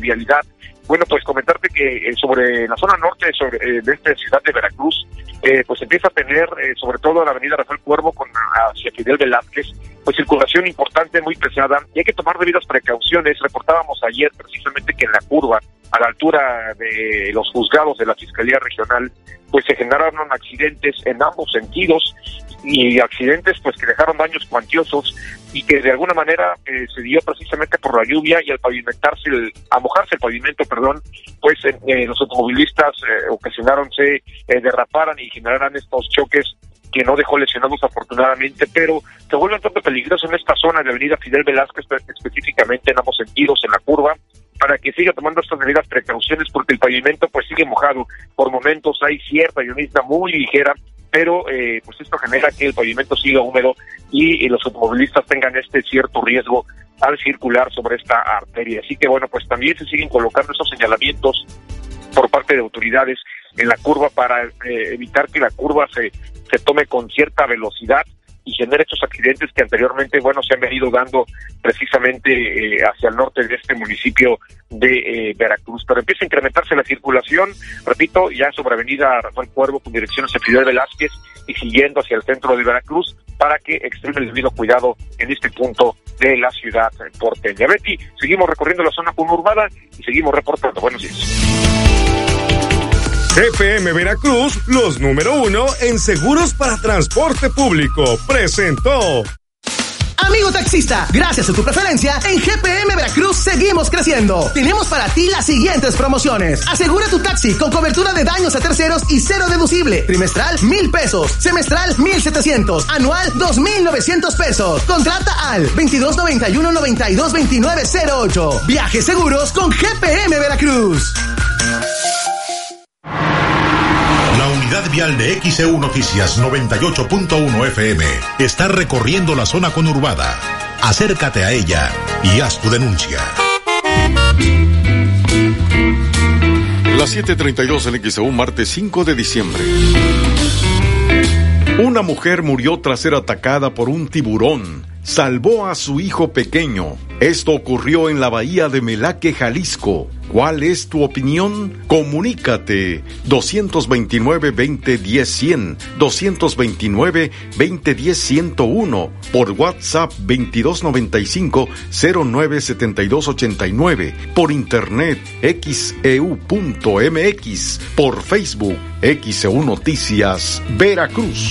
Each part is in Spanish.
vialidad. Bueno, pues comentarte que eh, sobre la zona norte sobre, eh, de esta ciudad de Veracruz, eh, pues empieza a tener, sobre todo la avenida Rafael Cuervo con hacia Fidel Velázquez, pues circulación importante, muy pesada, y hay que tomar debidas precauciones. Reportábamos ayer precisamente que en la curva, a la altura de los juzgados de la Fiscalía Regional, pues se generaron accidentes en ambos sentidos y accidentes pues que dejaron daños cuantiosos y que de alguna manera eh, se dio precisamente por la lluvia y al pavimentarse, el, a mojarse el pavimento, perdón, pues eh, los automovilistas eh, ocasionaron se derraparan y generaran estos choques que no dejó lesionados afortunadamente, pero se vuelve un tanto peligroso en esta zona de Avenida Fidel Velázquez, específicamente en ambos sentidos, en la curva, para que siga tomando estas medidas precauciones porque el pavimento pues sigue mojado. Por momentos hay cierta llovizna muy ligera, pero eh, pues esto genera que el pavimento siga húmedo y, los automovilistas tengan este cierto riesgo al circular sobre esta arteria. Así que bueno, pues también se siguen colocando esos señalamientos por parte de autoridades en la curva para eh, evitar que la curva se, se tome con cierta velocidad y genera estos accidentes que anteriormente, bueno, se han venido dando precisamente eh, hacia el norte de este municipio de eh, Veracruz. Pero empieza a incrementarse la circulación, repito, ya sobre Avenida Rafael Cuervo con dirección hacia Fidel Velázquez y siguiendo hacia el centro de Veracruz para que extremen el debido cuidado en este punto de la ciudad porteña. Betty, seguimos recorriendo la zona conurbada y seguimos reportando. Buenos días. GPM Veracruz, los número uno en seguros para transporte público, presentó. Amigo taxista, gracias a tu preferencia, en GPM Veracruz seguimos creciendo. Tenemos para ti las siguientes promociones. Asegura tu taxi con cobertura de daños a terceros y cero deducible. Trimestral, mil pesos. Semestral, mil setecientos. Anual, dos mil novecientos pesos. Contrata al 2291 922908. Viajes seguros con GPM Veracruz. La unidad vial de XEU Noticias 98.1 FM está recorriendo la zona conurbada. Acércate a ella y haz tu denuncia. Las 7:32 en XEU, martes 5 de diciembre. Una mujer murió tras ser atacada por un tiburón. Salvó a su hijo pequeño. Esto ocurrió en la bahía de Melaque, Jalisco. ¿Cuál es tu opinión? Comunícate 229-2010-100, 229-2010-101, por WhatsApp 2295-097289, por internet xeu.mx, por Facebook XEU Noticias Veracruz.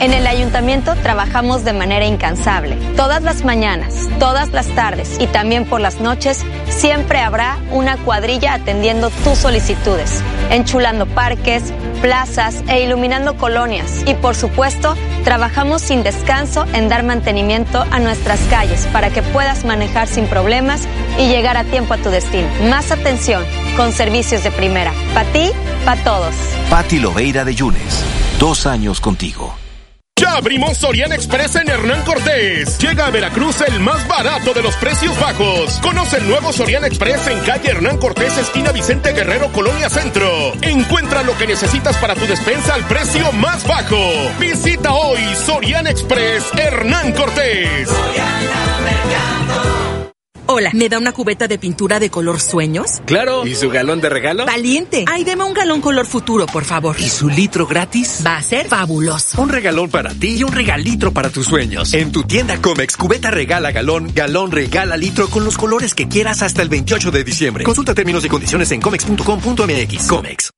En el ayuntamiento trabajamos de manera incansable. Todas las mañanas, todas las tardes y también por las noches siempre habrá una cuadrilla atendiendo tus solicitudes, enchulando parques, plazas e iluminando colonias. Y por supuesto, trabajamos sin descanso en dar mantenimiento a nuestras calles para que puedas manejar sin problemas y llegar a tiempo a tu destino. Más atención con servicios de primera. Para ti, para todos. Pati Loveira de Yunes. Dos años contigo. Ya abrimos Sorian Express en Hernán Cortés. Llega a Veracruz el más barato de los precios bajos. Conoce el nuevo Sorian Express en calle Hernán Cortés, esquina Vicente Guerrero, Colonia Centro. Encuentra lo que necesitas para tu despensa al precio más bajo. Visita hoy Sorian Express Hernán Cortés. Hola, ¿me da una cubeta de pintura de color sueños? Claro. ¿Y su galón de regalo? Valiente. Ay, deme un galón color futuro, por favor. ¿Y su litro gratis? Va a ser fabuloso. Un regalón para ti y un regalitro para tus sueños. En tu tienda Comex, cubeta regala galón, galón regala litro con los colores que quieras hasta el 28 de diciembre. Consulta términos y condiciones en comex.com.mx. Comex.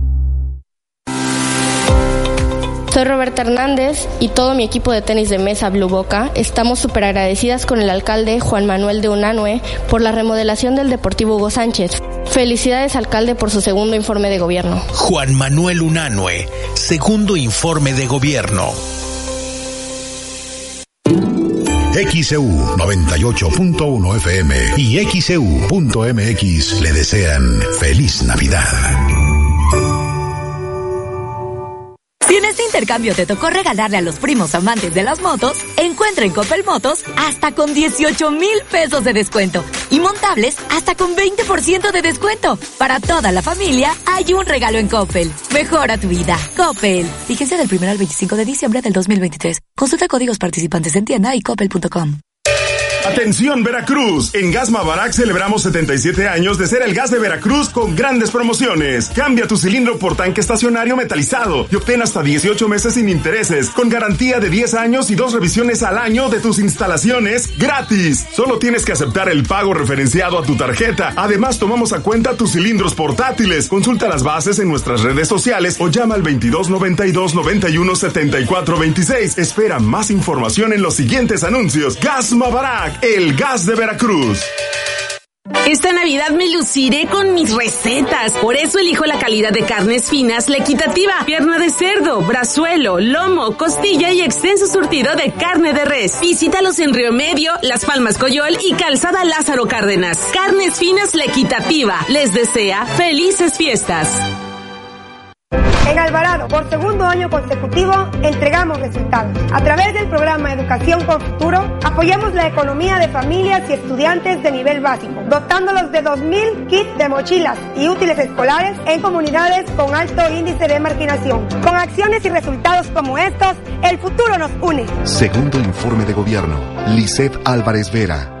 Soy Roberta Hernández y todo mi equipo de tenis de mesa Blue Boca estamos súper agradecidas con el alcalde Juan Manuel de Unanue por la remodelación del Deportivo Hugo Sánchez. Felicidades alcalde por su segundo informe de gobierno. Juan Manuel Unanue, segundo informe de gobierno. XEU 98.1 FM y XEU.mx le desean feliz Navidad. Si en este intercambio te tocó regalarle a los primos amantes de las motos, encuentra en Coppel Motos hasta con 18 mil pesos de descuento y montables hasta con 20% de descuento. Para toda la familia hay un regalo en Coppel. Mejora tu vida. Coppel. Fíjense del 1 al 25 de diciembre del 2023. Consulta códigos participantes en tienda y coppel.com. Atención Veracruz, en Gas Mavarac celebramos 77 años de ser el gas de Veracruz con grandes promociones. Cambia tu cilindro por tanque estacionario metalizado y obtén hasta 18 meses sin intereses, con garantía de 10 años y dos revisiones al año de tus instalaciones gratis. Solo tienes que aceptar el pago referenciado a tu tarjeta. Además, tomamos a cuenta tus cilindros portátiles. Consulta las bases en nuestras redes sociales o llama al 2292 91 74 26. Espera más información en los siguientes anuncios. Gas El gas de Veracruz. Esta Navidad me luciré con mis recetas. Por eso elijo la calidad de carnes finas, la equitativa, pierna de cerdo, brazuelo, lomo, costilla y extenso surtido de carne de res. Visítalos en Río Medio, Las Palmas Coyol y Calzada Lázaro Cárdenas. Carnes finas, la equitativa. Les desea felices fiestas. En Alvarado, por segundo año consecutivo, entregamos resultados. A través del programa Educación con Futuro, apoyamos la economía de familias y estudiantes de nivel básico, dotándolos de 2.000 kits de mochilas y útiles escolares en comunidades con alto índice de marginación. Con acciones y resultados como estos, el futuro nos une. Segundo informe de gobierno, Lisset Álvarez Vera.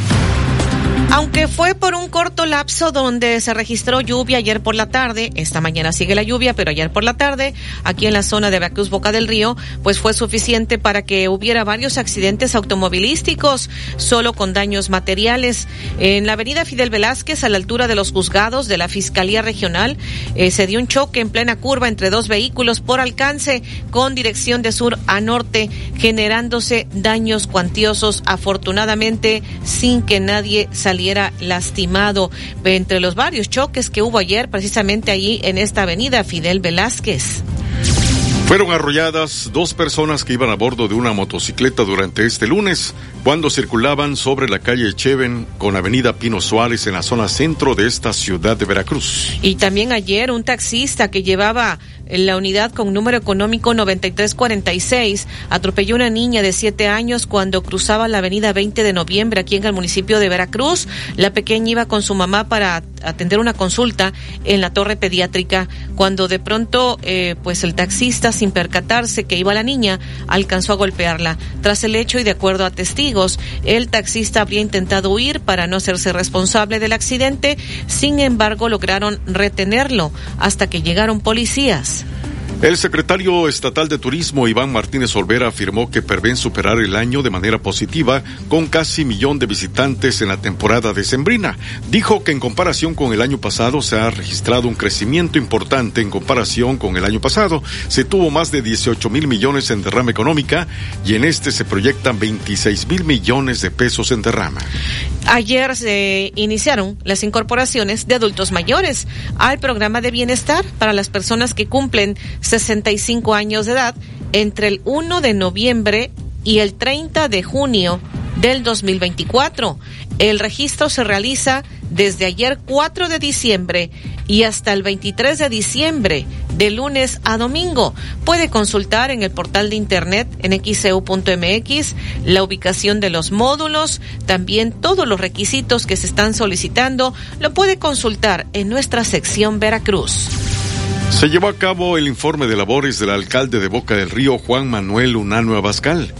Aunque fue por un corto lapso donde se registró lluvia ayer por la tarde, esta mañana sigue la lluvia, pero ayer por la tarde, aquí en la zona de Veracruz Boca del Río, pues fue suficiente para que hubiera varios accidentes automovilísticos, solo con daños materiales. En la avenida Fidel Velázquez, a la altura de los juzgados de la Fiscalía Regional, eh, se dio un choque en plena curva entre dos vehículos por alcance con dirección de sur a norte, generándose daños cuantiosos, afortunadamente sin que nadie saliera lastimado entre los varios choques que hubo ayer precisamente allí en esta avenida Fidel Velázquez. Fueron arrolladas dos personas que iban a bordo de una motocicleta durante este lunes cuando circulaban sobre la calle Cheven con Avenida Pino Suárez en la zona centro de esta ciudad de Veracruz. Y también ayer un taxista que llevaba la unidad con número económico 9346 atropelló una niña de 7 años cuando cruzaba la avenida 20 de noviembre aquí en el municipio de Veracruz. La pequeña iba con su mamá para atender una consulta en la torre pediátrica cuando de pronto eh, pues el taxista sin percatarse que iba la niña alcanzó a golpearla. Tras el hecho y de acuerdo a testigos, el taxista habría intentado huir para no hacerse responsable del accidente, sin embargo lograron retenerlo hasta que llegaron policías. News. El secretario estatal de Turismo, Iván Martínez Olvera, afirmó que prevén superar el año de manera positiva con casi millón de visitantes en la temporada decembrina. Dijo que en comparación con el año pasado se ha registrado un crecimiento importante en comparación con el año pasado. Se tuvo más de 18 mil millones en derrama económica y en este se proyectan 26 mil millones de pesos en derrama. Ayer se iniciaron las incorporaciones de adultos mayores al programa de bienestar para las personas que cumplen 65 años de edad entre el 1 de noviembre y el 30 de junio del 2024. El registro se realiza desde ayer 4 de diciembre y hasta el 23 de diciembre, de lunes a domingo. Puede consultar en el portal de internet en xeu.mx la ubicación de los módulos, también todos los requisitos que se están solicitando, lo puede consultar en nuestra sección Veracruz. Se llevó a cabo el informe de labores del alcalde de Boca del Río, Juan Manuel Unano Abascal.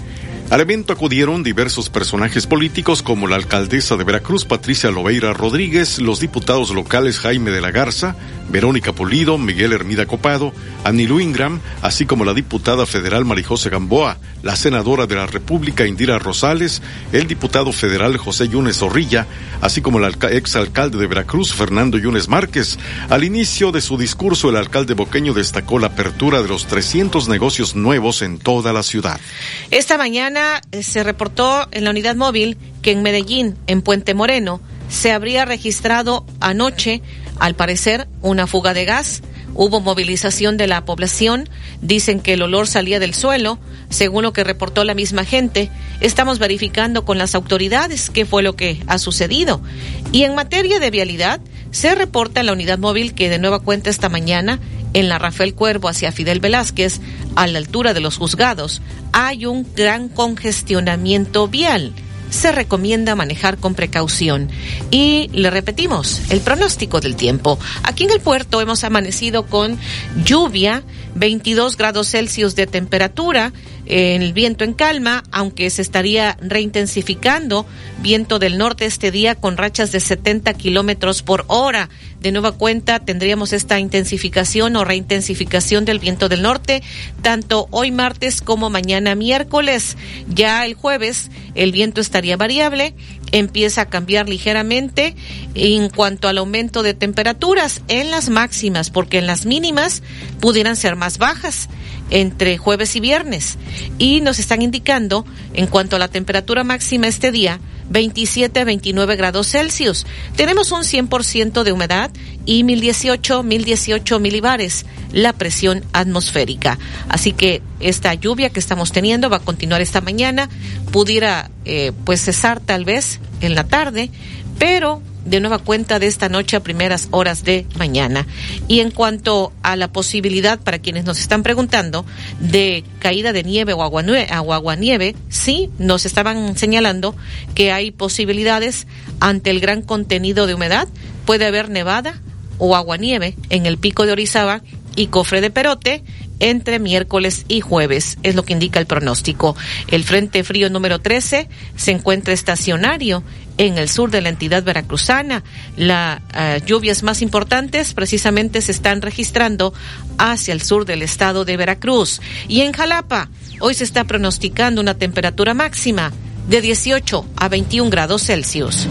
Al evento acudieron diversos personajes políticos como la alcaldesa de Veracruz, Patricia Lobeira Rodríguez, los diputados locales Jaime de la Garza, Verónica Polido, Miguel Hermida Copado, Anilu Ingram, así como la diputada federal Marijose Gamboa, la senadora de la República Indira Rosales, el diputado federal José Yunes Zorrilla, así como el exalcalde de Veracruz, Fernando Yunes Márquez. Al inicio de su discurso, el alcalde boqueño destacó la apertura de los 300 negocios nuevos en toda la ciudad. Esta mañana eh, se reportó en la unidad móvil que en Medellín, en Puente Moreno, se habría registrado anoche, al parecer, una fuga de gas. Hubo movilización de la población, dicen que el olor salía del suelo, según lo que reportó la misma gente. Estamos verificando con las autoridades qué fue lo que ha sucedido. Y en materia de vialidad, se reporta en la unidad móvil que de nueva cuenta esta mañana en la Rafael Cuervo hacia Fidel Velázquez, a la altura de los juzgados, hay un gran congestionamiento vial. Se recomienda manejar con precaución. Y le repetimos, el pronóstico del tiempo. Aquí en el puerto hemos amanecido con lluvia, 22 grados Celsius de temperatura, el viento en calma, aunque se estaría reintensificando, viento del norte este día con rachas de 70 kilómetros por hora. De nueva cuenta tendríamos esta intensificación o reintensificación del viento del norte, tanto hoy martes como mañana miércoles. Ya el jueves el viento estaría variable, empieza a cambiar ligeramente en cuanto al aumento de temperaturas en las máximas, porque en las mínimas pudieran ser más bajas entre jueves y viernes. Y nos están indicando, en cuanto a la temperatura máxima este día, 27 a 29 grados Celsius. Tenemos un 100% de humedad y 1018, 1018 milibares la presión atmosférica. Así que esta lluvia que estamos teniendo va a continuar esta mañana. Pudiera eh, pues cesar tal vez en la tarde, pero de nueva cuenta de esta noche a primeras horas de mañana. Y en cuanto a la posibilidad, para quienes nos están preguntando, de caída de nieve o agua nieve, sí, nos estaban señalando que hay posibilidades ante el gran contenido de humedad. Puede haber nevada o aguanieve en el pico de Orizaba y Cofre de Perote entre miércoles y jueves, es lo que indica el pronóstico. El Frente Frío número 13 se encuentra estacionario en el sur de la entidad veracruzana. Las eh, lluvias más importantes precisamente se están registrando hacia el sur del estado de Veracruz. Y en Jalapa, hoy se está pronosticando una temperatura máxima de 18 a 21 grados Celsius.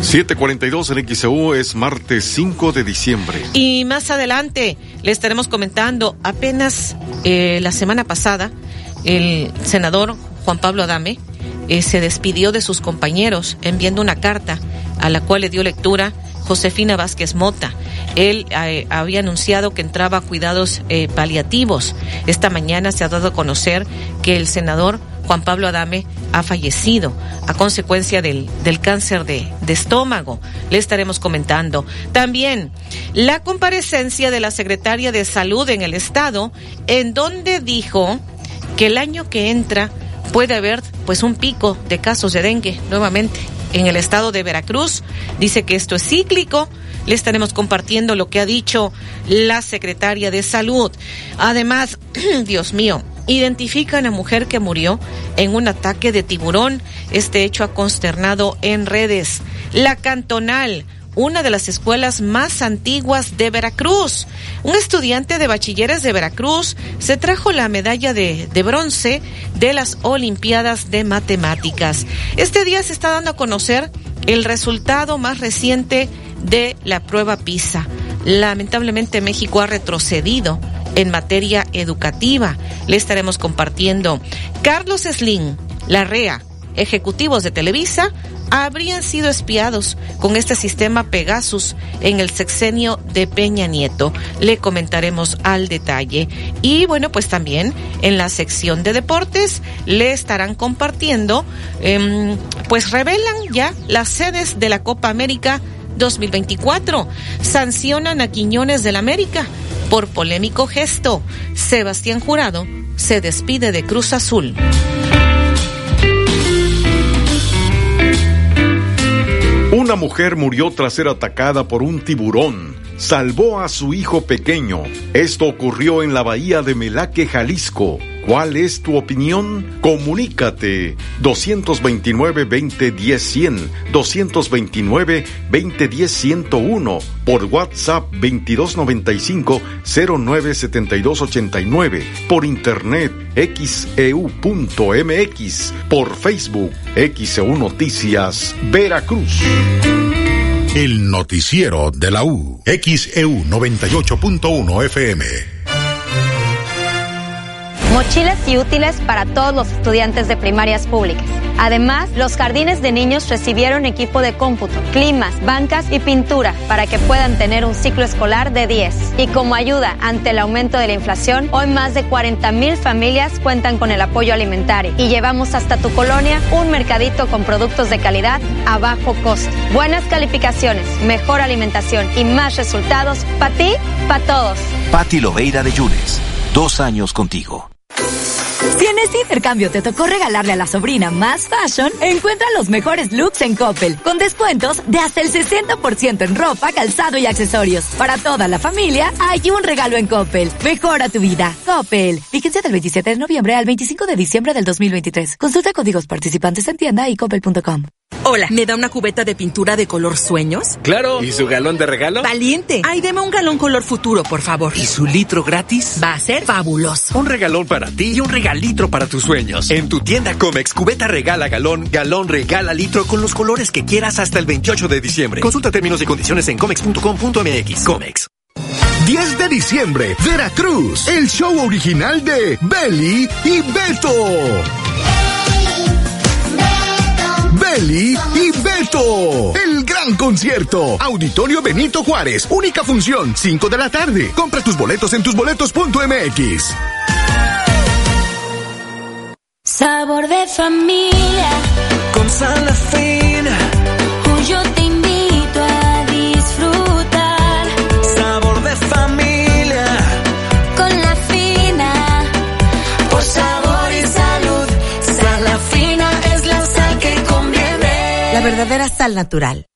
742 en XEU es martes 5 de diciembre. Y más adelante le estaremos comentando, apenas eh, la semana pasada, el senador Juan Pablo Adame eh, se despidió de sus compañeros enviando una carta a la cual le dio lectura Josefina Vázquez Mota. Él eh, había anunciado que entraba a cuidados paliativos. Esta mañana se ha dado a conocer que el senador Juan Pablo Adame ha fallecido a consecuencia del, del cáncer de, estómago. Le estaremos comentando. También la comparecencia de la secretaria de Salud en el Estado, en donde dijo que el año que entra puede haber pues un pico de casos de dengue nuevamente en el estado de Veracruz. Dice que esto es cíclico. Le estaremos compartiendo lo que ha dicho la secretaria de Salud. Además, Dios mío, identifican a mujer que murió en un ataque de tiburón. Este hecho ha consternado en redes. La cantonal una de las escuelas más antiguas de Veracruz. Un estudiante de bachilleres de Veracruz se trajo la medalla de, de, bronce de las Olimpiadas de Matemáticas. Este día se está dando a conocer el resultado más reciente de la prueba PISA. Lamentablemente México ha retrocedido en materia educativa. Le estaremos compartiendo. Carlos Slim, la REA, ejecutivos de Televisa, habrían sido espiados con este sistema Pegasus en el sexenio de Peña Nieto. Le comentaremos al detalle. Y bueno, pues también en la sección de deportes le estarán compartiendo, eh, pues revelan ya las sedes de la Copa América 2024. Sancionan a Quiñones del América por polémico gesto. Sebastián Jurado se despide de Cruz Azul. Una mujer murió tras ser atacada por un tiburón. Salvó a su hijo pequeño. Esto ocurrió en la bahía de Melaque, Jalisco. ¿Cuál es tu opinión? Comunícate 229-2010-100, 229-2010-101, por WhatsApp 2295-097289, por internet xeu.mx, por Facebook XEU Noticias Veracruz. El noticiero de la U, XEU 98.1 FM. Mochilas y útiles para todos los estudiantes de primarias públicas. Además, los jardines de niños recibieron equipo de cómputo, climas, bancas y pintura para que puedan tener un ciclo escolar de 10. Y como ayuda ante el aumento de la inflación, hoy más de 40 mil familias cuentan con el apoyo alimentario y llevamos hasta tu colonia un mercadito con productos de calidad a bajo costo. Buenas calificaciones, mejor alimentación y más resultados para ti, para todos. Pati Loveira de Yunes, dos años contigo. Si en este intercambio te tocó regalarle a la sobrina más fashion, encuentra los mejores looks en Coppel, con descuentos de hasta el 60% en ropa, calzado y accesorios. Para toda la familia, hay un regalo en Coppel. Mejora tu vida. Coppel. Fíjense del 27 de noviembre al 25 de diciembre del 2023. Consulta códigos participantes en tienda y coppel.com. Hola, ¿me da una cubeta de pintura de color sueños? Claro. ¿Y su galón de regalo? Valiente. Ay, deme un galón color futuro, por favor. ¿Y su litro gratis? Va a ser fabuloso. Un regalón para ti y un regalitro para tus sueños. En tu tienda Comex, cubeta regala galón, galón regala litro con los colores que quieras hasta el 28 de diciembre. Consulta términos y condiciones en comex.com.mx. Comex. 10 de diciembre, Veracruz, el show original de Belly y Beto. Belly y Beto. El gran concierto. Auditorio Benito Juárez. Única función. 5 de la tarde. Compra tus boletos en tusboletos.mx. Sabor de familia. Con Salafina. Yo te verdadera sal natural.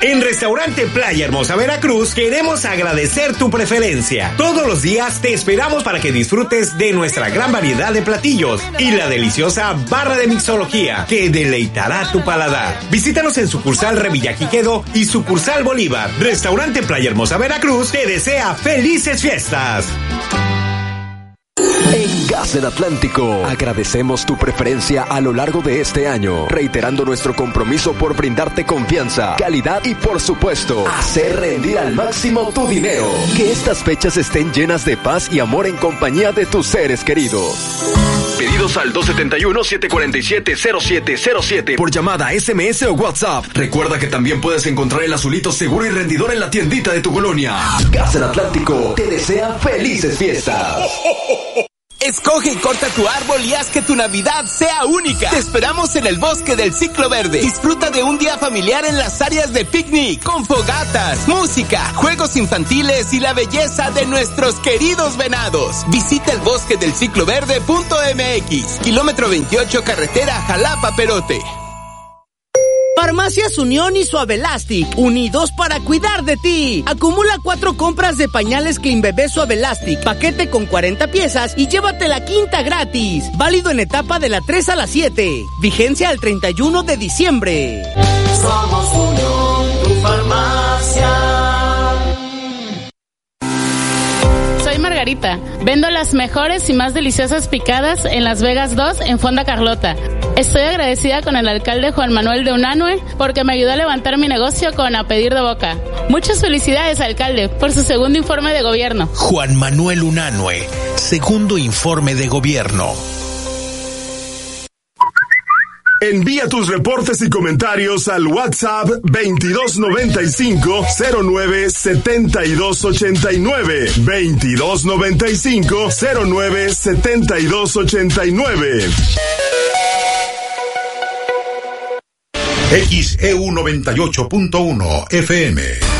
En Restaurante Playa Hermosa Veracruz queremos agradecer tu preferencia. Todos los días te esperamos para que disfrutes de nuestra gran variedad de platillos y la deliciosa barra de mixología que deleitará tu paladar. Visítanos en sucursal Revillaquiquedo y sucursal Bolívar. Restaurante Playa Hermosa Veracruz te desea felices fiestas. En Gas del Atlántico agradecemos tu preferencia a lo largo de este año, reiterando nuestro compromiso por brindarte confianza, calidad y por supuesto, hacer rendir al máximo tu dinero. Que estas fechas estén llenas de paz y amor en compañía de tus seres queridos. Pedidos al 271-747-0707 por llamada, SMS o WhatsApp. Recuerda que también puedes encontrar el azulito seguro y rendidor en la tiendita de tu colonia. Gas del Atlántico te desea felices fiestas. Escoge y corta tu árbol y haz que tu Navidad sea única. Te esperamos en el Bosque del Ciclo Verde. Disfruta de un día familiar en las áreas de picnic, con fogatas, música, juegos infantiles y la belleza de nuestros queridos venados. Visita el bosque del ciclo verde.mx, kilómetro 28 carretera Jalapa Perote. Farmacias Unión y Suavelastic, unidos para cuidar de ti. Acumula cuatro compras de pañales Clean Bebé Suavelastic, paquete con 40 piezas y llévate la quinta gratis. Válido en etapa de la 3 a la 7. Vigencia al 31 de diciembre. Somos Unión, tu farmacia. Soy Margarita. Vendo las mejores y más deliciosas picadas en Las Vegas 2 en Fonda Carlota. Estoy agradecida con el alcalde Juan Manuel de Unanue porque me ayudó a levantar mi negocio con A Pedir de Boca. Muchas felicidades, alcalde, por su segundo informe de gobierno. Juan Manuel Unanue, segundo informe de gobierno. Envía tus reportes y comentarios al WhatsApp 2295 09 7289 2295 09 7289 XEU 98.1 FM.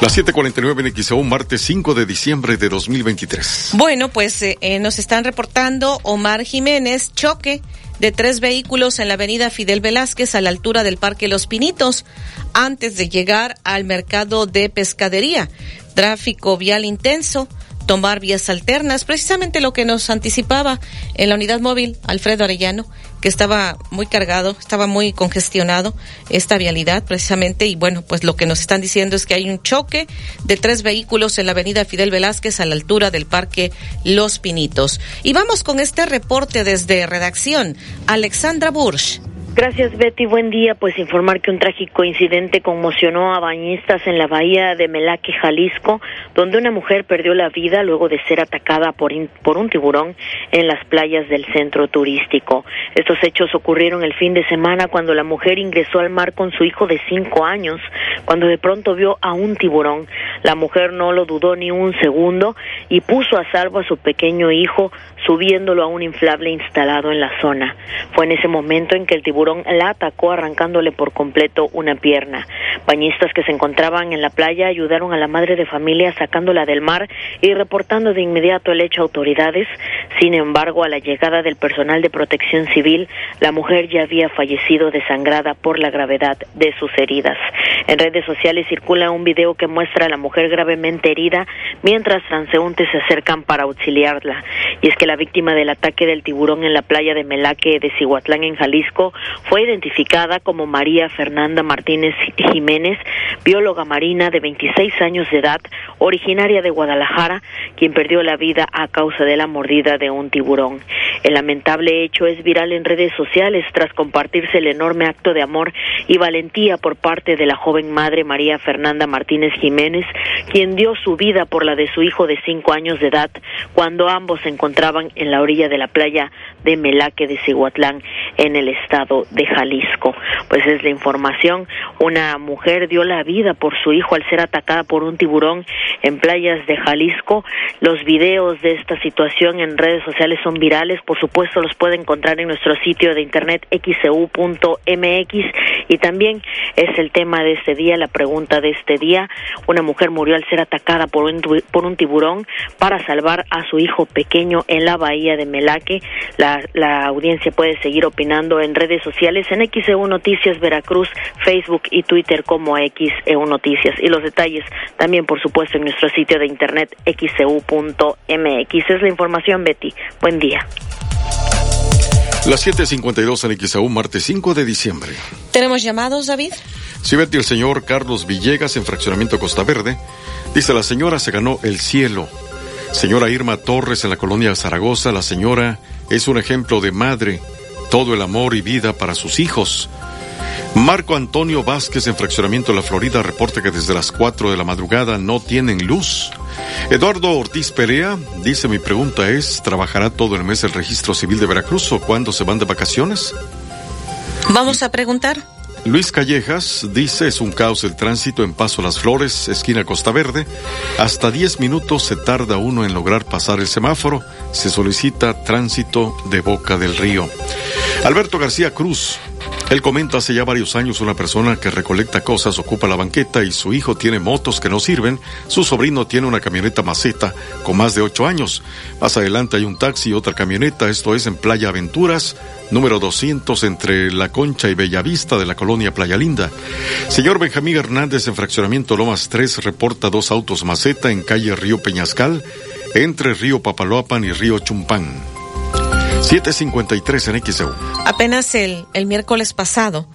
Las 7:49 en XEU, martes 5 de diciembre de 2023. Bueno, pues eh, eh, nos están reportando Omar Jiménez, choque de tres vehículos en la avenida Fidel Velázquez a la altura del Parque Los Pinitos, antes de llegar al mercado de pescadería. Tráfico vial intenso tomar vías alternas, precisamente lo que nos anticipaba en la unidad móvil Alfredo Arellano, que estaba muy cargado, estaba muy congestionado esta vialidad precisamente y bueno, pues lo que nos están diciendo es que hay un choque de tres vehículos en la avenida Fidel Velázquez a la altura del Parque Los Pinitos. Y vamos con este reporte desde redacción. Alexandra Bursch. Gracias Betty, buen día. Pues informar que un trágico incidente conmocionó a bañistas en la bahía de Melaque, Jalisco, donde una mujer perdió la vida luego de ser atacada por, por un tiburón en las playas del centro turístico. Estos hechos ocurrieron el fin de semana cuando la mujer ingresó al mar con su hijo de cinco años, cuando de pronto vio a un tiburón. La mujer no lo dudó ni un segundo y puso a salvo a su pequeño hijo subiéndolo a un inflable instalado en la zona. Fue en ese momento en que el tiburón la atacó arrancándole por completo una pierna. Bañistas que se encontraban en la playa ayudaron a la madre de familia sacándola del mar y reportando de inmediato el hecho a autoridades. Sin embargo, a la llegada del personal de protección civil, la mujer ya había fallecido desangrada por la gravedad de sus heridas. En redes sociales circula un video que muestra a la mujer gravemente herida mientras transeúntes se acercan para auxiliarla. Y es que la víctima del ataque del tiburón en la playa de Melaque de Cihuatlán en Jalisco fue identificada como María Fernanda Martínez Jiménez, bióloga marina de 26 años de edad, originaria de Guadalajara, quien perdió la vida a causa de la mordida de un tiburón. El lamentable hecho es viral en redes sociales tras compartirse el enorme acto de amor y valentía por parte de la joven madre María Fernanda Martínez Jiménez, quien dio su vida por la de su hijo de cinco años de edad cuando ambos se encontraban en la orilla de la playa de Melaque de Cihuatlán en el estado de Jalisco. Pues es la información, una mujer dio la vida por su hijo al ser atacada por un tiburón en playas de Jalisco. Los videos de esta situación en redes sociales son virales, por supuesto los puede encontrar en nuestro sitio de internet xcu.mx y también es el tema de este día, la pregunta de este día. Una mujer murió al ser atacada por un, por un tiburón para salvar a su hijo pequeño en la bahía de Melaque. La, la audiencia puede seguir opinando en redes sociales en XEU Noticias Veracruz, Facebook y Twitter como XEU Noticias. Y los detalles también, por supuesto, en nuestro sitio de internet xeu.mx. Es la información, Betty. Buen día. Las 7.52 en XAU, martes 5 de diciembre. ¿Tenemos llamados, David? Sí, Betty, el señor Carlos Villegas en Fraccionamiento Costa Verde. Dice, la señora se ganó el cielo. Señora Irma Torres en la colonia Zaragoza, la señora es un ejemplo de madre, todo el amor y vida para sus hijos. Marco Antonio Vázquez en Fraccionamiento La Florida reporta que desde las 4 de la madrugada no tienen luz. Eduardo Ortiz Perea dice mi pregunta es, ¿trabajará todo el mes el registro civil de Veracruz o cuándo se van de vacaciones? Vamos a preguntar. Luis Callejas dice es un caos el tránsito en Paso Las Flores, esquina Costa Verde. Hasta 10 minutos se tarda uno en lograr pasar el semáforo. Se solicita tránsito de Boca del Río. Alberto García Cruz. Él comenta hace ya varios años una persona que recolecta cosas ocupa la banqueta y su hijo tiene motos que no sirven, su sobrino tiene una camioneta maceta con más de ocho años. Más adelante hay un taxi y otra camioneta, esto es en Playa Aventuras, número 200 entre La Concha y Bellavista de la colonia Playa Linda. Señor Benjamín Hernández en Fraccionamiento Lomas 3 reporta dos autos maceta en calle Río Peñascal, entre Río Papaloapan y Río Chumpán. 753 en XEU. Apenas el, el miércoles pasado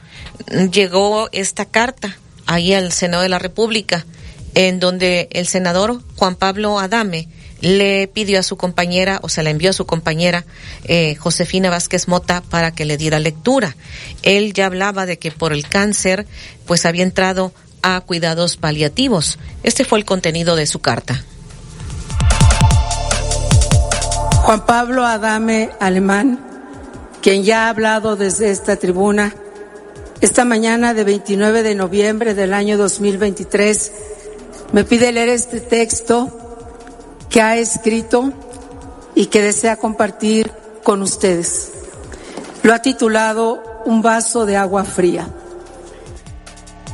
llegó esta carta ahí al Senado de la República, en donde el senador Juan Pablo Adame le pidió a su compañera, o sea, le envió a su compañera eh, Josefina Vázquez Mota para que le diera lectura. Él ya hablaba de que por el cáncer, pues había entrado a cuidados paliativos. Este fue el contenido de su carta. Juan Pablo Adame Alemán, quien ya ha hablado desde esta tribuna, esta mañana de 29 de noviembre del año 2023, me pide leer este texto que ha escrito y que desea compartir con ustedes. Lo ha titulado Un vaso de agua fría.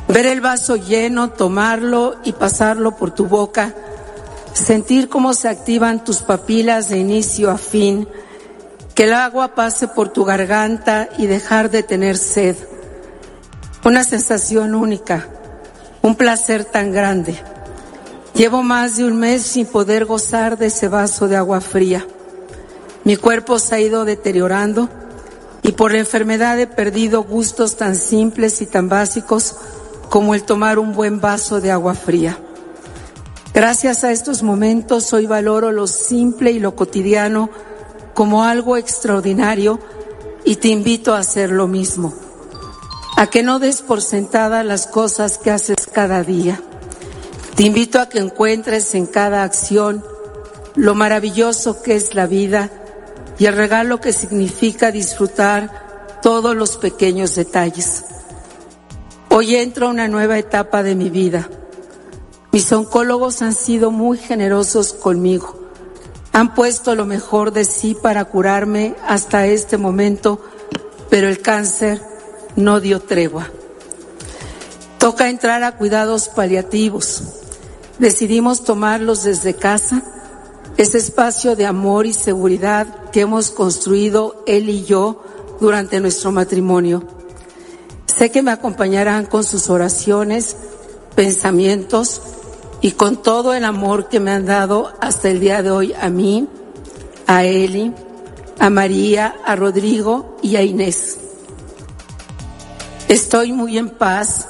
Ver el vaso lleno, tomarlo y pasarlo por tu boca sentir cómo se activan tus papilas de inicio a fin, que el agua pase por tu garganta y dejar de tener sed. Una sensación única, un placer tan grande. Llevo más de un mes sin poder gozar de ese vaso de agua fría. Mi cuerpo se ha ido deteriorando y por la enfermedad he perdido gustos tan simples y tan básicos como el tomar un buen vaso de agua fría. Gracias a estos momentos hoy valoro lo simple y lo cotidiano como algo extraordinario y te invito a hacer lo mismo. A que no des por sentada las cosas que haces cada día. Te invito a que encuentres en cada acción lo maravilloso que es la vida y el regalo que significa disfrutar todos los pequeños detalles. Hoy entro a una nueva etapa de mi vida. Mis oncólogos han sido muy generosos conmigo. Han puesto lo mejor de sí para curarme hasta este momento, pero el cáncer no dio tregua. Toca entrar a cuidados paliativos. Decidimos tomarlos desde casa, ese espacio de amor y seguridad que hemos construido él y yo durante nuestro matrimonio. Sé que me acompañarán con sus oraciones, pensamientos y con todo el amor que me han dado hasta el día de hoy a mí, a Eli, a María, a Rodrigo y a Inés. Estoy muy en paz,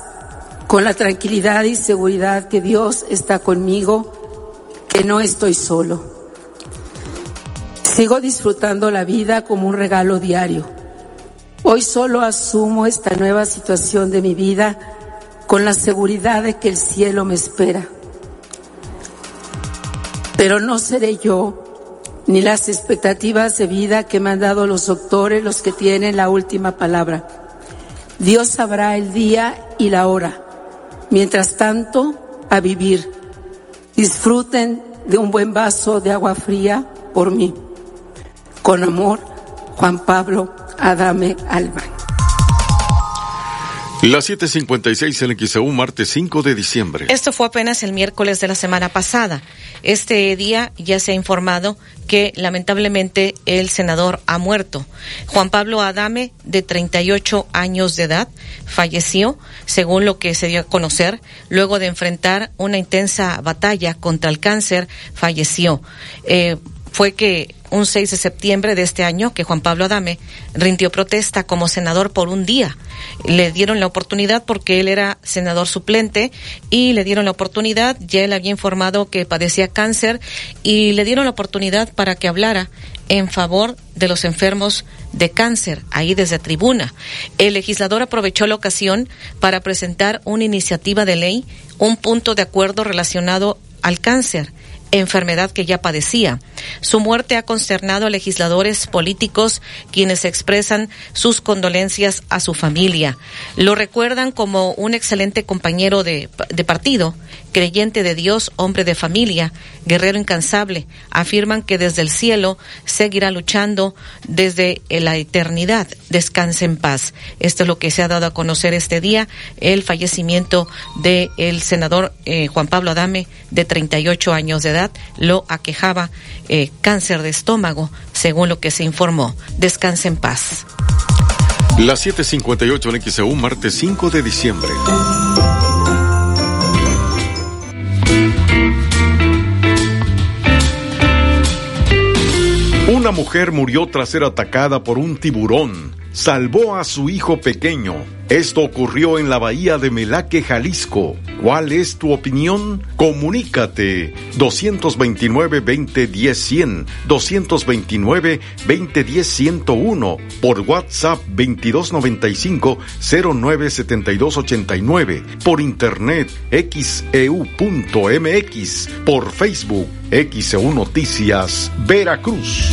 con la tranquilidad y seguridad que Dios está conmigo, que no estoy solo. Sigo disfrutando la vida como un regalo diario. Hoy solo asumo esta nueva situación de mi vida con la seguridad de que el cielo me espera. Pero no seré yo ni las expectativas de vida que me han dado los doctores los que tienen la última palabra. Dios sabrá el día y la hora. Mientras tanto, a vivir. Disfruten de un buen vaso de agua fría por mí. Con amor, Juan Pablo Adame Alba. Las 7:56 en XEU, martes 5 de diciembre. Esto fue apenas el miércoles de la semana pasada. Este día ya se ha informado que lamentablemente el senador ha muerto. Juan Pablo Adame, de 38 años de edad, falleció, según lo que se dio a conocer, luego de enfrentar una intensa batalla contra el cáncer, falleció. Eh, fue que un 6 de septiembre de este año que Juan Pablo Adame rindió protesta como senador por un día. Le dieron la oportunidad porque él era senador suplente y le dieron la oportunidad, ya él había informado que padecía cáncer y le dieron la oportunidad para que hablara en favor de los enfermos de cáncer, ahí desde tribuna. El legislador aprovechó la ocasión para presentar una iniciativa de ley, un punto de acuerdo relacionado al cáncer enfermedad que ya padecía. Su muerte ha consternado a legisladores políticos quienes expresan sus condolencias a su familia. Lo recuerdan como un excelente compañero de, de partido, creyente de Dios, hombre de familia, guerrero incansable. Afirman que desde el cielo seguirá luchando desde la eternidad. Descanse en paz. Esto es lo que se ha dado a conocer este día, el fallecimiento del el senador eh, Juan Pablo Adame, de 38 años de edad, lo aquejaba eh, cáncer de estómago, según lo que se informó. Descanse en paz. Las 7:58 en XEU, martes 5 de diciembre. Una mujer murió tras ser atacada por un tiburón. Salvó a su hijo pequeño. Esto ocurrió en la bahía de Melaque, Jalisco. ¿Cuál es tu opinión? Comunícate 229-2010-100, 229-2010-101, por WhatsApp 2295-097289, por internet xeu.mx, por Facebook XEU Noticias, Veracruz.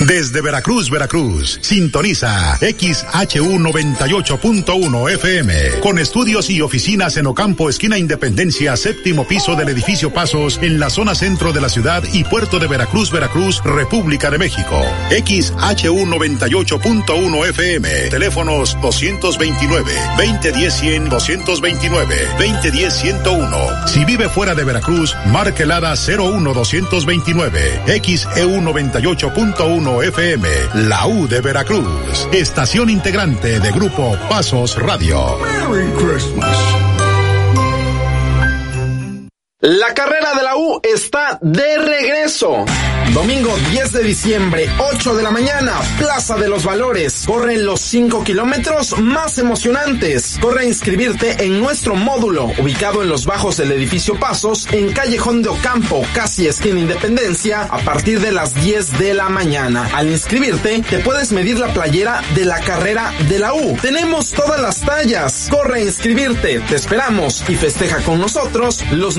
Desde Veracruz, Veracruz, sintoniza XHU 98.1 FM, con estudios y oficinas en Ocampo, esquina Independencia, séptimo piso del edificio Pasos, en la zona centro de la ciudad y puerto de Veracruz, Veracruz, República de México. XHU 98.1 FM, teléfonos 229, 2010 100, 229, 2010 101. Si vive fuera de Veracruz, marque el ADA 01 229, XEU 98.1 107.1 FM, la U de Veracruz, estación integrante de Grupo Pasos Radio. Merry Christmas. La carrera de la U está de regreso. Domingo 10 de diciembre, 8 de la mañana, Plaza de los Valores. Corren los 5 kilómetros más emocionantes. Corre a inscribirte en nuestro módulo, ubicado en los bajos del edificio Pasos, en Callejón de Ocampo, casi esquina Independencia, a partir de las 10 de la mañana. Al inscribirte, te puedes medir la playera de la carrera de la U. Tenemos todas las tallas. Corre a inscribirte, te esperamos y festeja con nosotros los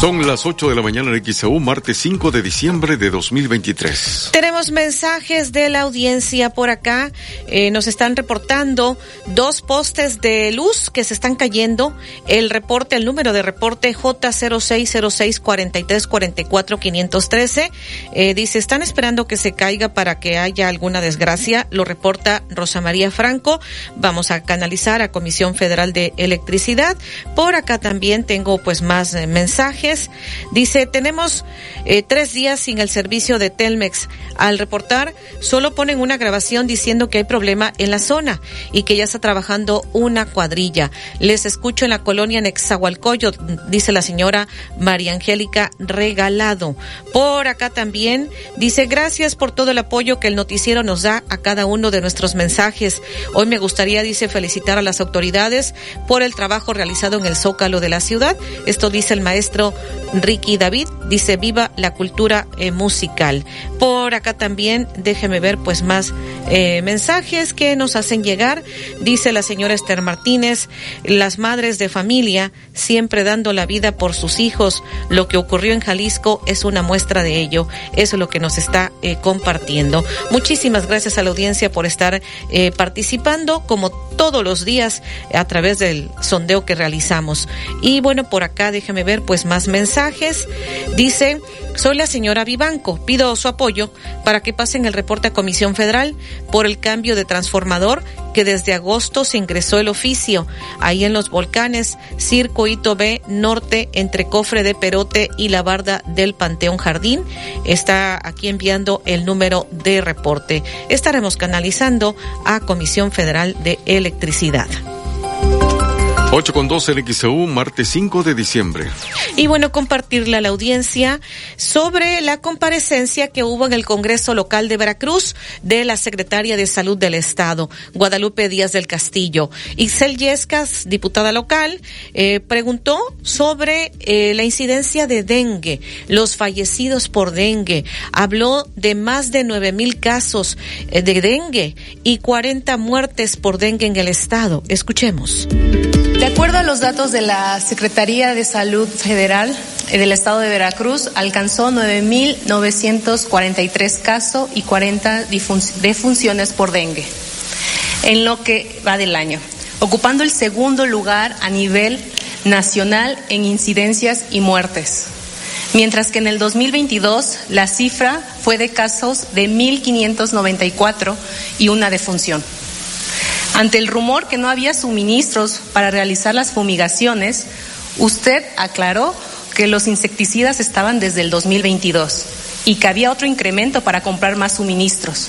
Son las 8 de la mañana en XAU, martes 5 de diciembre de 2023. Tenemos mensajes de la audiencia por acá. Eh, nos están reportando dos postes de luz que se están cayendo. El reporte, el número de reporte J0606-4344-513. Eh, dice, están esperando que se caiga para que haya alguna desgracia. Lo reporta Rosa María Franco. Vamos a canalizar a Comisión Federal de Electricidad. Por acá también tengo pues más eh, Dice, tenemos eh, tres días sin el servicio de Telmex. Al reportar, solo ponen una grabación diciendo que hay problema en la zona y que ya está trabajando una cuadrilla. Les escucho en la colonia Nexahualcoyo, dice la señora María Angélica Regalado. Por acá también dice, gracias por todo el apoyo que el noticiero nos da a cada uno de nuestros mensajes. Hoy me gustaría, dice, felicitar a las autoridades por el trabajo realizado en el Zócalo de la ciudad. Esto dice el maestro Ricky David dice viva la cultura eh, musical. Por acá también déjeme ver pues más eh, mensajes que nos hacen llegar. Dice la señora Esther Martínez, las madres de familia siempre dando la vida por sus hijos. Lo que ocurrió en Jalisco es una muestra de ello. Eso es lo que nos está eh, compartiendo. Muchísimas gracias a la audiencia por estar participando como todos los días a través del sondeo que realizamos. Y bueno, por acá déjeme ver pues más mensajes. Dice, soy la señora Vivanco. Pido su apoyo para que pasen el reporte a Comisión Federal por el cambio de transformador que desde agosto se ingresó el oficio. Ahí en los volcanes, Circuito B Norte, entre Cofre de Perote y la Barda del Panteón Jardín. Está aquí enviando el número de reporte. Estaremos canalizando a Comisión Federal de Electricidad. 8 con 12 en XEU, martes 5 de diciembre. Y bueno, compartirle a la audiencia sobre la comparecencia que hubo en el Congreso Local de Veracruz de la Secretaria de Salud del Estado, Guadalupe Díaz del Castillo. Isel Yescas, diputada local, eh, preguntó sobre eh, la incidencia de dengue, los fallecidos por dengue. Habló de más de nueve mil casos eh, de dengue y 40 muertes por dengue en el Estado. Escuchemos. De acuerdo a los datos de la Secretaría de Salud Federal eh, del Estado de Veracruz, alcanzó 9.943 casos y 40 defunciones por dengue en lo que va del año, ocupando el segundo lugar a nivel nacional en incidencias y muertes. Mientras que en el 2022 la cifra fue de casos de 1.594 y una defunción. Ante el rumor que no había suministros para realizar las fumigaciones, usted aclaró que los insecticidas estaban desde el 2022 y que había otro incremento para comprar más suministros.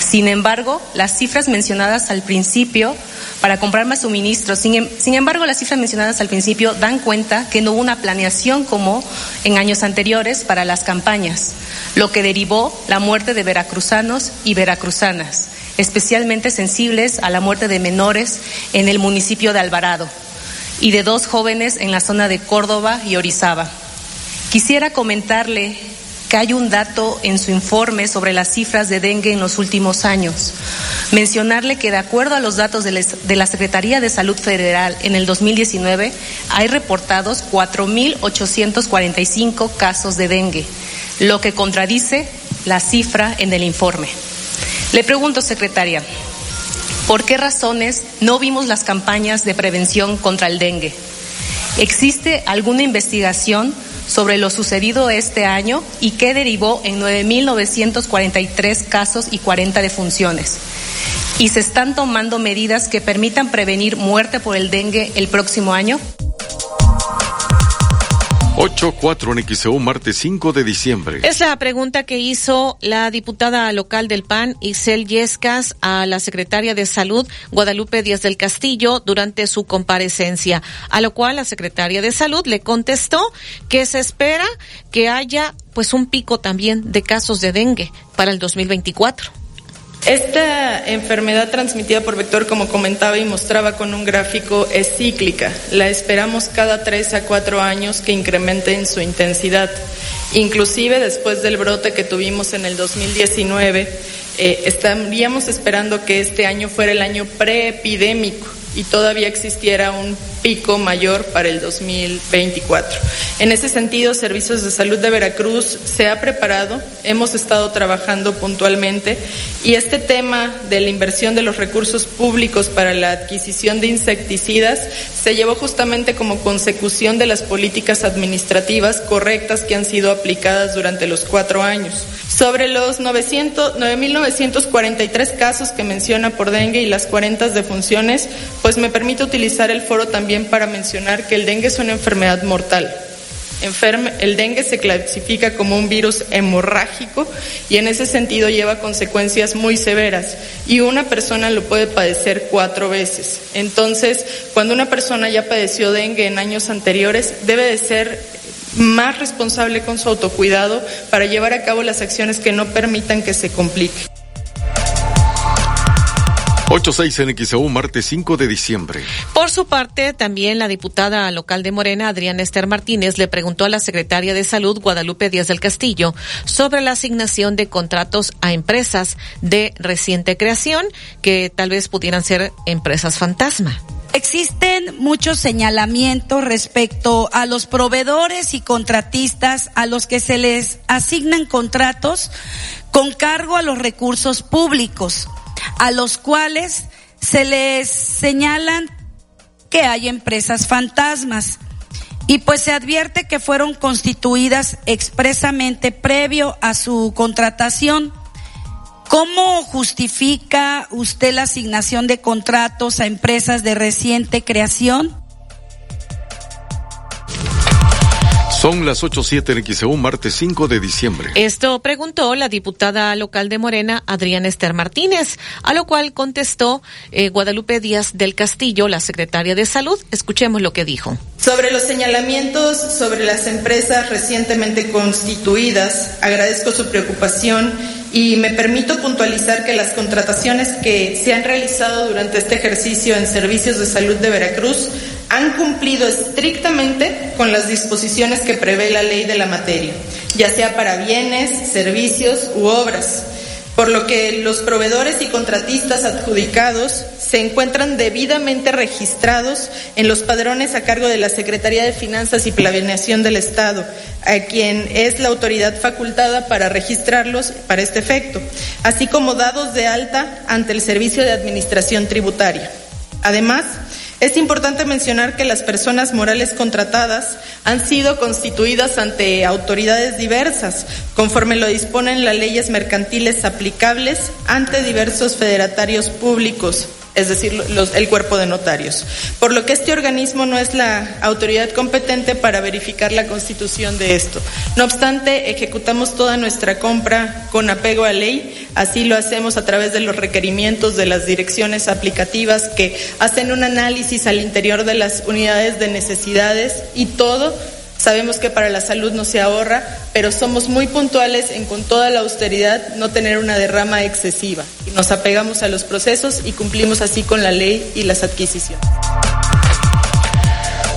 Sin embargo, las cifras mencionadas al principio para comprar más suministros, sin, em, sin, embargo, las cifras mencionadas al principio dan cuenta que no hubo una planeación como en años anteriores para las campañas, lo que derivó la muerte de veracruzanos y veracruzanas especialmente sensibles a la muerte de menores en el municipio de Alvarado y de dos jóvenes en la zona de Córdoba y Orizaba. Quisiera comentarle que hay un dato en su informe sobre las cifras de dengue en los últimos años. Mencionarle que de acuerdo a los datos de la Secretaría de Salud Federal en el 2019 hay reportados 4.845 casos de dengue, lo que contradice la cifra en el informe. Le pregunto, secretaria, ¿Por qué razones no vimos las campañas de prevención contra el dengue? ¿Existe alguna investigación sobre lo sucedido este año y qué derivó en 9.943 casos y 40 defunciones? ¿Y se están tomando medidas que permitan prevenir muerte por el dengue el próximo año? 8-4 en XEU, martes 5 de diciembre. Es la pregunta que hizo la diputada local del PAN, Isel Yescas, a la secretaria de Salud, Guadalupe Díaz del Castillo, durante su comparecencia. A lo cual la secretaria de Salud le contestó que se espera que haya pues un pico también de casos de dengue para el 2024. Esta enfermedad transmitida por vector, como comentaba y mostraba con un gráfico, es cíclica. La esperamos cada tres a cuatro años que incremente en su intensidad. Inclusive después del brote que tuvimos en el 2019, eh, estaríamos esperando que este año fuera el año preepidémico y todavía existiera un pico mayor para el 2024. En ese sentido, Servicios de Salud de Veracruz se ha preparado, hemos estado trabajando puntualmente y este tema de la inversión de los recursos públicos para la adquisición de insecticidas se llevó justamente como consecución de las políticas administrativas correctas que han sido aplicadas durante los cuatro años. Sobre los 9.943 casos que menciona por dengue y las 40 defunciones, pues me permite utilizar el foro también para mencionar que el dengue es una enfermedad mortal. el dengue se clasifica como un virus hemorrágico y en ese sentido lleva consecuencias muy severas y una persona lo puede padecer cuatro veces. Entonces, cuando una persona ya padeció dengue en años anteriores, debe de ser más responsable con su autocuidado para llevar a cabo las acciones que no permitan que se complique. 86 en XEU, martes 5 de diciembre. Por su parte, también la diputada local de Morena, Adriana Esther Martínez, le preguntó a la secretaria de Salud, Guadalupe Díaz del Castillo, sobre la asignación de contratos a empresas de reciente creación que tal vez pudieran ser empresas fantasma. Existen muchos señalamientos respecto a los proveedores y contratistas a los que se les asignan contratos con cargo a los recursos públicos a los cuales se les señalan que hay empresas fantasmas. Y pues se advierte que fueron constituidas expresamente previo a su contratación. ¿Cómo justifica usted la asignación de contratos a empresas de reciente creación? Son las 8.07 en XEU, martes 5 de diciembre. Esto preguntó la diputada local de Morena, Adriana Esther Martínez, a lo cual contestó eh, Guadalupe Díaz del Castillo, la secretaria de Salud. Escuchemos lo que dijo. Sobre los señalamientos sobre las empresas recientemente constituidas, agradezco su preocupación y me permito puntualizar que las contrataciones que se han realizado durante este ejercicio en servicios de salud de Veracruz han cumplido estrictamente con las disposiciones que prevé la ley de la materia, ya sea para bienes, servicios u obras, por lo que los proveedores y contratistas adjudicados se encuentran debidamente registrados en los padrones a cargo de la Secretaría de Finanzas y Planeación del Estado, a quien es la autoridad facultada para registrarlos para este efecto, así como dados de alta ante el Servicio de Administración Tributaria. Además, es importante mencionar que las personas morales contratadas han sido constituidas ante autoridades diversas, conforme lo disponen las leyes mercantiles aplicables ante diversos federatarios públicos, es decir, los, el cuerpo de notarios. Por lo que este organismo no es la autoridad competente para verificar la constitución de esto. No obstante, ejecutamos toda nuestra compra con apego a ley, así lo hacemos a través de los requerimientos de las direcciones aplicativas que hacen un análisis al interior de las unidades de necesidades y todo Sabemos que para la salud no se ahorra, pero somos muy puntuales en con toda la austeridad no tener una derrama excesiva. Nos apegamos a los procesos y cumplimos así con la ley y las adquisiciones.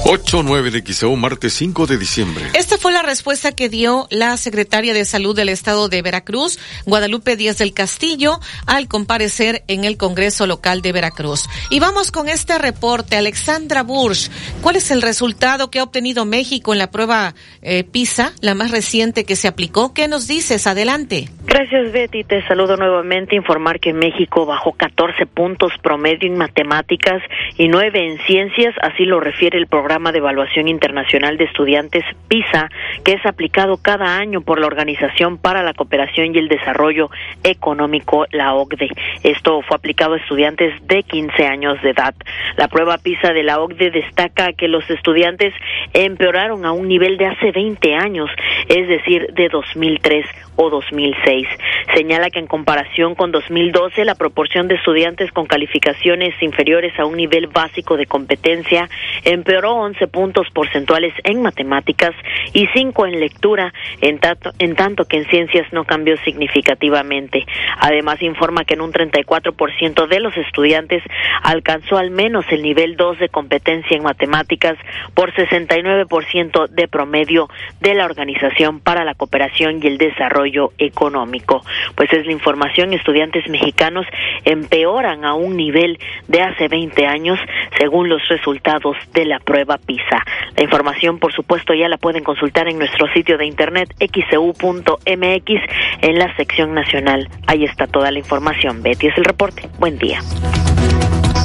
8-9 de XEU, martes 5 de diciembre. Esta fue la respuesta que dio la secretaria de Salud del Estado de Veracruz, Guadalupe Díaz del Castillo, al comparecer en el Congreso Local de Veracruz. Y vamos con este reporte. Alexandra Bursch, ¿cuál es el resultado que ha obtenido México en la prueba eh, PISA, la más reciente que se aplicó? ¿Qué nos dices? Adelante. Gracias, Betty. Te saludo nuevamente. Informar que México bajó 14 puntos promedio en matemáticas y 9 en ciencias, así lo refiere el programa programa de evaluación internacional de estudiantes PISA, que es aplicado cada año por la Organización para la Cooperación y el Desarrollo Económico, la OCDE. Esto fue aplicado a estudiantes de 15 años de edad. La prueba PISA de la OCDE destaca que los estudiantes empeoraron a un nivel de hace 20 años, es decir, de 2003 o 2006. Señala que en comparación con 2012, la proporción de estudiantes con calificaciones inferiores a un nivel básico de competencia empeoró 11 puntos porcentuales en matemáticas y 5 en lectura, en tanto, en tanto que en ciencias no cambió significativamente. Además, informa que en un 34% de los estudiantes alcanzó al menos el nivel 2 de competencia en matemáticas por 69% de promedio de la Organización para la Cooperación y el Desarrollo Económico. Pues es la información, estudiantes mexicanos empeoran a un nivel de hace 20 años según los resultados de la prueba PISA. La información, por supuesto, ya la pueden consultar en nuestro sitio de internet xcu.mx en la sección nacional. Ahí está toda la información. Betty es el reporte. Buen día.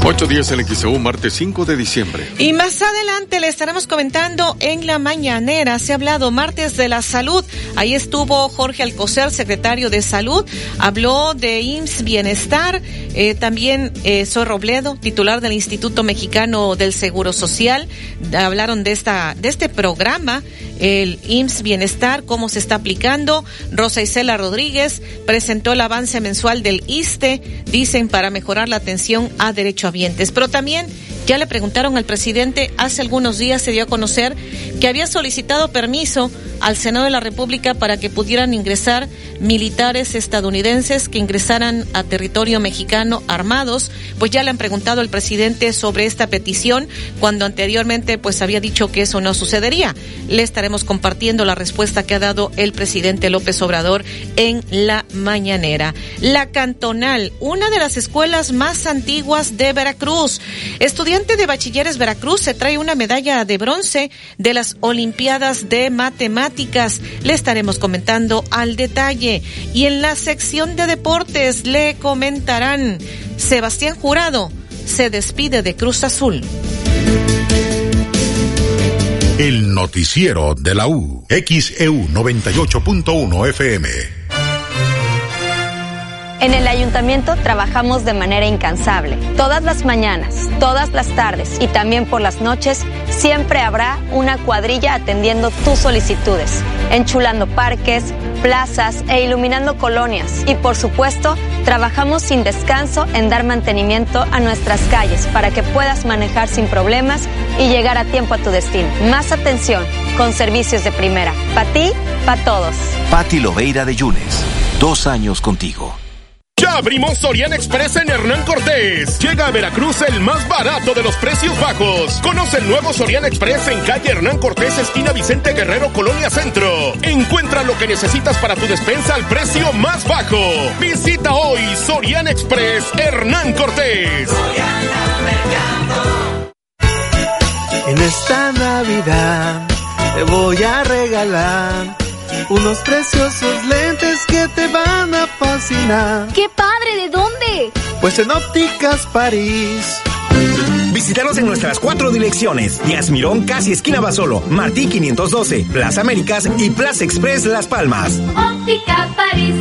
8 días en XEU, martes 5 de diciembre. Y más adelante le estaremos comentando en la mañanera. Se ha hablado martes de la salud. Ahí estuvo Jorge Alcocer, secretario de salud. Habló de IMSS Bienestar. Eh, también eh, Soy Robledo, titular del Instituto Mexicano del Seguro Social. Hablaron de esta, de este programa el IMSS Bienestar, cómo se está aplicando. Rosa Isela Rodríguez presentó el avance mensual del ISTE, dicen, para mejorar la atención a Pero también ya le preguntaron al presidente, hace algunos días se dio a conocer que había solicitado permiso al Senado de la República para que pudieran ingresar militares estadounidenses que ingresaran a territorio mexicano armados, pues ya le han preguntado al presidente sobre esta petición cuando anteriormente pues había dicho que eso no sucedería. Le estaremos compartiendo la respuesta que ha dado el presidente López Obrador en la mañanera. La Cantonal, una de las escuelas más antiguas de Veracruz. Estudiante de bachilleres Veracruz se trae una medalla de bronce de las Olimpiadas de Matemáticas. Le estaremos comentando al detalle. Y en la sección de deportes le comentarán, Sebastián Jurado se despide de Cruz Azul. El noticiero de la U. XEU 98.1 FM. En el ayuntamiento trabajamos de manera incansable. Todas las mañanas, todas las tardes y también por las noches, siempre habrá una cuadrilla atendiendo tus solicitudes, enchulando parques, plazas e iluminando colonias. Y por supuesto, trabajamos sin descanso en dar mantenimiento a nuestras calles para que puedas manejar sin problemas y llegar a tiempo a tu destino. Más atención, con servicios de primera. Para ti, para todos. Pati Loveira de Yunes. Dos años contigo. Ya abrimos Sorian Express en Hernán Cortés. Llega a Veracruz el más barato de los precios bajos. Conoce el nuevo Sorian Express en calle Hernán Cortés, esquina Vicente Guerrero, Colonia Centro. Encuentra lo que necesitas para tu despensa al precio más bajo. Visita hoy Sorian Express Hernán Cortés. En esta Navidad te voy a regalar unos preciosos lentes que te van a fascinar. ¡Qué padre! ¿De dónde? Pues en Ópticas París. Visítanos en nuestras cuatro direcciones: Díaz Mirón, casi esquina Basolo, Martí 512, Plaza Américas y Plaza Express Las Palmas. Óptica París.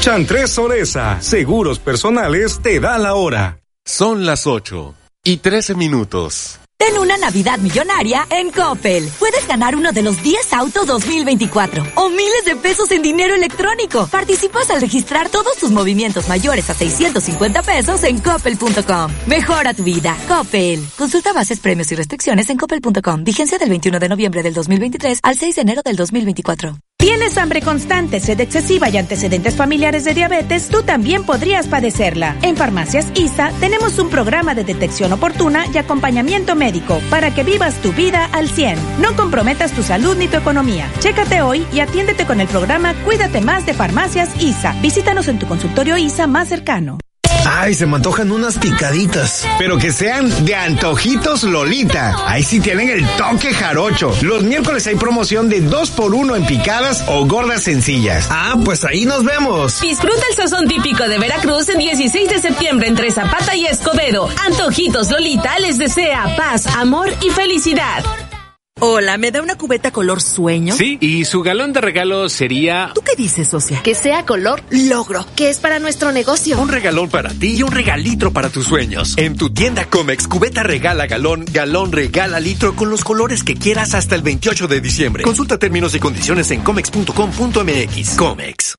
Chantres Soresa, seguros personales, te da la hora. Son las 8 y 13 minutos. Ten una Navidad millonaria en Coppel. Puedes ganar uno de los 10 autos 2024 o miles de pesos en dinero electrónico. Participas al registrar todos tus movimientos mayores a 650 pesos en coppel.com. Mejora tu vida. Coppel. Consulta bases, premios y restricciones en coppel.com. Vigencia del 21 de noviembre del 2023 al 6 de enero del 2024. ¿Tienes hambre constante, sed excesiva y antecedentes familiares de diabetes? Tú también podrías padecerla. En Farmacias ISA tenemos un programa de detección oportuna y acompañamiento médico para que vivas tu vida al 100. No comprometas tu salud ni tu economía. Chécate hoy y atiéndete con el programa Cuídate más de Farmacias ISA. Visítanos en tu consultorio ISA más cercano. Ay, se me antojan unas picaditas. Pero que sean de antojitos Lolita. Ahí sí tienen el toque jarocho. Los miércoles hay promoción de 2 por 1 en picadas o gordas sencillas. Ah, pues ahí nos vemos. Disfruta el sazón típico de Veracruz el 16 de septiembre entre Zapata y Escobedo. Antojitos Lolita les desea paz, amor y felicidad. Hola, ¿me da una cubeta color sueño? Sí, y su galón de regalo sería... ¿Tú qué dices, socia? Que sea color logro, que es para nuestro negocio. Un regalón para ti y un regalitro para tus sueños. En tu tienda Comex, cubeta regala galón, galón regala litro con los colores que quieras hasta el 28 de diciembre. Consulta términos y condiciones en comex.com.mx. Comex.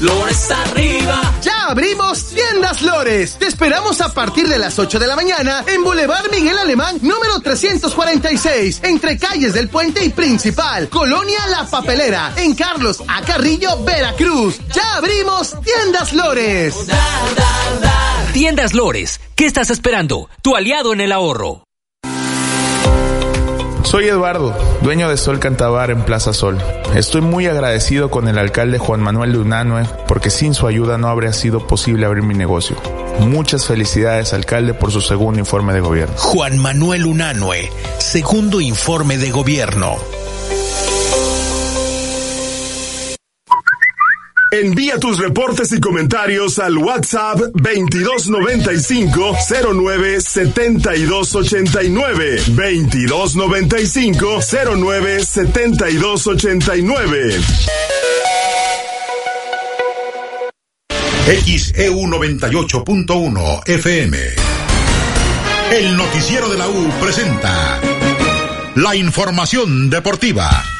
Lores arriba. Ya abrimos Tiendas Lores. Te esperamos a partir de las 8 de la mañana en Boulevard Miguel Alemán, número 346, entre calles del Puente y Principal, Colonia La Papelera, en Carlos Acarrillo, Veracruz. Ya abrimos Tiendas Lores. Tiendas Lores. ¿Qué estás esperando? Tu aliado en el ahorro. Soy Eduardo, dueño de Sol Cantabar en Plaza Sol. Estoy muy agradecido con el alcalde Juan Manuel Unanue porque sin su ayuda no habría sido posible abrir mi negocio. Muchas felicidades, alcalde, por su segundo informe de gobierno. Juan Manuel Unanue, segundo informe de gobierno. Envía tus reportes y comentarios al WhatsApp 2295 09 7289 2295 09 7289 XEU 98.1 FM. El noticiero de la U presenta la información deportiva.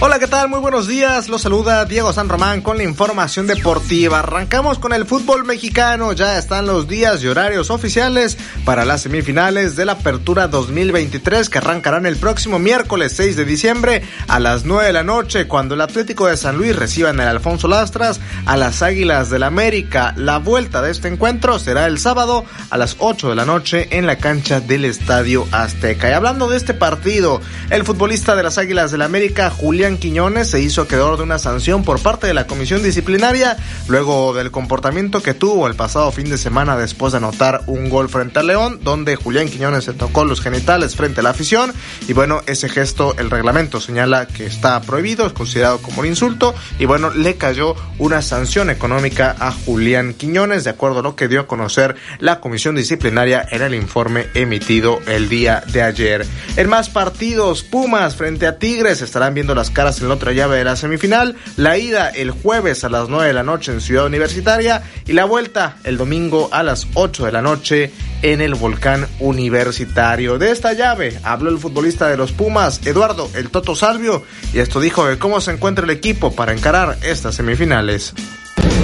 Hola, ¿qué tal? Muy buenos días. Los saluda Diego San Román con la información deportiva. Arrancamos con el fútbol mexicano. Ya están los días y horarios oficiales para las semifinales de la Apertura 2023 que arrancarán el próximo miércoles 6 de diciembre a las 9 de la noche cuando el Atlético de San Luis reciba en el Alfonso Lastras a las Águilas del la América. La vuelta de este encuentro será el sábado a las 8 de la noche en la cancha del Estadio Azteca. Y hablando de este partido, el futbolista de las Águilas del la América, Julián Quiñones se hizo acreedor de una sanción por parte de la comisión disciplinaria luego del comportamiento que tuvo el pasado fin de semana después de anotar un gol frente al León, donde Julián Quiñones se tocó los genitales frente a la afición y bueno, ese gesto el reglamento señala que está prohibido, es considerado como un insulto y bueno, le cayó una sanción económica a Julián Quiñones de acuerdo a lo que dio a conocer la comisión disciplinaria en el informe emitido el día de ayer. En más partidos, Pumas frente a Tigres estarán viendo las caras en la otra llave de la semifinal. La ida el jueves a las 9 de la noche en Ciudad Universitaria y la vuelta el domingo a las 8 de la noche en el Volcán Universitario. De esta llave habló el futbolista de los Pumas, Eduardo El Toto Salvio, y esto dijo de cómo se encuentra el equipo para encarar estas semifinales.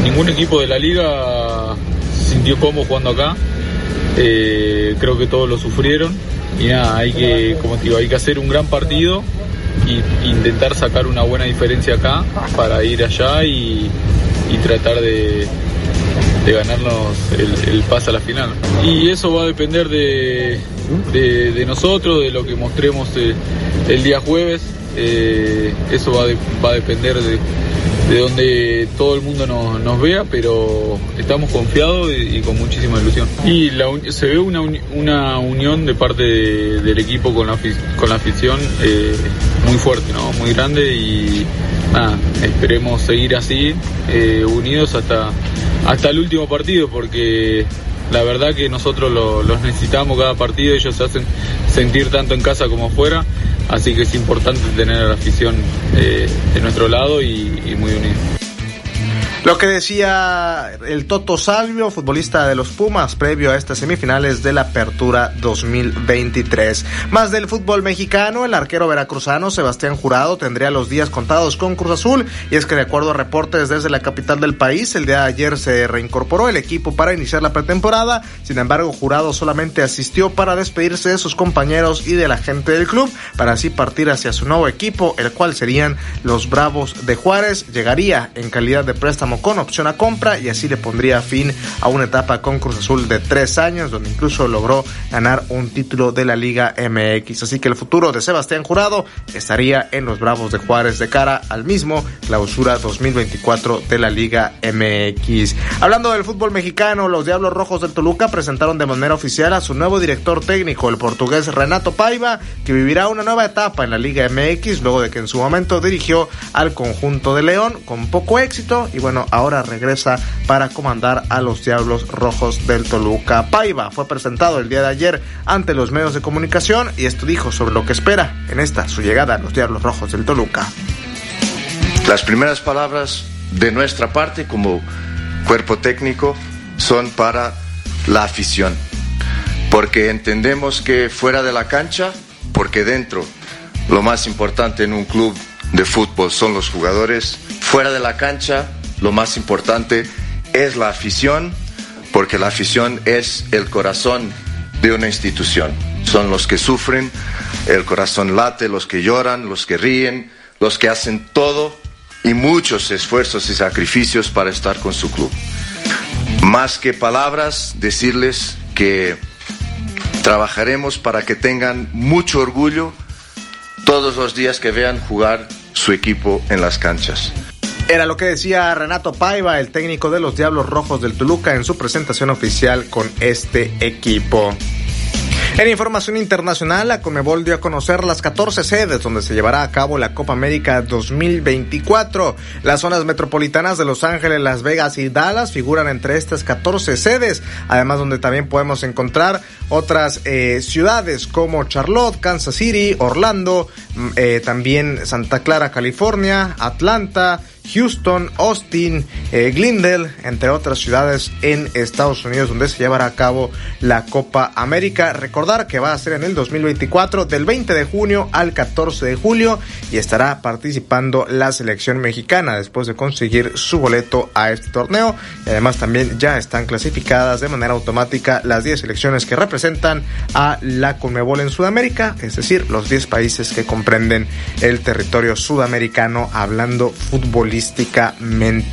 Ningún equipo de la liga sintió cómodo jugando acá. Eh, creo que todos lo sufrieron y nada, hay que, como te digo, hay que hacer un gran partido y intentar sacar una buena diferencia acá para ir allá y, tratar de, ganarnos el, el pase a la final. Y eso va a depender de, de, nosotros, de lo que mostremos el, el día jueves. Eh, eso va, de, va a depender de, de donde todo el mundo nos, vea, pero estamos confiados y, con muchísima ilusión. Y la, se ve una, una unión de parte de, del equipo con la, con la afición eh, muy fuerte, ¿no? muy grande y nada, esperemos seguir así, eh, unidos hasta, hasta el último partido, porque la verdad que nosotros lo, los necesitamos cada partido, ellos se hacen sentir tanto en casa como fuera, así que es importante tener a la afición eh, de nuestro lado y, y muy unidos. Lo que decía el Toto Salvio, futbolista de los Pumas, previo a estas semifinales de la Apertura 2023. Más del fútbol mexicano, el arquero veracruzano Sebastián Jurado tendría los días contados con Cruz Azul y es que de acuerdo a reportes desde la capital del país, el día de ayer se reincorporó el equipo para iniciar la pretemporada. Sin embargo, Jurado solamente asistió para despedirse de sus compañeros y de la gente del club para así partir hacia su nuevo equipo, el cual serían los Bravos de Juárez. Llegaría en calidad de préstamo con opción a compra y así le pondría fin a una etapa con Cruz Azul de tres años donde incluso logró ganar un título de la Liga MX. Así que el futuro de Sebastián Jurado estaría en los Bravos de Juárez de cara al mismo clausura 2024 de la Liga MX. Hablando del fútbol mexicano, los Diablos Rojos del Toluca presentaron de manera oficial a su nuevo director técnico, el portugués Renato Paiva, que vivirá una nueva etapa en la Liga MX luego de que en su momento dirigió al conjunto de León con poco éxito y bueno, ahora regresa para comandar a los Diablos Rojos del Toluca. Paiva fue presentado el día de ayer ante los medios de comunicación y esto dijo sobre lo que espera en esta su llegada a los Diablos Rojos del Toluca. Las primeras palabras de nuestra parte como cuerpo técnico son para la afición, porque entendemos que fuera de la cancha, porque dentro lo más importante en un club de fútbol son los jugadores, fuera de la cancha lo más importante es la afición, porque la afición es el corazón de una institución. Son los que sufren, el corazón late, los que lloran, los que ríen, los que hacen todo y muchos esfuerzos y sacrificios para estar con su club. Más que palabras, decirles que trabajaremos para que tengan mucho orgullo todos los días que vean jugar su equipo en las canchas. Era lo que decía Renato Paiva, el técnico de los Diablos Rojos del Toluca, en su presentación oficial con este equipo. En información internacional, la Conmebol dio a conocer las 14 sedes donde se llevará a cabo la Copa América 2024. Las zonas metropolitanas de Los Ángeles, Las Vegas y Dallas figuran entre estas 14 sedes, además donde también podemos encontrar otras eh, ciudades como Charlotte, Kansas City, Orlando, mm, eh, también Santa Clara, California, Atlanta, Houston, Austin, eh, Glendale, entre otras ciudades en Estados Unidos donde se llevará a cabo la Copa América. Recordar que va a ser en el 2024 del 20 de junio al 14 de julio y estará participando la selección mexicana después de conseguir su boleto a este torneo y además también ya están clasificadas de manera automática las 10 selecciones que representan a la Conmebol en Sudamérica, es decir, los 10 países que comprenden el territorio sudamericano hablando fútbol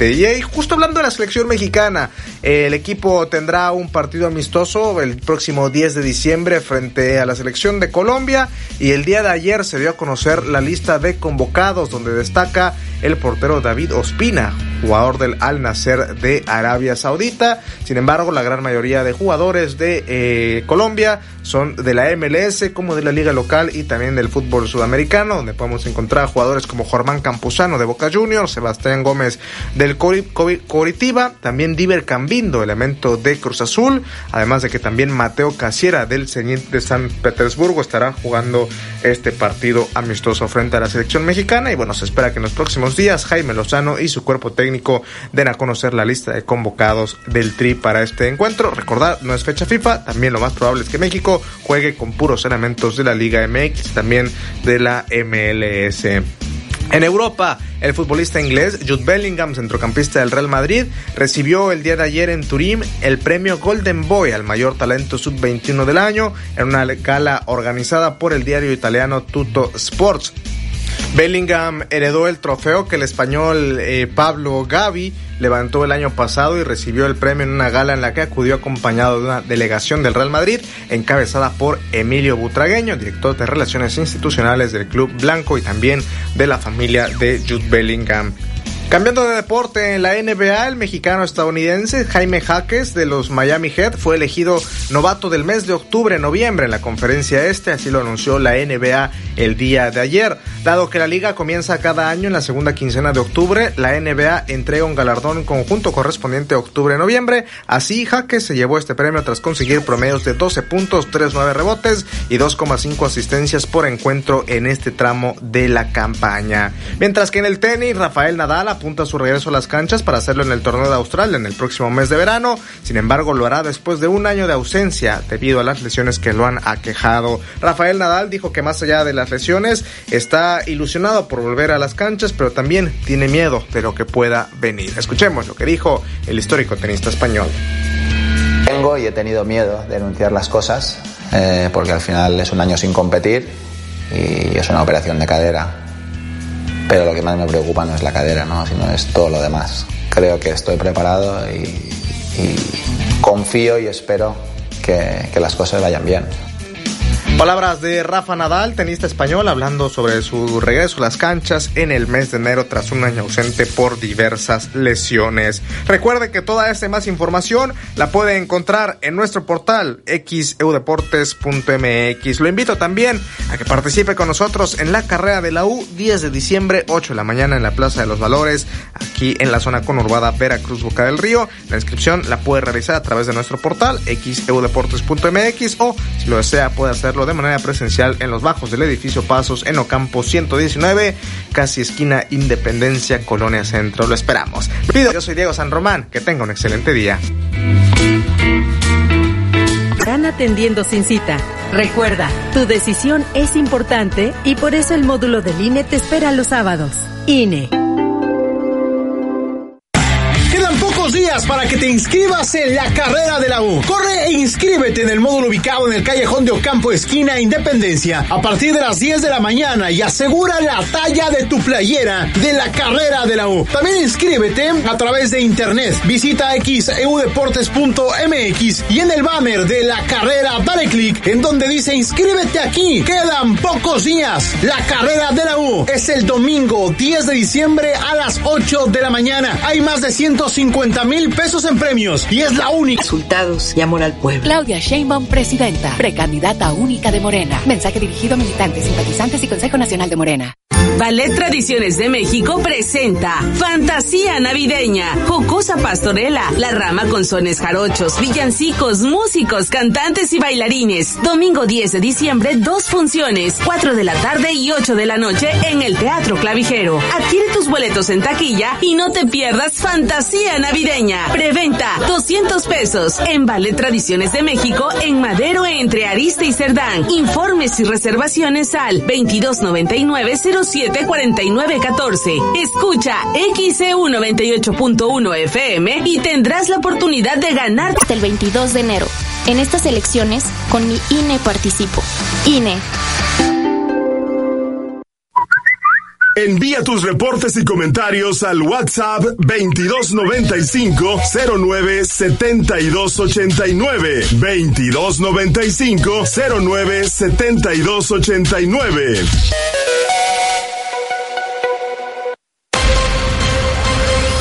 y justo hablando de la selección mexicana, el equipo tendrá un partido amistoso el próximo 10 de diciembre frente a la selección de Colombia y el día de ayer se dio a conocer la lista de convocados donde destaca el portero David Ospina, jugador del Al Nasser de Arabia Saudita. Sin embargo, la gran mayoría de jugadores de eh, Colombia son de la MLS como de la liga local y también del fútbol sudamericano, donde podemos encontrar jugadores como Jormán Campuzano de Boca Juniors, Sebastián Gómez del Coritiba, también Diver Cambindo, elemento de Cruz Azul, además de que también Mateo Casiera del de San Petersburgo estará jugando este partido amistoso frente a la selección mexicana. Y bueno, se espera que en los próximos días Jaime Lozano y su cuerpo técnico den a conocer la lista de convocados del Tri para este encuentro. Recordad, no es fecha FIFA, también lo más probable es que México juegue con puros elementos de la Liga MX, también de la MLS. En Europa, el futbolista inglés Jude Bellingham, centrocampista del Real Madrid, recibió el día de ayer en Turín el premio Golden Boy al mayor talento sub-21 del año en una gala organizada por el diario italiano Tutto Sports. Bellingham heredó el trofeo que el español eh, Pablo Gavi levantó el año pasado y recibió el premio en una gala en la que acudió acompañado de una delegación del Real Madrid encabezada por Emilio Butragueño, director de Relaciones Institucionales del Club Blanco y también de la familia de Jude Bellingham. Cambiando de deporte, en la NBA, el mexicano estadounidense Jaime Jaques de los Miami Heat fue elegido novato del mes de octubre-noviembre en la conferencia este, así lo anunció la NBA el día de ayer. Dado que la liga comienza cada año en la segunda quincena de octubre, la NBA entrega un galardón conjunto correspondiente octubre-noviembre. Así, Jaques se llevó este premio tras conseguir promedios de 12 puntos, 3-9 rebotes y 2,5 asistencias por encuentro en este tramo de la campaña. Mientras que en el tenis, Rafael Nadal apunta a su regreso a las canchas para hacerlo en el torneo de Australia en el próximo mes de verano. Sin embargo, lo hará después de un año de ausencia debido a las lesiones que lo han aquejado. Rafael Nadal dijo que más allá de las lesiones está ilusionado por volver a las canchas, pero también tiene miedo de lo que pueda venir. Escuchemos lo que dijo el histórico tenista español. Tengo y he tenido miedo de denunciar las cosas eh, porque al final es un año sin competir y es una operación de cadera. Pero lo que más me preocupa no es la cadera, ¿no? sino es todo lo demás. Creo que estoy preparado y, confío y espero que las cosas vayan bien. Palabras de Rafa Nadal, tenista español, hablando sobre su regreso a las canchas en el mes de enero tras un año ausente por diversas lesiones. Recuerde que toda esta más información la puede encontrar en nuestro portal xeudeportes.mx. Lo invito también a que participe con nosotros en la carrera de la U 10 de diciembre, 8 de la mañana en la Plaza de los Valores, aquí en la zona conurbada Veracruz Boca del Río. La inscripción la puede realizar a través de nuestro portal xeudeportes.mx o si lo desea puede hacerlo de manera presencial en los bajos del edificio Pasos en Ocampo 119, casi esquina Independencia, Colonia Centro. Lo esperamos. Pido, yo soy Diego San Román, que tenga un excelente día. Están atendiendo sin cita. Recuerda, tu decisión es importante y por eso el módulo del INE te espera los sábados. INE. Días para que te inscribas en la carrera de la U. Corre e inscríbete en el módulo ubicado en el callejón de Ocampo, esquina Independencia, a partir de las 10 de la mañana y asegura la talla de tu playera de la carrera de la U. También inscríbete a través de internet. Visita xeudeportes.mx y en el banner de la carrera dale clic en donde dice inscríbete aquí. Quedan pocos días. La carrera de la U es el domingo 10 de diciembre a las 8 de la mañana. Hay más de 150 mil pesos en premios y es la única. Resultados y amor al pueblo. Claudia Sheinbaum, presidenta, precandidata única de Morena. Mensaje dirigido a militantes, simpatizantes y Consejo Nacional de Morena. Ballet Tradiciones de México presenta Fantasía Navideña, Jocosa Pastorela, La Rama con sones jarochos, villancicos, músicos, cantantes y bailarines. Domingo 10 de diciembre, dos funciones, 4 de la tarde y 8 de la noche en el Teatro Clavijero. Adquiere tus boletos en taquilla y no te pierdas Fantasía Navideña. Preventa 200 pesos en Ballet Tradiciones de México en Madero entre Arista y Cerdán. Informes y reservaciones al 2299 074914. Escucha XCU 98.1 FM y tendrás la oportunidad de ganar hasta el 22 de enero. En estas elecciones, con mi INE participo. INE. Envía tus reportes y comentarios al WhatsApp 2295 09 7289 2295 09 7289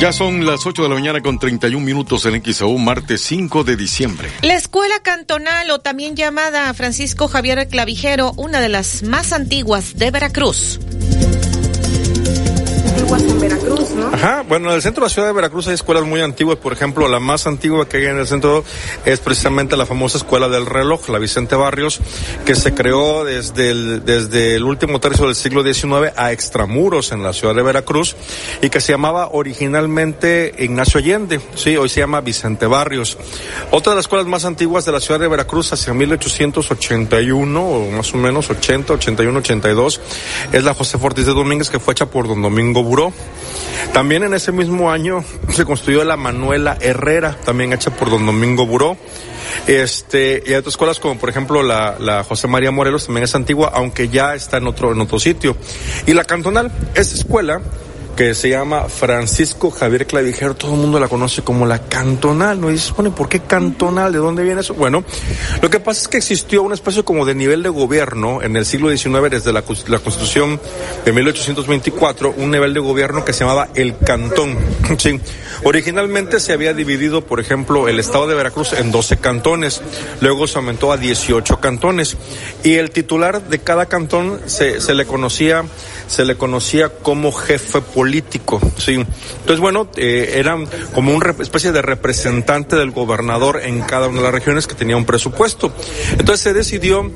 Ya son las 8 de la mañana con 31 minutos en XAU, martes 5 de diciembre. La escuela cantonal o también llamada Francisco Javier Clavijero, una de las más antiguas de Veracruz Veracruz, ¿no? Ajá, bueno, en el centro de la ciudad de Veracruz hay escuelas muy antiguas, por ejemplo, la más antigua que hay en el centro es precisamente la famosa escuela del reloj, la Vicente Barrios, que se creó desde el, desde el último tercio del siglo XIX a extramuros en la ciudad de Veracruz y que se llamaba originalmente Ignacio Allende, sí, hoy se llama Vicente Barrios. Otra de las escuelas más antiguas de la ciudad de Veracruz hacia 1881 o más o menos 80, 81, 82 es la José Ortiz de Domínguez que fue hecha por don Domingo Buró. También en ese mismo año se construyó la Manuela Herrera, también hecha por don Domingo Buró. Este, y hay otras escuelas como por ejemplo la, la, José María Morelos también es antigua, aunque ya está en otro, en otro sitio. Y la cantonal, esta escuela que se llama Francisco Javier Clavijero. Todo el mundo la conoce como la cantonal, ¿no? Y se supone, ¿por qué cantonal? ¿De dónde viene eso? Bueno, lo que pasa es que existió una especie como de nivel de gobierno en el siglo XIX, desde la, la Constitución de 1824, un nivel de gobierno que se llamaba el cantón. Sí. Originalmente se había dividido, por ejemplo, el estado de Veracruz en 12 cantones, luego se aumentó a 18 cantones y el titular de cada cantón se, se le conocía se le conocía como jefe político, sí. Entonces, bueno, eh, era como una especie de representante del gobernador en cada una de las regiones que tenía un presupuesto. Entonces se decidió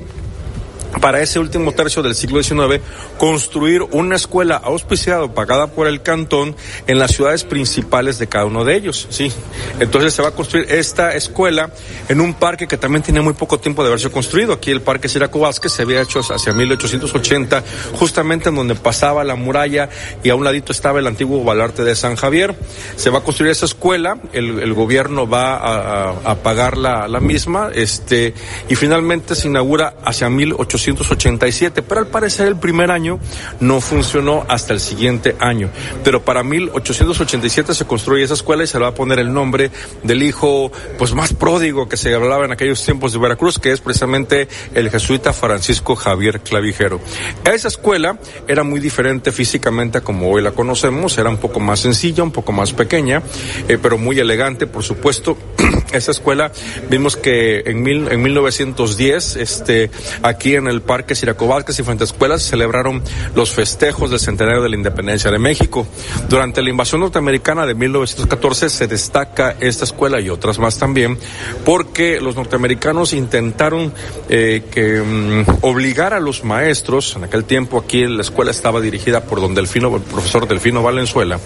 para ese último tercio del siglo XIX construir una escuela auspiciada pagada por el cantón en las ciudades principales de cada uno de ellos, sí. Entonces se va a construir esta escuela en un parque que también tiene muy poco tiempo de haberse construido. Aquí el parque Siraco Vázquez se había hecho hacia 1880, justamente en donde pasaba la muralla y a un ladito estaba el antiguo baluarte de San Javier. Se va a construir esa escuela, el, gobierno va a, pagar la, la misma, este, y finalmente se inaugura hacia 1880 1887, pero al parecer el primer año no funcionó hasta el siguiente año. Pero para 1887 se construye esa escuela y se le va a poner el nombre del hijo pues más pródigo que se hablaba en aquellos tiempos de Veracruz, que es precisamente el jesuita Francisco Javier Clavijero. Esa escuela era muy diferente físicamente a como hoy la conocemos, era un poco más sencilla, un poco más pequeña, eh, pero muy elegante, por supuesto. Esa escuela vimos que en, mil, en 1910, este, aquí en el Parque Siraco y frente a escuelas celebraron los festejos del centenario de la independencia de México. Durante la invasión norteamericana de 1914 se destaca esta escuela y otras más también porque los norteamericanos intentaron eh, mm, obligar a los maestros, en aquel tiempo aquí la escuela estaba dirigida por don Delfino, el profesor Delfino Valenzuela,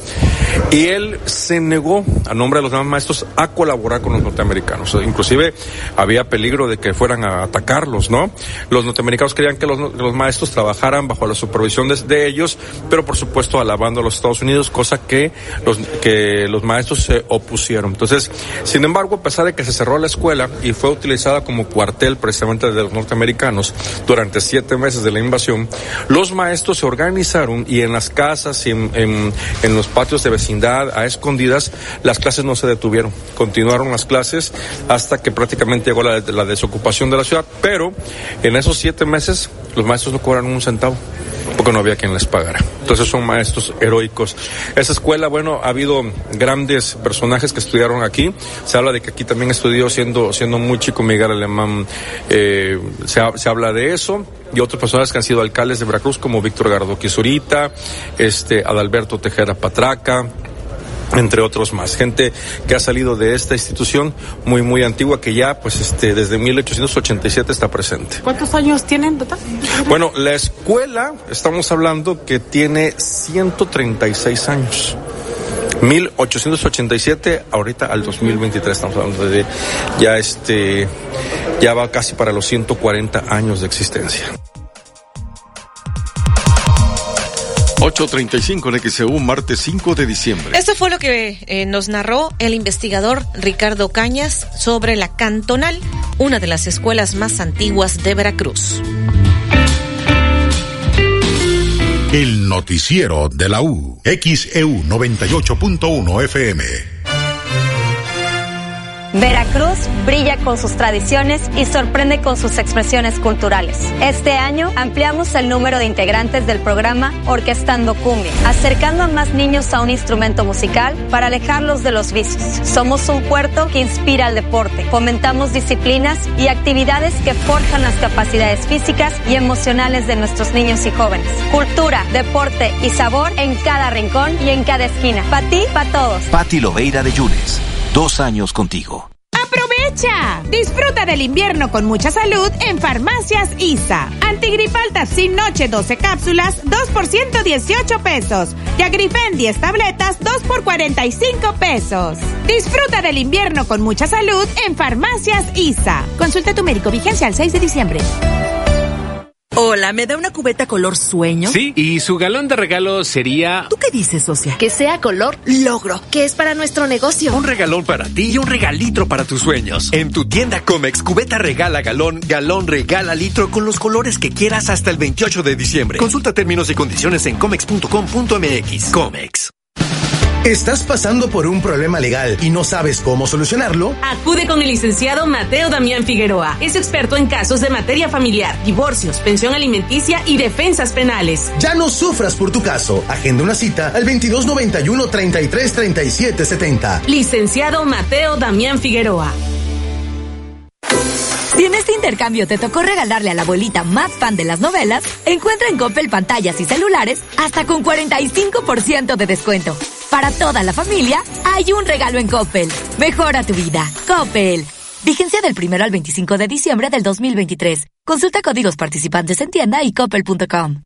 y él se negó a nombre de los demás maestros a colaborar con los norteamericanos. Inclusive había peligro de que fueran a atacarlos, ¿no? Los norteamericanos querían que los, maestros trabajaran bajo la supervisión de, ellos, pero por supuesto alabando a los Estados Unidos, cosa que los, que los maestros se opusieron. Entonces, sin embargo, a pesar de que se cerró la escuela y fue utilizada como cuartel precisamente de los norteamericanos durante siete meses de la invasión, los maestros se organizaron y en las casas y en, los patios de vecindad, a escondidas, las clases no se detuvieron. Continuaron las clases hasta que prácticamente llegó la, la desocupación de la ciudad, pero en esos siete meses los maestros no cobran un centavo porque no había quien les pagara. Entonces son maestros heroicos. Esa escuela, bueno, ha habido grandes personajes que estudiaron aquí. Se habla de que aquí también estudió siendo, siendo muy chico Miguel Alemán. Eh, se, se, habla de eso. Y otros personajes que han sido alcaldes de Veracruz, como Víctor Gardo Quisurita, este, Adalberto Tejera Patraca, entre otros más. Gente que ha salido de esta institución muy, muy antigua que ya, pues, este, desde 1887 está presente. ¿Cuántos años tienen, doctor? Bueno, la escuela, estamos hablando que tiene 136 años. 1887, ahorita al 2023 estamos hablando de ya este, ya va casi para los 140 años de existencia. 8.35 en XEU, martes 5 de diciembre. Esto fue lo que eh, nos narró el investigador Ricardo Cañas sobre la Cantonal, una de las escuelas más antiguas de Veracruz. El noticiero de la U, XEU 98.1 FM. Veracruz brilla con sus tradiciones y sorprende con sus expresiones culturales. Este año ampliamos el número de integrantes del programa Orquestando Cumbia, acercando a más niños a un instrumento musical para alejarlos de los vicios. Somos un puerto que inspira al deporte, fomentamos disciplinas y actividades que forjan las capacidades físicas y emocionales de nuestros niños y jóvenes. Cultura, deporte y sabor en cada rincón y en cada esquina. Para ti, para todos. Pati Loveira de Yunes dos años contigo. ¡Aprovecha! Disfruta del invierno con mucha salud en Farmacias ISA. Antigripal sin Noche 12 cápsulas, 2 por 118 pesos. Y Agrifen 10 tabletas, 2 por 45 pesos. Disfruta del invierno con mucha salud en Farmacias ISA. Consulta a tu médico vigencia el 6 de diciembre. Hola, ¿me da una cubeta color sueño? Sí, y su galón de regalo sería... ¿Tú qué dices, socia? Que sea color logro, que es para nuestro negocio. Un regalón para ti y un regalitro para tus sueños. En tu tienda Comex, cubeta regala galón, galón regala litro con los colores que quieras hasta el 28 de diciembre. Consulta términos y condiciones en comex.com.mx. Comex. ¿Estás pasando por un problema legal y no sabes cómo solucionarlo? Acude con el licenciado Mateo Damián Figueroa. Es experto en casos de materia familiar, divorcios, pensión alimenticia y defensas penales. Ya no sufras por tu caso. Agenda una cita al 2291 33 37 70. Licenciado Mateo Damián Figueroa. Si en este intercambio te tocó regalarle a la abuelita más fan de las novelas, encuentra en Coppel pantallas y celulares hasta con 45% de descuento. Para toda la familia, hay un regalo en Coppel. Mejora tu vida. Coppel. Vigencia del 1 al 25 de diciembre del 2023. Consulta códigos participantes en tienda y coppel.com.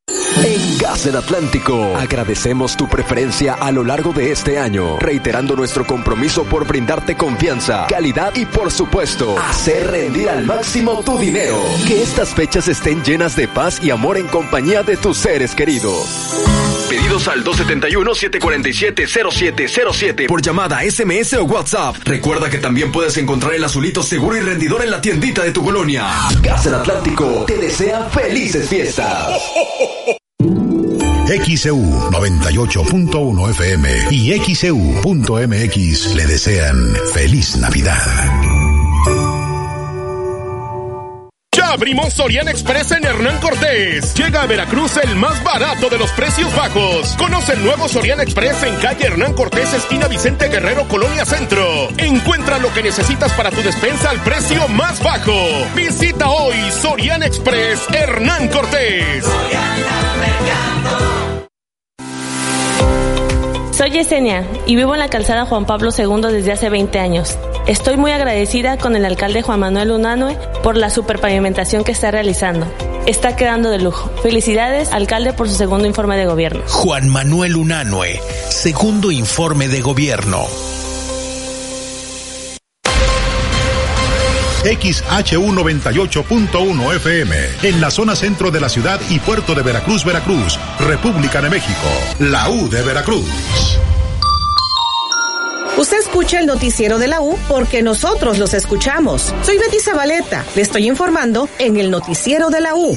En Gas del Atlántico, agradecemos tu preferencia a lo largo de este año, reiterando nuestro compromiso por brindarte confianza, calidad y por supuesto, hacer rendir al máximo tu dinero. Que estas fechas estén llenas de paz y amor en compañía de tus seres queridos. Pedidos al 271-747-0707 por llamada, SMS o WhatsApp. Recuerda que también puedes encontrar el azulito seguro y rendidor en la tiendita de tu colonia. Gas del Atlántico te desea felices fiestas. XEU 98.1 FM y XEU.mx le desean feliz Navidad. Ya abrimos Sorian Express en Hernán Cortés. Llega a Veracruz el más barato de los precios bajos. Conoce el nuevo Sorian Express en calle Hernán Cortés, esquina Vicente Guerrero, Colonia Centro. Encuentra lo que necesitas para tu despensa al precio más bajo. Visita hoy Sorian Express Hernán Cortés. Soy Yesenia y vivo en la calzada Juan Pablo II desde hace 20 años. Estoy muy agradecida con el alcalde Juan Manuel Unanue por la superpavimentación que está realizando. Está quedando de lujo. Felicidades, alcalde, por su segundo informe de gobierno. Juan Manuel Unanue, segundo informe de gobierno. XHU98.1 FM, en la zona centro de la ciudad y puerto de Veracruz, Veracruz, República de México, la U de Veracruz. Usted escucha el noticiero de la U porque nosotros los escuchamos. Soy Betty Zabaleta. Le estoy informando en el noticiero de la U.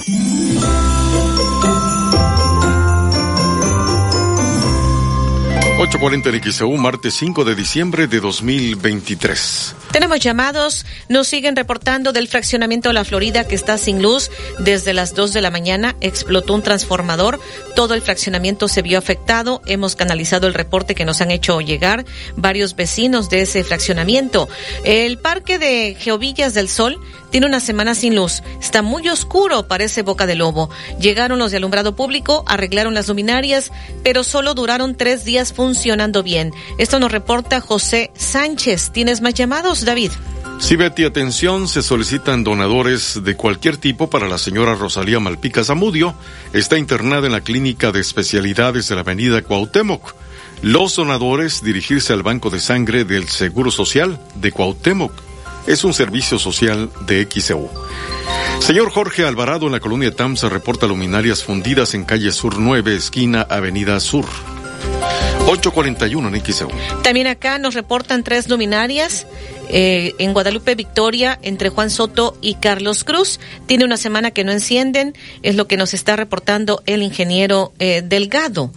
840 en XEU, martes 5 de diciembre de 2023. Tenemos llamados, nos siguen reportando del fraccionamiento de la Florida que está sin luz desde las 2 de la mañana, explotó un transformador, todo el fraccionamiento se vio afectado, hemos canalizado el reporte que nos han hecho llegar varios vecinos de ese fraccionamiento. El parque de Geovillas del Sol tiene una semana sin luz, está muy oscuro, parece boca de lobo. Llegaron los de alumbrado público, arreglaron las luminarias, pero solo duraron tres días funcionando bien. Esto nos reporta José Sánchez. ¿Tienes más llamados? David. Sí, Betty, atención, se solicitan donadores de cualquier tipo para la señora Rosalía Malpica Zamudio. Está internada en la clínica de especialidades de la avenida Cuauhtémoc. Los donadores dirigirse al Banco de Sangre del Seguro Social de Cuauhtémoc. Es un servicio social de XEU. Señor Jorge Alvarado en la colonia Tamsa reporta luminarias fundidas en calle Sur 9, esquina Avenida Sur. 841 en XEU. También acá nos reportan tres luminarias eh, en Guadalupe Victoria entre Juan Soto y Carlos Cruz. Tiene una semana que no encienden, es lo que nos está reportando el ingeniero eh, Delgado.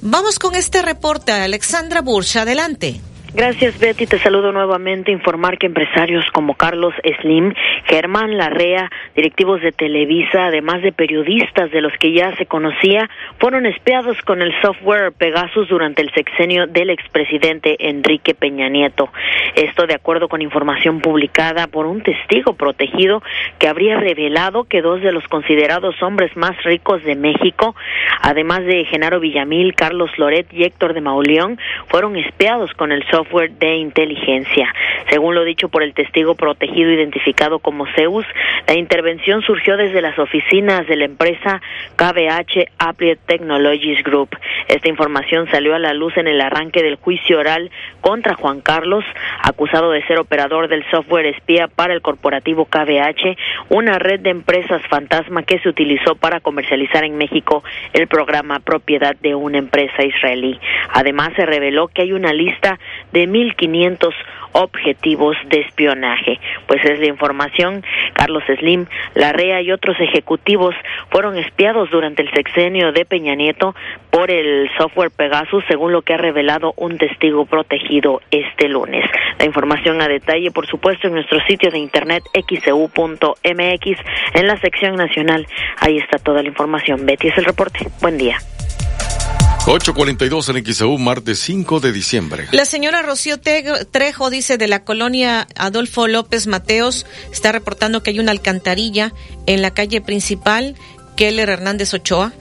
Vamos con este reporte, Alexandra Burch, adelante. Gracias, Betty. Te saludo nuevamente. Informar que empresarios como Carlos Slim, Germán Larrea, directivos de Televisa, además de periodistas de los que ya se conocía, fueron espiados con el software Pegasus durante el sexenio del expresidente Enrique Peña Nieto. Esto de acuerdo con información publicada por un testigo protegido que habría revelado que dos de los considerados hombres más ricos de México, además de Genaro Villamil, Carlos Loret y Héctor de Mauleón, fueron espiados con el software software de inteligencia. Según lo dicho por el testigo protegido identificado como Zeus, la intervención surgió desde las oficinas de la empresa KBH Applied Technologies Group. Esta información salió a la luz en el arranque del juicio oral contra Juan Carlos, acusado de ser operador del software espía para el corporativo KBH, una red de empresas fantasma que se utilizó para comercializar en México el programa propiedad de una empresa israelí. Además, se reveló que hay una lista de 1.500 objetivos de espionaje. Pues es la información, Carlos Slim, Larrea y otros ejecutivos fueron espiados durante el sexenio de Peña Nieto por el software Pegasus, según lo que ha revelado un testigo protegido este lunes. La información a detalle, por supuesto, en nuestro sitio de internet xcu.mx, en la sección nacional. Ahí está toda la información. Betty es el reporte. Buen día. 842 en XEU, martes 5 de diciembre. La señora Rocío Trejo dice de la colonia Adolfo López Mateos, está reportando que hay una alcantarilla en la calle principal, Keller Hernández Ochoa,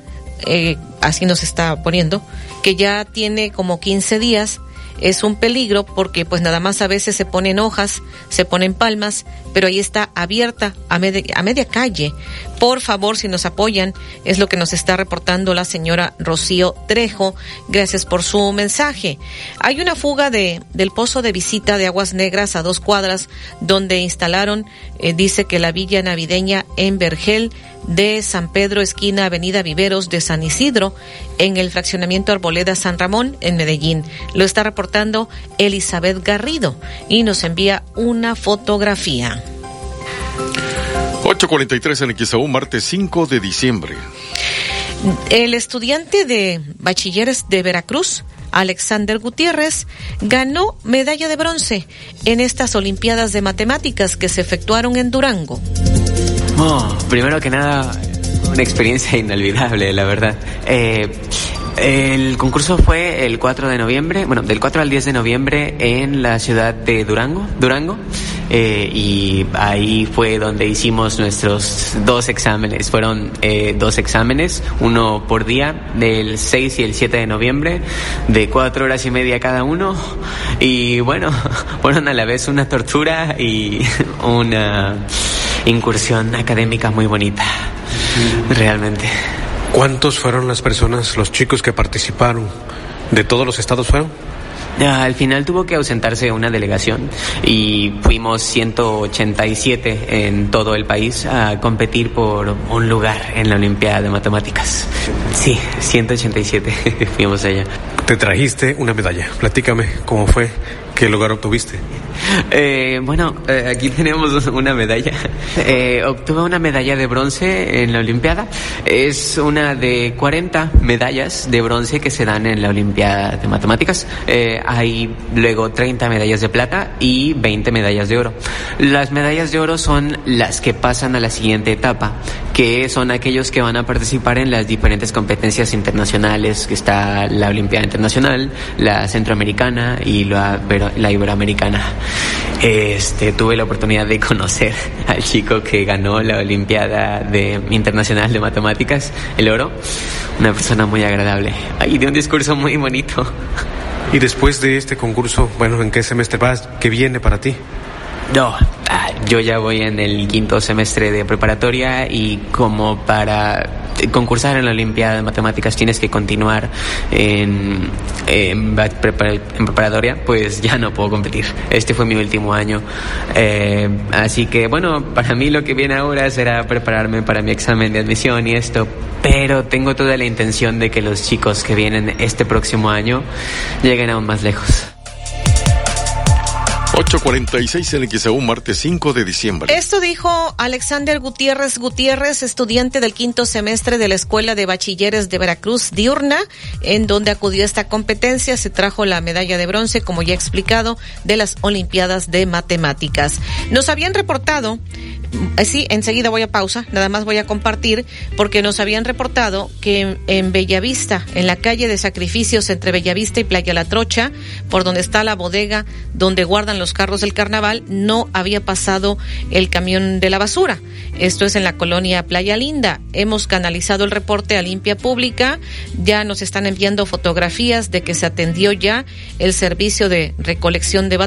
eh, así nos está poniendo, que ya tiene como 15 días es un peligro porque pues nada más a veces se ponen hojas, se ponen palmas, pero ahí está abierta a, a media calle. Por favor, si nos apoyan, es lo que nos está reportando la señora Rocío Trejo. Gracias por su mensaje. Hay una fuga de, del pozo de visita de Aguas Negras a dos cuadras donde instalaron, eh, dice que la villa navideña en Vergel de San Pedro, esquina Avenida Viveros de San Isidro, en el fraccionamiento Arboleda San Ramón, en Medellín. Lo está reportando Elizabeth Garrido y nos envía una fotografía. 8.43 en XAU, martes 5 de diciembre. El estudiante de bachilleres de Veracruz, Alexander Gutiérrez, ganó medalla de bronce en estas Olimpiadas de Matemáticas que se efectuaron en Durango. Oh, primero que nada, una experiencia inolvidable, la verdad. Eh, el concurso fue el 4 de noviembre, bueno, del 4 al 10 de noviembre en la ciudad de Durango, Durango, eh, y ahí fue donde hicimos nuestros dos exámenes. Fueron eh, dos exámenes, uno por día, del 6 y el 7 de noviembre, de cuatro horas y media cada uno, y bueno, fueron a la vez una tortura y una incursión académica muy bonita, realmente. ¿Cuántos fueron las personas, los chicos que participaron? ¿De todos los estados fueron? Al final tuvo que ausentarse una delegación y fuimos 187 en todo el país a competir por un lugar en la Olimpiada de Matemáticas. Sí, 187 fuimos allá. Te trajiste una medalla. Platícame cómo fue ¿Qué lugar obtuviste? Eh, bueno, eh, aquí tenemos una medalla. Eh, obtuve una medalla de bronce en la Olimpiada. Es una de 40 medallas de bronce que se dan en la Olimpiada de Matemáticas. Eh, hay luego 30 medallas de plata y 20 medallas de oro. Las medallas de oro son las que pasan a la siguiente etapa, que son aquellos que van a participar en las diferentes competencias internacionales, que está la Olimpiada Internacional, la Centroamericana y la la Iberoamericana. Este, tuve la oportunidad de conocer al chico que ganó la Olimpiada de, Internacional de Matemáticas, el oro. Una persona muy agradable y de un discurso muy bonito. Y después de este concurso, bueno, ¿en qué semestre vas? ¿Qué viene para ti? No, ah, yo ya voy en el quinto semestre de preparatoria y como para concursar en la Olimpiada de Matemáticas tienes que continuar en, preparatoria, pues ya no puedo competir. Este fue mi último año. Eh, así que bueno, para mí lo que viene ahora será prepararme para mi examen de admisión y esto, pero tengo toda la intención de que los chicos que vienen este próximo año lleguen aún más lejos. 8.46 en XEU, martes 5 de diciembre. Esto dijo Alexander Gutiérrez Gutiérrez, estudiante del quinto semestre de la Escuela de Bachilleres de Veracruz Diurna, en donde acudió esta competencia. Se trajo la medalla de bronce, como ya he explicado, de las Olimpiadas de Matemáticas. Nos habían reportado eh, sí, enseguida voy a pausa, nada más voy a compartir porque nos habían reportado que en, en, Bellavista, en la calle de sacrificios entre Bellavista y Playa La Trocha, por donde está la bodega donde guardan los carros del carnaval, no había pasado el camión de la basura. Esto es en la colonia Playa Linda. Hemos canalizado el reporte a Limpia Pública, ya nos están enviando fotografías de que se atendió ya el servicio de recolección de,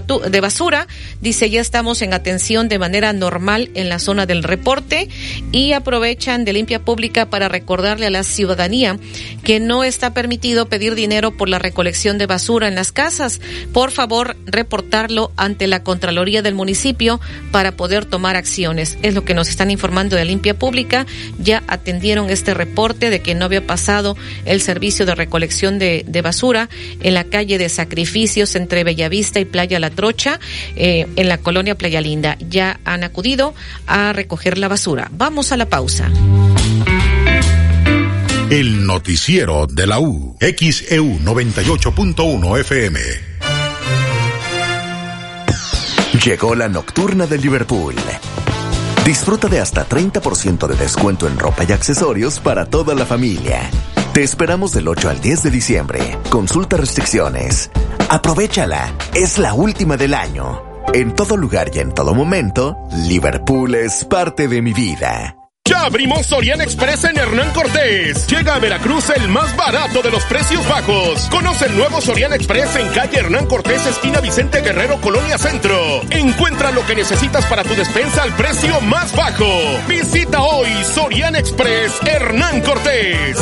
basura. Dice, ya estamos en atención de manera normal en la zona del reporte y aprovechan de limpia pública para recordarle a la ciudadanía que no está permitido pedir dinero por la recolección de basura en las casas. Por favor, reportarlo ante la Contraloría del municipio para poder tomar acciones. Es lo que nos están informando de limpia pública. Ya atendieron este reporte de que no había pasado el servicio de recolección de, basura en la calle de sacrificios entre Bellavista y Playa La Trocha, eh, en la colonia Playa Linda. Ya han acudido a recoger la basura. Vamos a la pausa. El noticiero de la U, XEU 98.1 FM. Llegó la nocturna de Liverpool. Disfruta de hasta 30% de descuento en ropa y accesorios para toda la familia. Te esperamos del 8 al 10 de diciembre. Consulta restricciones. Aprovechala. Es la última del año. En todo lugar y en todo momento, Liverpool es parte de mi vida. Ya abrimos Sorian Express en Hernán Cortés. Llega a Veracruz el más barato de los precios bajos. Conoce el nuevo Sorian Express en calle Hernán Cortés, esquina Vicente Guerrero, Colonia Centro. Encuentra lo que necesitas para tu despensa al precio más bajo. Visita hoy Sorian Express Hernán Cortés.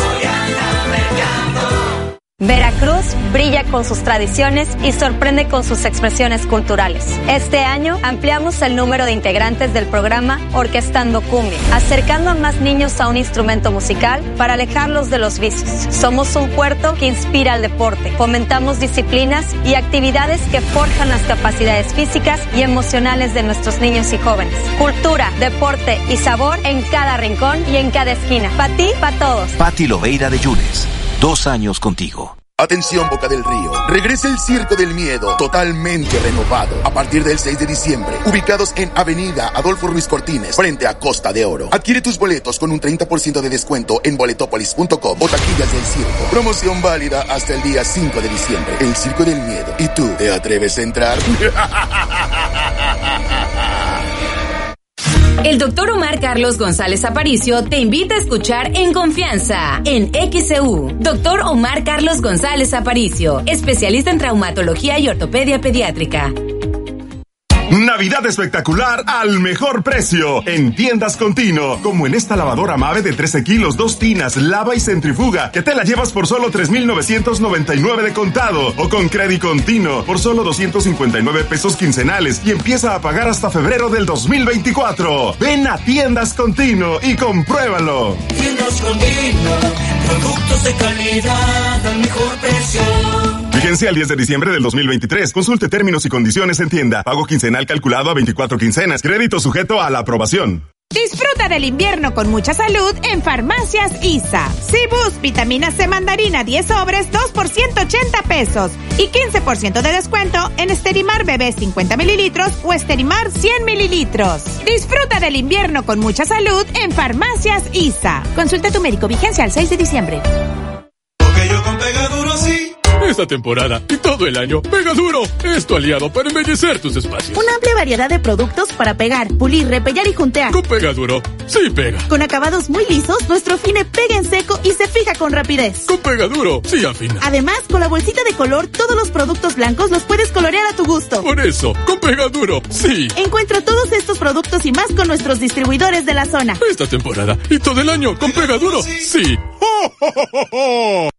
Veracruz brilla con sus tradiciones y sorprende con sus expresiones culturales. Este año ampliamos el número de integrantes del programa Orquestando Cumbia, acercando a más niños a un instrumento musical para alejarlos de los vicios. Somos un puerto que inspira al deporte, fomentamos disciplinas y actividades que forjan las capacidades físicas y emocionales de nuestros niños y jóvenes. Cultura, deporte y sabor en cada rincón y en cada esquina. Para ti, para todos. Pati Loveira de Yunes. Dos años contigo. Atención Boca del Río. Regresa el Circo del Miedo, totalmente renovado, a partir del 6 de diciembre, ubicados en Avenida Adolfo Ruiz Cortines, frente a Costa de Oro. Adquiere tus boletos con un 30% de descuento en boletopolis.com o taquillas del circo. Promoción válida hasta el día 5 de diciembre. El Circo del Miedo. ¿Y tú, te atreves a entrar? El doctor Omar Carlos González Aparicio te invita a escuchar En Confianza, en XCU. Doctor Omar Carlos González Aparicio, especialista en traumatología y ortopedia pediátrica. Navidad espectacular al mejor precio en tiendas Contino, como en esta lavadora Mave de 13 kilos, dos tinas, lava y centrifuga, que te la llevas por solo 3,999 de contado o con crédito Contino por solo 259 pesos quincenales y empieza a pagar hasta febrero del 2024. Ven a tiendas Contino y compruébalo. Tiendas Contino, productos de calidad al mejor precio. Vigencia al 10 de diciembre del 2023. Consulte términos y condiciones en tienda. Pago quincenal calculado a 24 quincenas. Crédito sujeto a la aprobación. Disfruta del invierno con mucha salud en Farmacias ISA. Cibus, vitamina C mandarina 10 sobres, 2 por 180 pesos. Y 15% de descuento en Esterimar Bebé 50 mililitros o Esterimar 100 mililitros. Disfruta del invierno con mucha salud en Farmacias ISA. Consulta a tu médico vigencia al 6 de diciembre. Porque yo con Pegaduro sí. Esta temporada y todo el año, Pega Duro es tu aliado para embellecer tus espacios. Una amplia variedad de productos para pegar, pulir, repellar y juntear. Con Pega Duro, sí pega. Con acabados muy lisos, nuestro fine pega en seco y se fija con rapidez. Con Pega Duro, sí afina. Además, con la bolsita de color, todos los productos blancos los puedes colorear a tu gusto. Por eso, con Pega Duro, sí. Encuentra todos estos productos y más con nuestros distribuidores de la zona. Esta temporada y todo el año con Pega Duro, sí. ¡Oh, oh, oh, oh!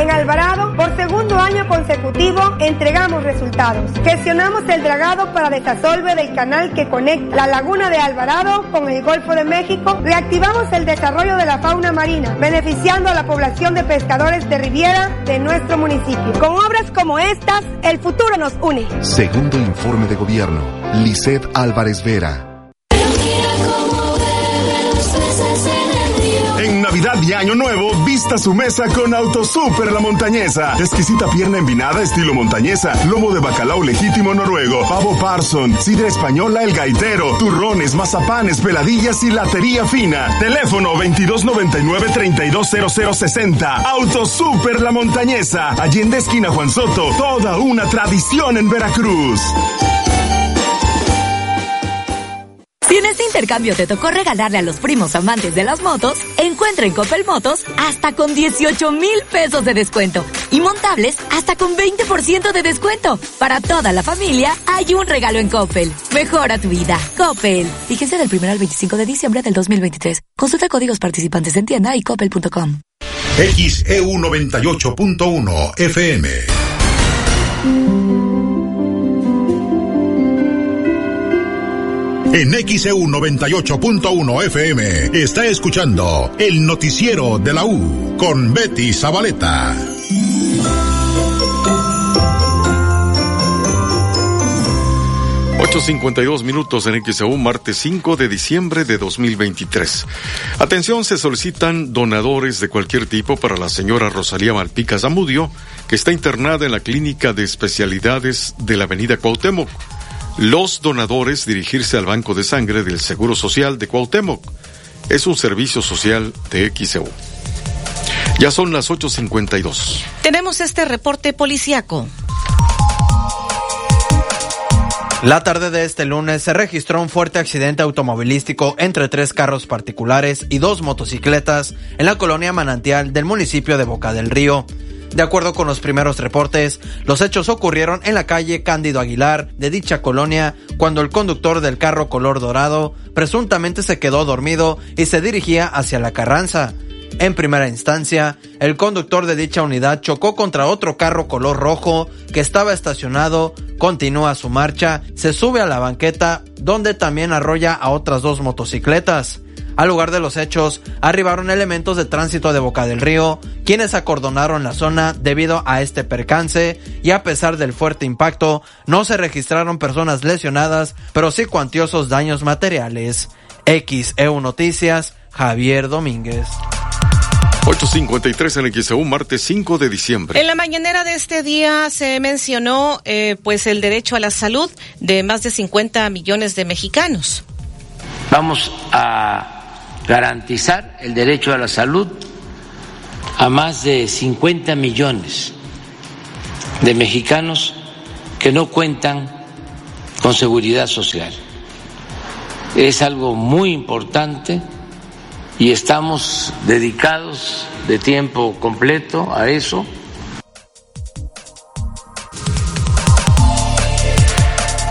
En Alvarado, por segundo año consecutivo, entregamos resultados. Gestionamos el dragado para desasolve del canal que conecta la laguna de Alvarado con el Golfo de México. Reactivamos el desarrollo de la fauna marina, beneficiando a la población de pescadores de Riviera de nuestro municipio. Con obras como estas, el futuro nos une. Segundo informe de gobierno. Lisset Álvarez Vera. Navidad y Año Nuevo, vista su mesa con Auto Super La Montañesa. Exquisita pierna envinada estilo montañesa, lomo de bacalao legítimo noruego, pavo parson, sidra española el gaitero, turrones, mazapanes, peladillas y latería fina. Teléfono 2299-320060. Auto Super La Montañesa. Allende esquina Juan Soto. Toda una tradición en Veracruz. Si en este intercambio te tocó regalarle a los primos amantes de las motos, encuentra en Coppel Motos hasta con 18 mil pesos de descuento y montables hasta con 20% de descuento. Para toda la familia hay un regalo en Coppel. Mejora tu vida. Coppel. Fíjense del 1 al 25 de diciembre del 2023. Consulta códigos participantes en tienda y coppel.com. XEU 98.1 FM. En XEU 98.1 FM está escuchando el noticiero de la U con Betty Zabaleta. dos minutos en XEU, martes 5 de diciembre de 2023. Atención, se solicitan donadores de cualquier tipo para la señora Rosalía Malpica Zamudio, que está internada en la clínica de especialidades de la avenida Cuauhtémoc los donadores dirigirse al Banco de Sangre del Seguro Social de Cuauhtémoc. Es un servicio social de XEU. Ya son las 8.52. Tenemos este reporte policiaco. La tarde de este lunes se registró un fuerte accidente automovilístico entre tres carros particulares y dos motocicletas en la colonia Manantial del municipio de Boca del Río. De acuerdo con los primeros reportes, los hechos ocurrieron en la calle Cándido Aguilar de dicha colonia cuando el conductor del carro color dorado presuntamente se quedó dormido y se dirigía hacia la Carranza. En primera instancia, el conductor de dicha unidad chocó contra otro carro color rojo que estaba estacionado, continúa su marcha, se sube a la banqueta donde también arrolla a otras dos motocicletas. Al lugar de los hechos, arribaron elementos de tránsito de Boca del Río, quienes acordonaron la zona debido a este percance y a pesar del fuerte impacto, no se registraron personas lesionadas, pero sí cuantiosos daños materiales. XEU Noticias, Javier Domínguez. 8.53 en XEU, martes 5 de diciembre. En la mañanera de este día se mencionó eh, pues el derecho a la salud de más de 50 millones de mexicanos. Vamos a garantizar el derecho a la salud a más de 50 millones de mexicanos que no cuentan con seguridad social. Es algo muy importante y estamos dedicados de tiempo completo a eso.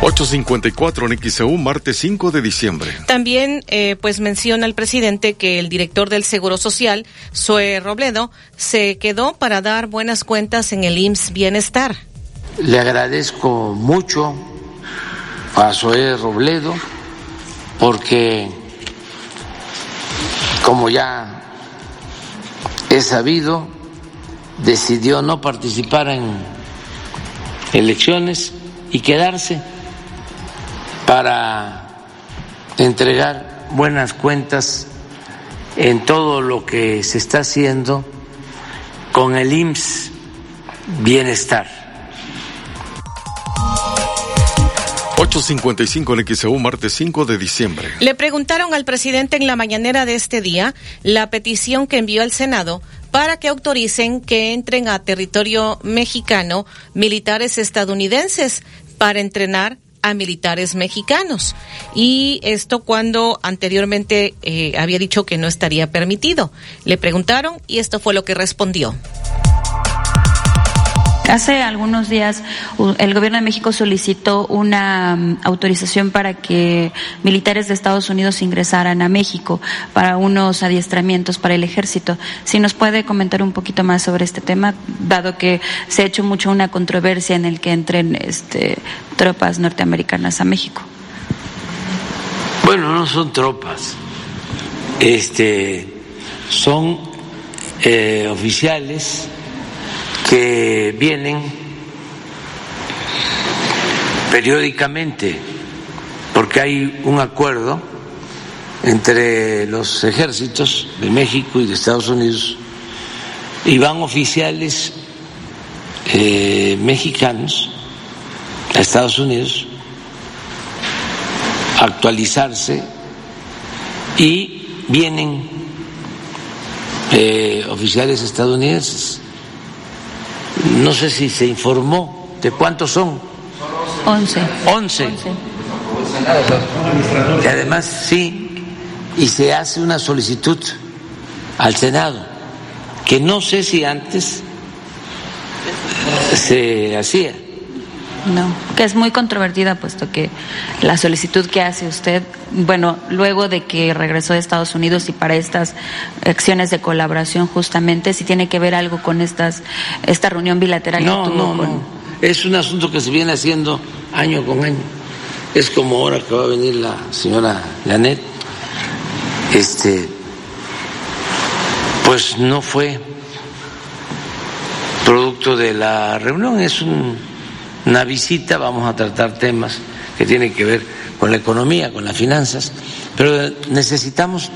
854 en XEU, martes 5 de diciembre. También, eh, pues menciona el presidente que el director del Seguro Social, Zoe Robledo, se quedó para dar buenas cuentas en el IMSS Bienestar. Le agradezco mucho a Zoe Robledo porque, como ya he sabido, decidió no participar en elecciones y quedarse para entregar buenas cuentas en todo lo que se está haciendo con el IMSS Bienestar. 8.55 en XEU, martes 5 de diciembre. Le preguntaron al presidente en la mañanera de este día la petición que envió al Senado para que autoricen que entren a territorio mexicano militares estadounidenses para entrenar a militares mexicanos. Y esto cuando anteriormente eh, había dicho que no estaría permitido. Le preguntaron y esto fue lo que respondió. Hace algunos días el gobierno de México solicitó una mm, autorización para que militares de Estados Unidos ingresaran a México para unos adiestramientos para el ejército. Si nos puede comentar un poquito más sobre este tema, dado que se ha hecho mucho una controversia en el que entren este, tropas norteamericanas a México. Bueno, no son tropas, este, son eh, oficiales que vienen periódicamente, porque hay un acuerdo entre los ejércitos de México y de Estados Unidos y van oficiales eh, mexicanos a Estados Unidos a actualizarse y vienen eh, oficiales estadounidenses. No sé si se informó de cuántos son. Once. Once. Y además, sí, y se hace una solicitud al Senado, que no sé si antes se hacía. No, que es muy controvertida, puesto que la solicitud que hace usted, bueno, luego de que regresó de Estados Unidos y para estas acciones de colaboración, justamente, si tiene que ver algo con estas esta reunión bilateral no, que tuvo no, con. No, es un asunto que se viene haciendo año con año. Es como ahora que va a venir la señora Janet, este, pues no fue producto de la reunión, es un, una visita, vamos a tratar temas que tienen que ver con la economía, con las finanzas, pero necesitamos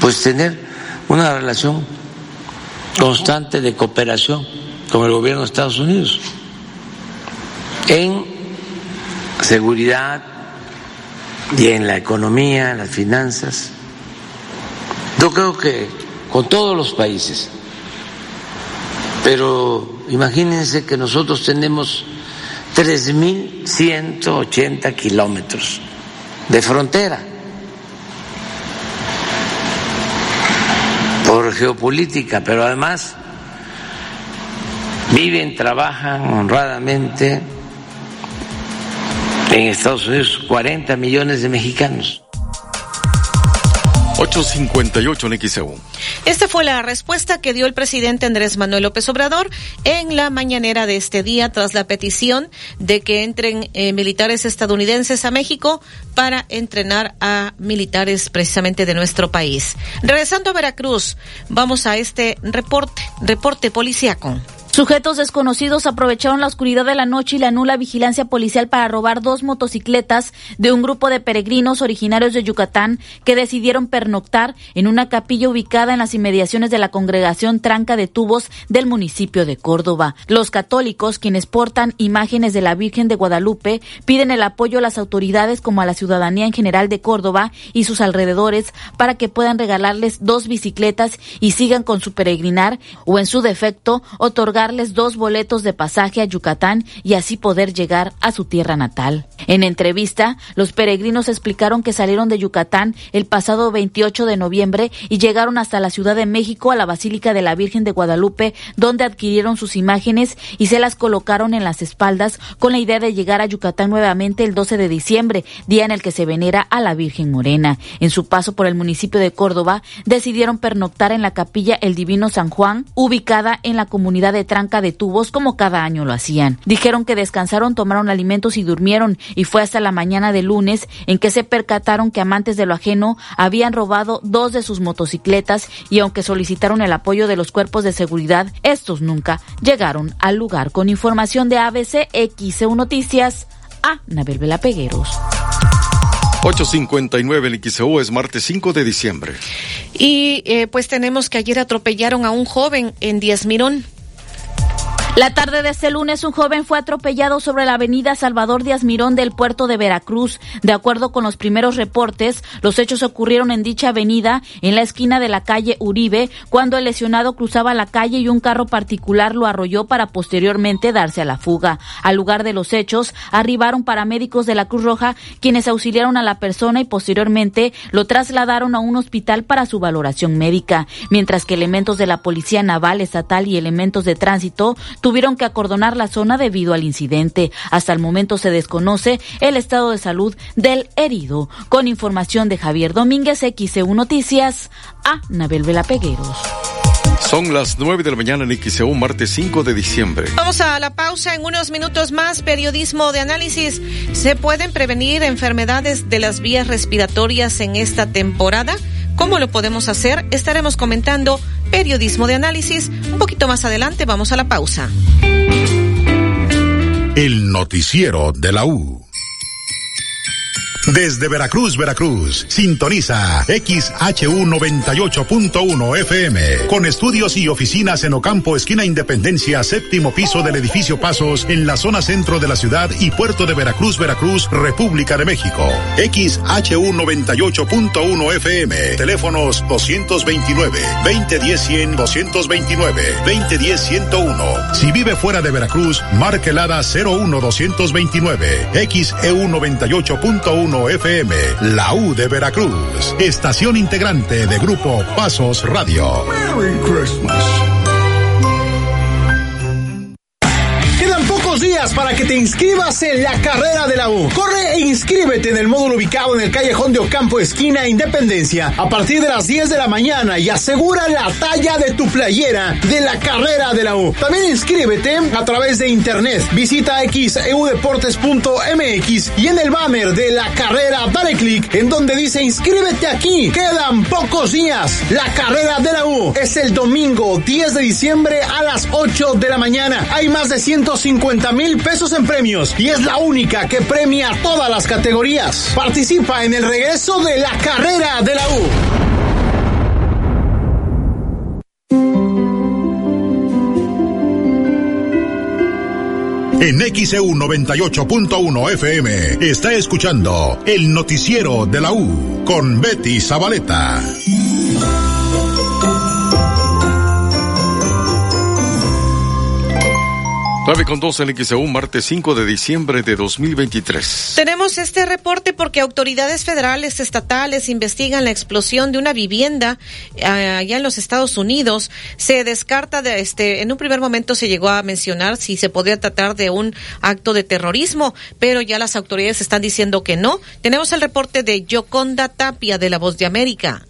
pues tener una relación constante de cooperación con el gobierno de Estados Unidos en seguridad y en la economía, las finanzas. Yo creo que con todos los países, pero imagínense que nosotros tenemos 3.180 kilómetros de frontera por geopolítica, pero además viven, trabajan honradamente en Estados Unidos 40 millones de mexicanos. 858 en XEU. Esta fue la respuesta que dio el presidente Andrés Manuel López Obrador en la mañanera de este día tras la petición de que entren eh, militares estadounidenses a México para entrenar a militares precisamente de nuestro país. Regresando a Veracruz, vamos a este reporte, reporte policiaco. Sujetos desconocidos aprovecharon la oscuridad de la noche y la nula vigilancia policial para robar dos motocicletas de un grupo de peregrinos originarios de Yucatán que decidieron pernoctar en una capilla ubicada en las inmediaciones de la congregación Tranca de Tubos del municipio de Córdoba. Los católicos, quienes portan imágenes de la Virgen de Guadalupe, piden el apoyo a las autoridades como a la ciudadanía en general de Córdoba y sus alrededores para que puedan regalarles dos bicicletas y sigan con su peregrinar o en su defecto otorgar dos boletos de pasaje a Yucatán y así poder llegar a su tierra natal. En entrevista, los peregrinos explicaron que salieron de Yucatán el pasado 28 de noviembre y llegaron hasta la Ciudad de México a la Basílica de la Virgen de Guadalupe, donde adquirieron sus imágenes y se las colocaron en las espaldas con la idea de llegar a Yucatán nuevamente el 12 de diciembre, día en el que se venera a la Virgen Morena. En su paso por el municipio de Córdoba, decidieron pernoctar en la capilla El Divino San Juan, ubicada en la comunidad de tranca de tubos como cada año lo hacían. Dijeron que descansaron, tomaron alimentos y durmieron y fue hasta la mañana de lunes en que se percataron que amantes de lo ajeno habían robado dos de sus motocicletas y aunque solicitaron el apoyo de los cuerpos de seguridad, estos nunca llegaron al lugar. Con información de ABC XEU Noticias, a Nabel Vela Pegueros. 859 el XEU es martes 5 de diciembre. Y eh, pues tenemos que ayer atropellaron a un joven en Díaz Mirón. La tarde de este lunes, un joven fue atropellado sobre la avenida Salvador Díaz Mirón del puerto de Veracruz. De acuerdo con los primeros reportes, los hechos ocurrieron en dicha avenida, en la esquina de la calle Uribe, cuando el lesionado cruzaba la calle y un carro particular lo arrolló para posteriormente darse a la fuga. Al lugar de los hechos, arribaron paramédicos de la Cruz Roja, quienes auxiliaron a la persona y posteriormente lo trasladaron a un hospital para su valoración médica, mientras que elementos de la Policía Naval Estatal y elementos de tránsito tuvieron que acordonar la zona debido al incidente. Hasta el momento se desconoce el estado de salud del herido. Con información de Javier Domínguez, XEU Noticias, a Nabel Vela Pegueros. Son las 9 de la mañana en XEU, martes 5 de diciembre. Vamos a la pausa en unos minutos más. Periodismo de análisis. ¿Se pueden prevenir enfermedades de las vías respiratorias en esta temporada? ¿Cómo lo podemos hacer? Estaremos comentando periodismo de análisis. Un poquito más adelante vamos a la pausa. El noticiero de la U. Desde Veracruz, Veracruz, sintoniza XHU 98.1 FM, con estudios y oficinas en Ocampo, esquina Independencia, séptimo piso del edificio Pasos, en la zona centro de la ciudad y puerto de Veracruz, Veracruz, República de México. XHU 98.1 FM, teléfonos 229, 2010 100, 229, 2010 101. Si vive fuera de Veracruz, marque el 01 229, XEU 98.1 FM, la U de Veracruz, estación integrante de Grupo Pasos Radio. Merry Christmas. Para que te inscribas en la carrera de la U. Corre e inscríbete en el módulo ubicado en el callejón de Ocampo, esquina Independencia, a partir de las 10 de la mañana y asegura la talla de tu playera de la carrera de la U. También inscríbete a través de internet. Visita xeudeportes.mx y en el banner de la carrera dale clic en donde dice inscríbete aquí. Quedan pocos días. La carrera de la U es el domingo 10 de diciembre a las 8 de la mañana. Hay más de 150 mil pesos en premios y es la única que premia todas las categorías. Participa en el regreso de la carrera de la U. En XEU 98.1 FM está escuchando el noticiero de la U con Betty Zabaleta. 9 con 2 en XEU, martes 5 de diciembre de 2023. Tenemos este reporte porque autoridades federales, estatales investigan la explosión de una vivienda eh, allá en los Estados Unidos. Se descarta de este, en un primer momento se llegó a mencionar si se podría tratar de un acto de terrorismo, pero ya las autoridades están diciendo que no. Tenemos el reporte de Yoconda Tapia de La Voz de América.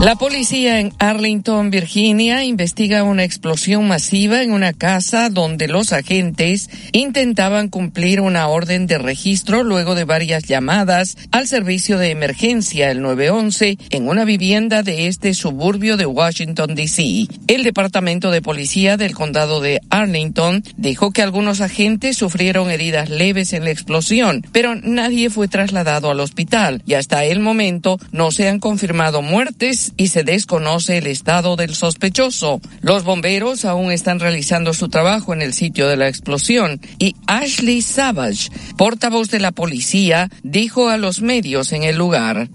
La policía en Arlington, Virginia, investiga una explosión masiva en una casa donde los agentes intentaban cumplir una orden de registro luego de varias llamadas al servicio de emergencia el 911 en una vivienda de este suburbio de Washington, D.C. El Departamento de Policía del Condado de Arlington dijo que algunos agentes sufrieron heridas leves en la explosión, pero nadie fue trasladado al hospital y hasta el momento no se han confirmado muertes y se desconoce el estado del sospechoso. Los bomberos aún están realizando su trabajo en el sitio de la explosión y Ashley Savage, portavoz de la policía, dijo a los medios en el lugar.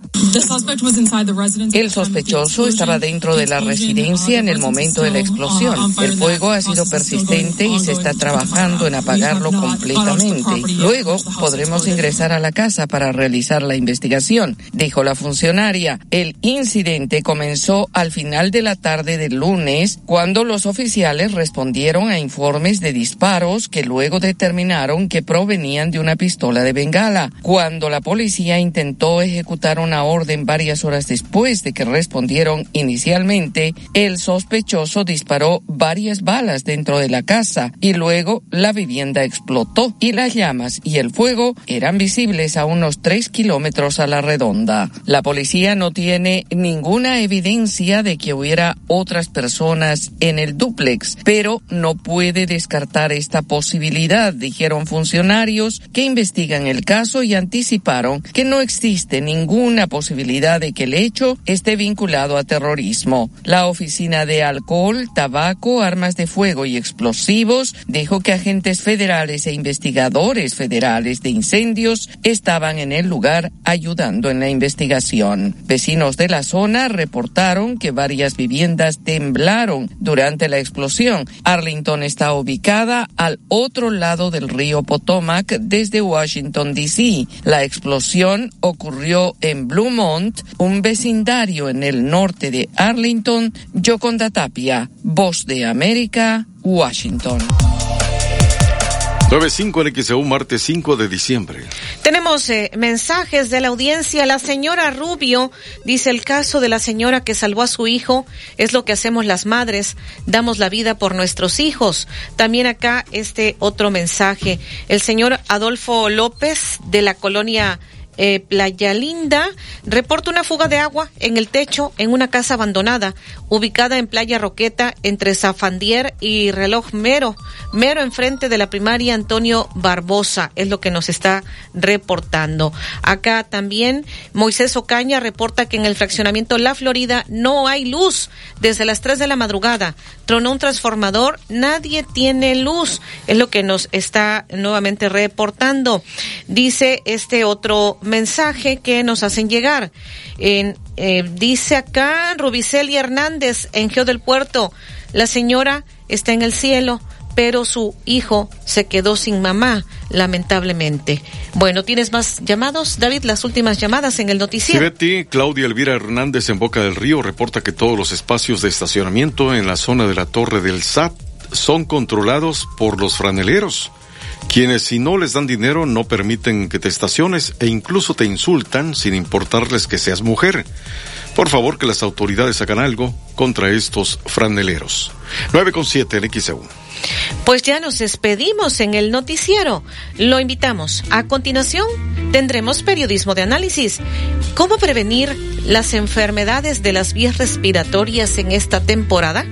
El sospechoso estaba dentro de la residencia en el momento de la explosión. El fuego ha sido persistente y se está trabajando en apagarlo completamente. Luego podremos ingresar a la casa para realizar la investigación, dijo la funcionaria. El incidente comenzó al final de la tarde del lunes, cuando los oficiales respondieron a informes de disparos que luego determinaron que provenían de una pistola de bengala. Cuando la policía intentó ejecutar una orden varias horas después de que respondieron inicialmente, el sospechoso disparó varias balas dentro de la casa y luego la vivienda explotó y las llamas y el fuego eran visibles a unos tres kilómetros a la redonda. La policía no tiene ninguna evidencia de que hubiera otras personas en el duplex, pero no puede descartar esta posibilidad, dijeron funcionarios que investigan el caso y anticiparon que no existe ninguna posibilidad de que el hecho esté vinculado a terrorismo. La Oficina de Alcohol, Tabaco, Armas de Fuego y Explosivos dijo que agentes federales e investigadores federales de incendios estaban en el lugar ayudando en la investigación. Vecinos de la zona reportaron que varias viviendas temblaron durante la explosión. Arlington está ubicada al otro lado del río Potomac desde Washington, D.C. La explosión ocurrió en Bluemont, un vecindario en el norte de Arlington. Yoconda Tapia, Voz de América, Washington. 95 en XEU, martes 5 de diciembre. Tenemos eh, mensajes de la audiencia. La señora Rubio dice el caso de la señora que salvó a su hijo es lo que hacemos las madres, damos la vida por nuestros hijos. También acá este otro mensaje. El señor Adolfo López de la colonia eh, Playa Linda, reporta una fuga de agua en el techo en una casa abandonada, ubicada en Playa Roqueta, entre Zafandier y Reloj Mero, mero enfrente de la primaria Antonio Barbosa, es lo que nos está reportando. Acá también Moisés Ocaña reporta que en el fraccionamiento La Florida no hay luz desde las 3 de la madrugada. Tronó un transformador, nadie tiene luz, es lo que nos está nuevamente reportando. Dice este otro mensaje que nos hacen llegar. En, eh, dice acá Rubiceli Hernández en Geo del Puerto, la señora está en el cielo pero su hijo se quedó sin mamá, lamentablemente. Bueno, ¿tienes más llamados, David? Las últimas llamadas en el noticiero. Sí, Betty, Claudia Elvira Hernández en Boca del Río reporta que todos los espacios de estacionamiento en la zona de la Torre del SAT son controlados por los franeleros, quienes si no les dan dinero no permiten que te estaciones e incluso te insultan sin importarles que seas mujer. Por favor, que las autoridades hagan algo contra estos franeleros. 9 con 7 en XEU. Pues ya nos despedimos en el noticiero. Lo invitamos. A continuación tendremos periodismo de análisis. ¿Cómo prevenir las enfermedades de las vías respiratorias en esta temporada?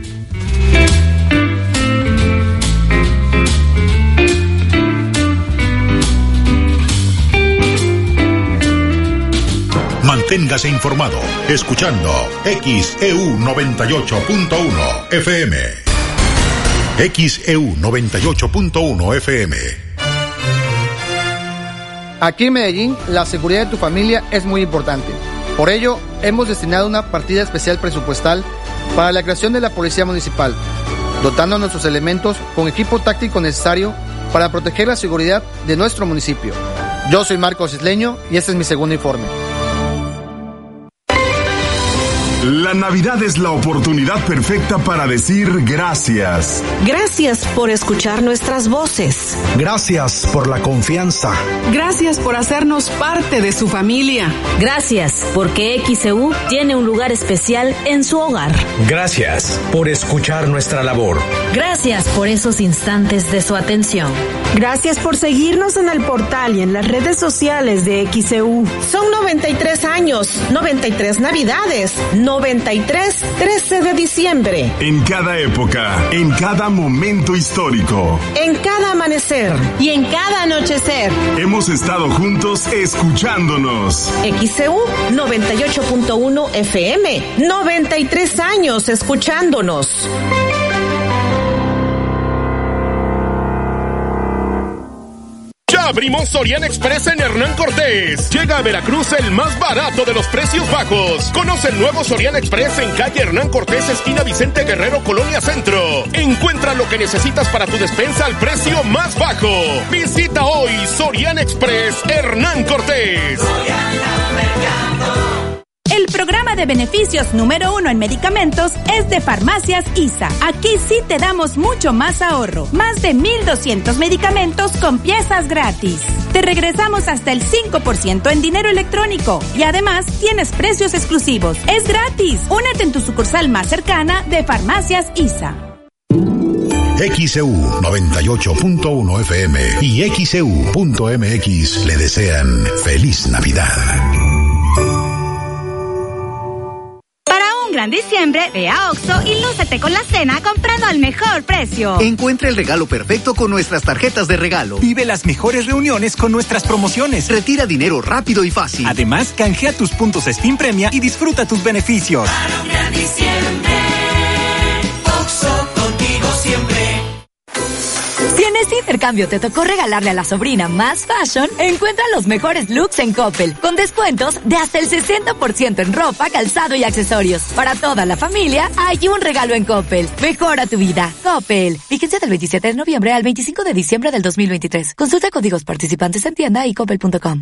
Manténgase informado escuchando XEU 98.1 FM. XEU 98.1 FM. Aquí en Medellín, la seguridad de tu familia es muy importante. Por ello, hemos destinado una partida especial presupuestal para la creación de la Policía Municipal, dotando a nuestros elementos con equipo táctico necesario para proteger la seguridad de nuestro municipio. Yo soy Marcos Isleño y este es mi segundo informe. La Navidad es la oportunidad perfecta para decir gracias. Gracias por escuchar nuestras voces. Gracias por la confianza. Gracias por hacernos parte de su familia. Gracias porque XEU tiene un lugar especial en su hogar. Gracias por escuchar nuestra labor. Gracias por esos instantes de su atención. Gracias por seguirnos en el portal y en las redes sociales de XEU. Son 93 años, 93 Navidades, 93 13 de diciembre. En cada época, en cada momento histórico. En cada amanecer. Y en cada anochecer. Hemos estado juntos escuchándonos. XEU 98.1 FM. 93 años escuchándonos. Abrimos Sorian Express en Hernán Cortés. Llega a Veracruz el más barato de los precios bajos. Conoce el nuevo Sorian Express en calle Hernán Cortés, esquina Vicente Guerrero, Colonia Centro. Encuentra lo que necesitas para tu despensa al precio más bajo. Visita hoy Sorian Express Hernán Cortés. El programa de beneficios número uno en medicamentos es de Farmacias ISA. Aquí sí te damos mucho más ahorro. Más de 1.200 medicamentos con piezas gratis. Te regresamos hasta el 5% en dinero electrónico. Y además tienes precios exclusivos. Es gratis. Únete en tu sucursal más cercana de Farmacias ISA. XEU 98.1 FM y XEU.mX le desean feliz Navidad. Gran diciembre, ve a Oxo y lúcete con la cena comprando al mejor precio. Encuentra el regalo perfecto con nuestras tarjetas de regalo. Vive las mejores reuniones con nuestras promociones. Retira dinero rápido y fácil. Además, canjea tus puntos Steam Premia y disfruta tus beneficios. Para un gran diciembre, este intercambio te tocó regalarle a la sobrina más fashion, encuentra los mejores looks en Coppel, con descuentos de hasta el 60% en ropa, calzado y accesorios. Para toda la familia, hay un regalo en Coppel. Mejora tu vida. Coppel. Fíjense del 27 de noviembre al 25 de diciembre del 2023. Consulta códigos participantes en tienda y coppel.com.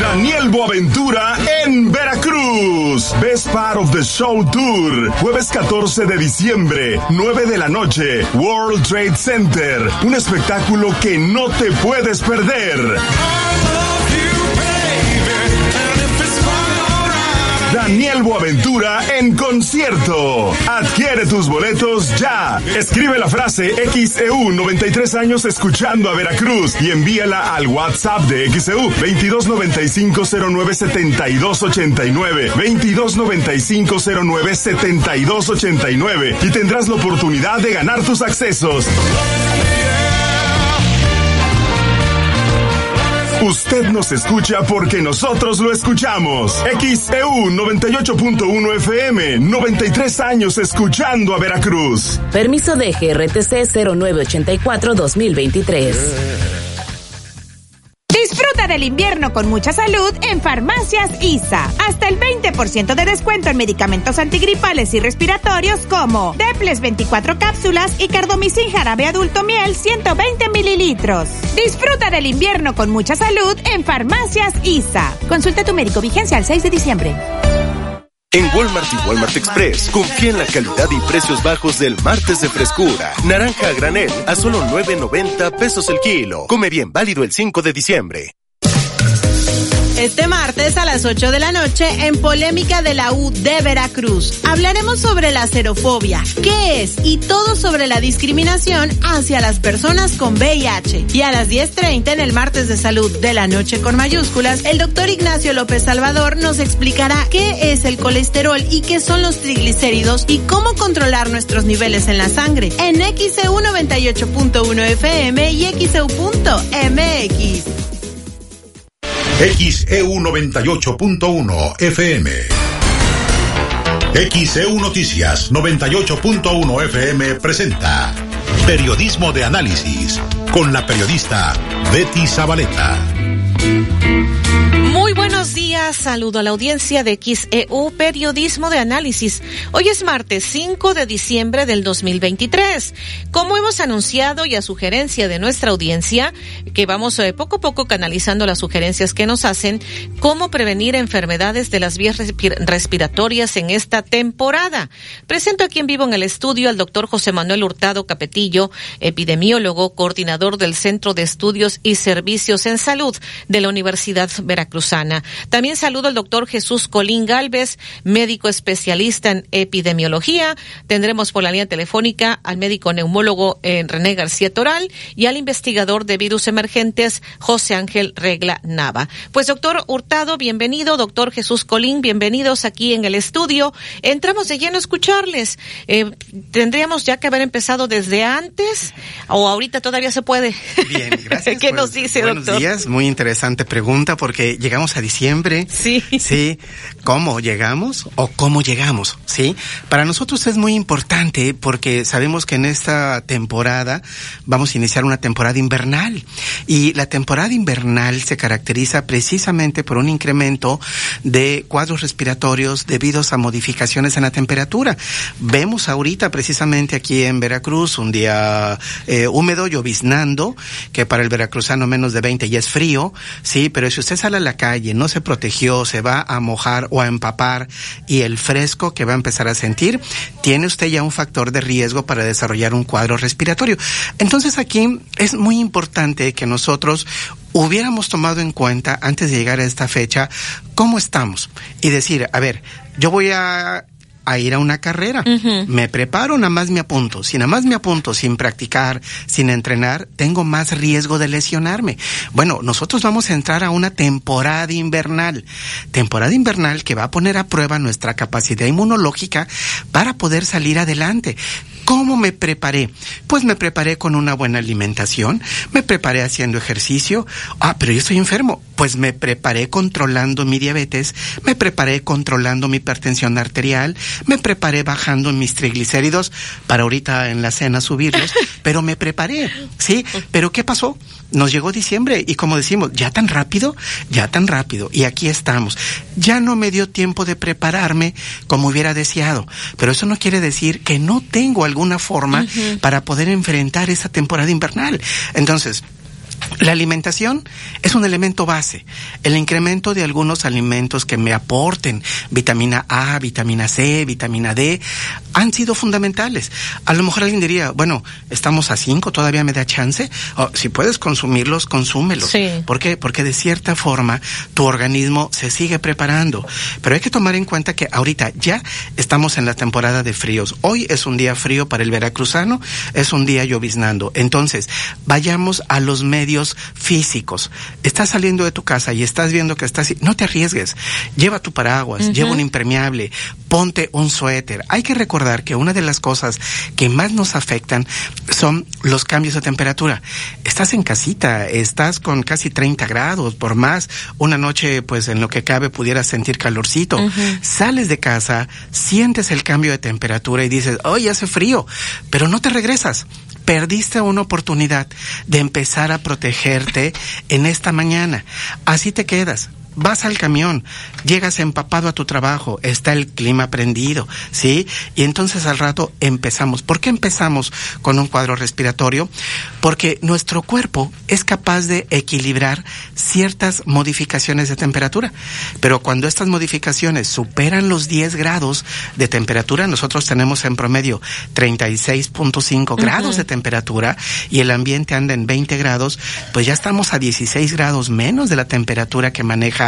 Daniel Boaventura en Veracruz. Best Part of the Show Tour. Jueves 14 de diciembre, 9 de la noche. World Trade Center. Un espectáculo que no te puedes perder. Daniel Boaventura en concierto. Adquiere tus boletos ya. Escribe la frase XEU 93 años escuchando a Veracruz y envíala al WhatsApp de XEU 2295097289 2295097289 y tendrás la oportunidad de ganar tus accesos. Usted nos escucha porque nosotros lo escuchamos. XEU 98.1 FM, 93 años escuchando a Veracruz. Permiso de GRTC 0984-2023. Del invierno con mucha salud en Farmacias ISA. Hasta el 20% de descuento en medicamentos antigripales y respiratorios como Deples 24 cápsulas y Cardomicin jarabe adulto miel 120 mililitros. Disfruta del invierno con mucha salud en Farmacias ISA. Consulta a tu médico vigencia al 6 de diciembre. En Walmart y Walmart Express, confía en la calidad y precios bajos del martes de frescura. Naranja a granel a solo 9.90 pesos el kilo. Come bien, válido el 5 de diciembre. Este martes a las 8 de la noche en Polémica de la U de Veracruz hablaremos sobre la xerofobia, qué es y todo sobre la discriminación hacia las personas con VIH. Y a las 10.30 en el martes de salud de la noche con mayúsculas, el doctor Ignacio López Salvador nos explicará qué es el colesterol y qué son los triglicéridos y cómo controlar nuestros niveles en la sangre en XEU 98.1 FM y XEU.mx. XEU 98.1 FM. XEU Noticias 98.1 FM presenta Periodismo de Análisis con la periodista Betty Zabaleta. Buenos días, saludo a la audiencia de XEU Periodismo de Análisis. Hoy es martes 5 de diciembre del 2023. Como hemos anunciado y a sugerencia de nuestra audiencia, que vamos eh, poco a poco canalizando las sugerencias que nos hacen, cómo prevenir enfermedades de las vías respir respiratorias en esta temporada. Presento aquí en vivo en el estudio al doctor José Manuel Hurtado Capetillo, epidemiólogo, coordinador del Centro de Estudios y Servicios en Salud de la Universidad Veracruzana. También saludo al doctor Jesús Colín Galvez, médico especialista en epidemiología. Tendremos por la línea telefónica al médico neumólogo eh, René García Toral y al investigador de virus emergentes José Ángel Regla Nava. Pues doctor Hurtado, bienvenido. Doctor Jesús Colín, bienvenidos aquí en el estudio. Entramos de lleno a escucharles. Eh, ¿Tendríamos ya que haber empezado desde antes o ahorita todavía se puede? Bien, gracias. ¿Qué nos dice, buenos doctor? días, muy interesante pregunta porque llegamos a diciembre. Sí. Sí. ¿Cómo llegamos o cómo llegamos? Sí. Para nosotros es muy importante porque sabemos que en esta temporada vamos a iniciar una temporada invernal y la temporada invernal se caracteriza precisamente por un incremento de cuadros respiratorios debidos a modificaciones en la temperatura. Vemos ahorita precisamente aquí en Veracruz un día eh, húmedo, lloviznando, que para el veracruzano menos de 20 ya es frío, sí, pero si usted sale a la calle, no se protegió, se va a mojar o a empapar y el fresco que va a empezar a sentir, tiene usted ya un factor de riesgo para desarrollar un cuadro respiratorio. Entonces aquí es muy importante que nosotros hubiéramos tomado en cuenta antes de llegar a esta fecha cómo estamos y decir, a ver, yo voy a a ir a una carrera. Uh -huh. Me preparo, nada más me apunto. Si nada más me apunto sin practicar, sin entrenar, tengo más riesgo de lesionarme. Bueno, nosotros vamos a entrar a una temporada invernal. Temporada invernal que va a poner a prueba nuestra capacidad inmunológica para poder salir adelante. ¿Cómo me preparé? Pues me preparé con una buena alimentación, me preparé haciendo ejercicio. Ah, pero yo estoy enfermo. Pues me preparé controlando mi diabetes, me preparé controlando mi hipertensión arterial, me preparé bajando mis triglicéridos para ahorita en la cena subirlos, pero me preparé, ¿sí? Pero ¿qué pasó? Nos llegó diciembre y como decimos, ya tan rápido, ya tan rápido. Y aquí estamos. Ya no me dio tiempo de prepararme como hubiera deseado, pero eso no quiere decir que no tengo alguna forma uh -huh. para poder enfrentar esa temporada invernal. Entonces, La alimentación es un elemento base. El incremento de algunos alimentos que me aporten vitamina A, vitamina C, vitamina D, han sido fundamentales. A lo mejor alguien diría, bueno, estamos a 5, todavía me da chance. Si puedes consumirlos, consúmelos. Sí. ¿Por qué? Porque de cierta forma tu organismo se sigue preparando. Pero hay que tomar en cuenta que ahorita ya estamos en la temporada de fríos. Hoy es un día frío para el veracruzano, es un día lloviznando. Entonces, vayamos a los medios físicos. Estás saliendo de tu casa y estás viendo que estás... No te arriesgues. Lleva tu paraguas, lleva un impermeable, ponte un suéter. Hay que recordar que una de las cosas que más nos afectan son los cambios de temperatura. Estás en casita, estás con casi 30 grados, por más una noche, pues en lo que cabe pudieras sentir calorcito. Sales de casa, sientes el cambio de temperatura y dices, hoy hace frío, pero no te regresas. Perdiste una oportunidad de empezar a protegerte en esta mañana. Así te quedas. Vas al camión, llegas empapado a tu trabajo, está el clima prendido, ¿sí? Y entonces al rato empezamos. ¿Por qué empezamos con un cuadro respiratorio? Porque nuestro cuerpo es capaz de equilibrar ciertas modificaciones de temperatura. Pero cuando estas modificaciones superan los 10 grados de temperatura, nosotros tenemos en promedio 36.5 grados de temperatura y el ambiente anda en 20 grados, pues ya estamos a 16 grados menos de la temperatura que maneja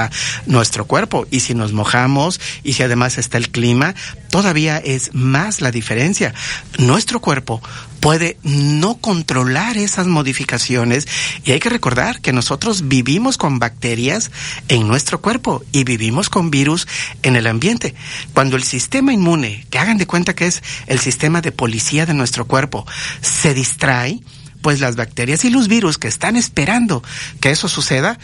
nuestro cuerpo. Y si nos mojamos y si además está el clima, todavía es más la diferencia. Nuestro cuerpo puede no controlar esas modificaciones y hay que recordar que nosotros vivimos con bacterias en nuestro cuerpo y vivimos con virus en el ambiente. Cuando el sistema inmune, que hagan de cuenta que es el sistema de policía de nuestro cuerpo, se distrae, pues las bacterias y los virus que están esperando que eso suceda.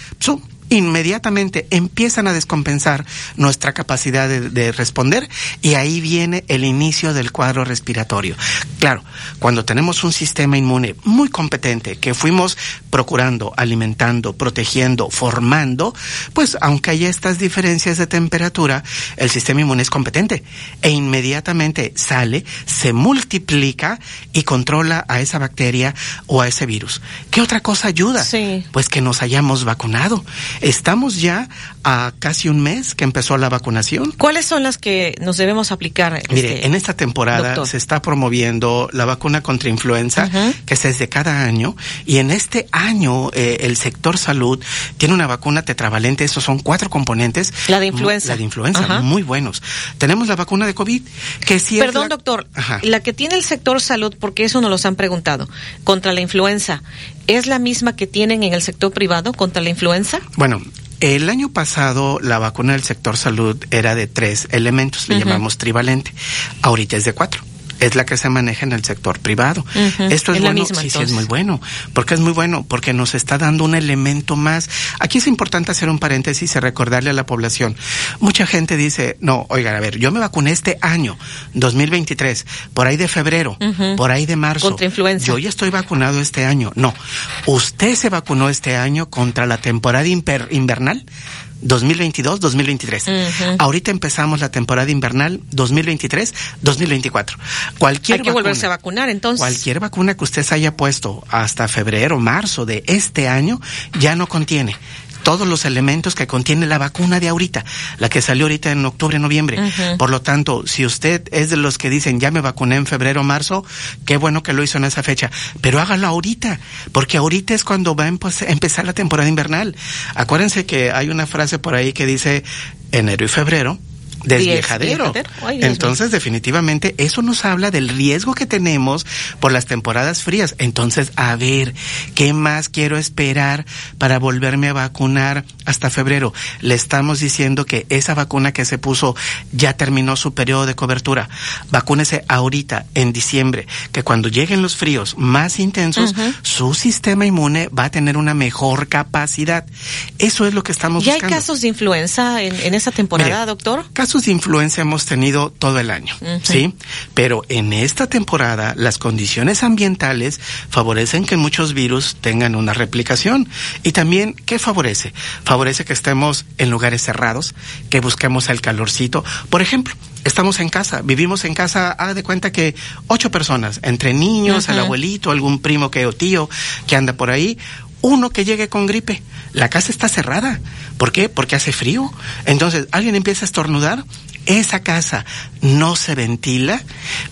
Inmediatamente empiezan a descompensar nuestra capacidad de, de, responder y ahí viene el inicio del cuadro respiratorio. Claro, cuando tenemos un sistema inmune muy competente que fuimos procurando, alimentando, protegiendo, formando, pues aunque haya estas diferencias de temperatura, el sistema inmune es competente e inmediatamente sale, se multiplica y controla a esa bacteria o a ese virus. ¿Qué otra cosa ayuda? Sí. Pues que nos hayamos vacunado. Estamos ya a casi un mes que empezó la vacunación. ¿Cuáles son las que nos debemos aplicar? Mire, este, en esta temporada doctor? se está promoviendo la vacuna contra influenza, que es de cada año, y en este año eh, el sector salud tiene una vacuna tetravalente, esos son cuatro componentes. La de influenza. La de influenza, muy buenos. Tenemos la vacuna de COVID, que sí es Perdón, la- doctor, Ajá. la que tiene el sector salud, porque eso nos los han preguntado, contra la influenza, ¿es la misma que tienen en el sector privado contra la influenza? Bueno, el año pasado la vacuna del sector salud era de tres elementos, le llamamos trivalente. Ahorita es de cuatro. Es la que se maneja en el sector privado. Esto es, bueno, misma, sí, sí, es muy bueno. porque es muy bueno? Porque nos está dando un elemento más. Aquí es importante hacer un paréntesis y recordarle a la población. Mucha gente dice, no, oigan, a ver, yo me vacuné este año, 2023, por ahí de febrero, por ahí de marzo. Contra influenza. Yo ya estoy vacunado este año. No, usted se vacunó este año contra la temporada invernal 2022-2023. Ujú. Ahorita empezamos la temporada invernal 2023-2024. Cualquier Hay que vacuna, volverse a vacunar, entonces. Cualquier vacuna que usted se haya puesto hasta febrero, marzo de este año ya no contiene todos los elementos que contiene la vacuna de ahorita, la que salió ahorita en octubre, noviembre. Por lo tanto, si usted es de los que dicen ya me vacuné en febrero, marzo, qué bueno que lo hizo en esa fecha, pero hágalo ahorita, porque ahorita es cuando va a empe- empezar la temporada invernal. Acuérdense que hay una frase por ahí que dice enero y febrero. Desviejadero. Ay, Entonces, definitivamente, eso nos habla del riesgo que tenemos por las temporadas frías. Entonces, a ver, ¿qué más quiero esperar para volverme a vacunar hasta febrero? Le estamos diciendo que esa vacuna que se puso ya terminó su periodo de cobertura. Vacúnese ahorita, en diciembre, que cuando lleguen los fríos más intensos, su sistema inmune va a tener una mejor capacidad. Eso es lo que estamos ¿Ya hay buscando. casos de influenza en, en esa temporada, Mire, doctor? Casos de influenza hemos tenido todo el año. ¿sí? Pero en esta temporada las condiciones ambientales favorecen que muchos virus tengan una replicación. Y también, ¿qué favorece? Favorece que estemos en lugares cerrados, que busquemos el calorcito. Por ejemplo, estamos en casa, vivimos en casa, haz de cuenta que ocho personas, entre niños, el abuelito, algún primo que o tío que anda por ahí, uno que llegue con gripe. La casa está cerrada. ¿Por qué? Porque hace frío. Entonces, alguien empieza a estornudar, esa casa no se ventila,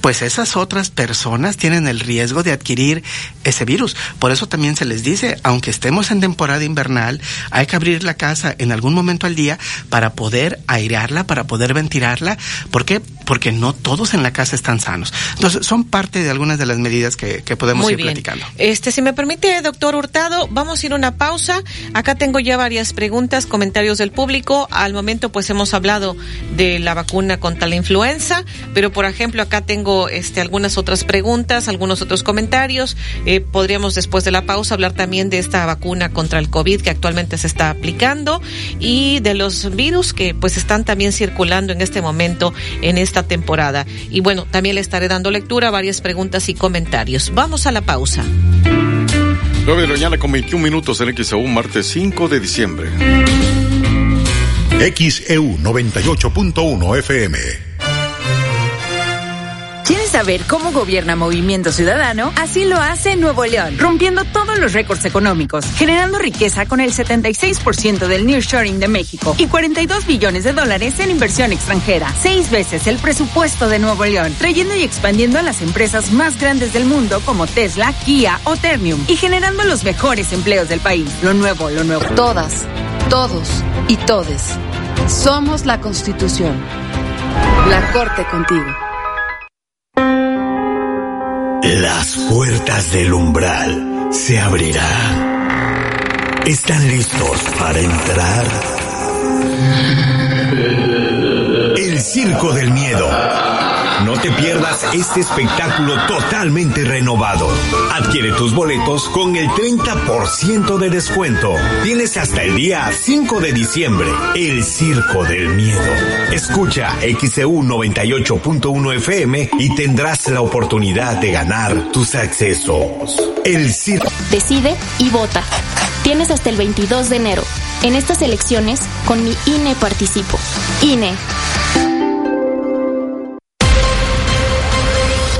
pues esas otras personas tienen el riesgo de adquirir ese virus. Por eso también se les dice, aunque estemos en temporada invernal, hay que abrir la casa en algún momento al día para poder airearla, para poder ventilarla. ¿Por qué? Porque no todos en la casa están sanos. Entonces, son parte de algunas de las medidas que, que podemos Muy ir bien. platicando. Este, si me permite, doctor Hurtado, vamos a ir a una pausa. Acá tengo ya varias preguntas, comentarios del público. Al momento, pues hemos hablado de la vacuna contra la influenza, pero por ejemplo, acá tengo este, algunas otras preguntas, algunos otros comentarios. Eh, podríamos después de la pausa hablar también de esta vacuna contra el COVID que actualmente se está aplicando y de los virus que pues están también circulando en este momento en esta temporada. Y bueno, también le estaré dando lectura a varias preguntas y comentarios. Vamos a la pausa. 9 de la mañana con 21 minutos en XAU, martes 5 de diciembre. XEU 98.1 FM. ¿Quieres saber cómo gobierna Movimiento Ciudadano? Así lo hace Nuevo León, rompiendo todos los récords económicos, generando riqueza con el 76% del nearshoring de México y 42 billones de dólares en inversión extranjera, seis veces el presupuesto de Nuevo León, trayendo y expandiendo a las empresas más grandes del mundo como Tesla, Kia o Ternium y generando los mejores empleos del país. Lo nuevo, lo nuevo. Todas, todos y todes. Somos la Constitución. La Corte contigo. Las puertas del umbral se abrirán. ¿Están listos para entrar? El Circo del Miedo. No te pierdas este espectáculo totalmente renovado. Adquiere tus boletos con el 30% de descuento. Tienes hasta el día 5 de diciembre. El Circo del Miedo. Escucha XEU 98.1 FM y tendrás la oportunidad de ganar tus accesos. El Circo. Decide y vota. Tienes hasta el 22 de enero. En estas elecciones, con mi INE participo. INE.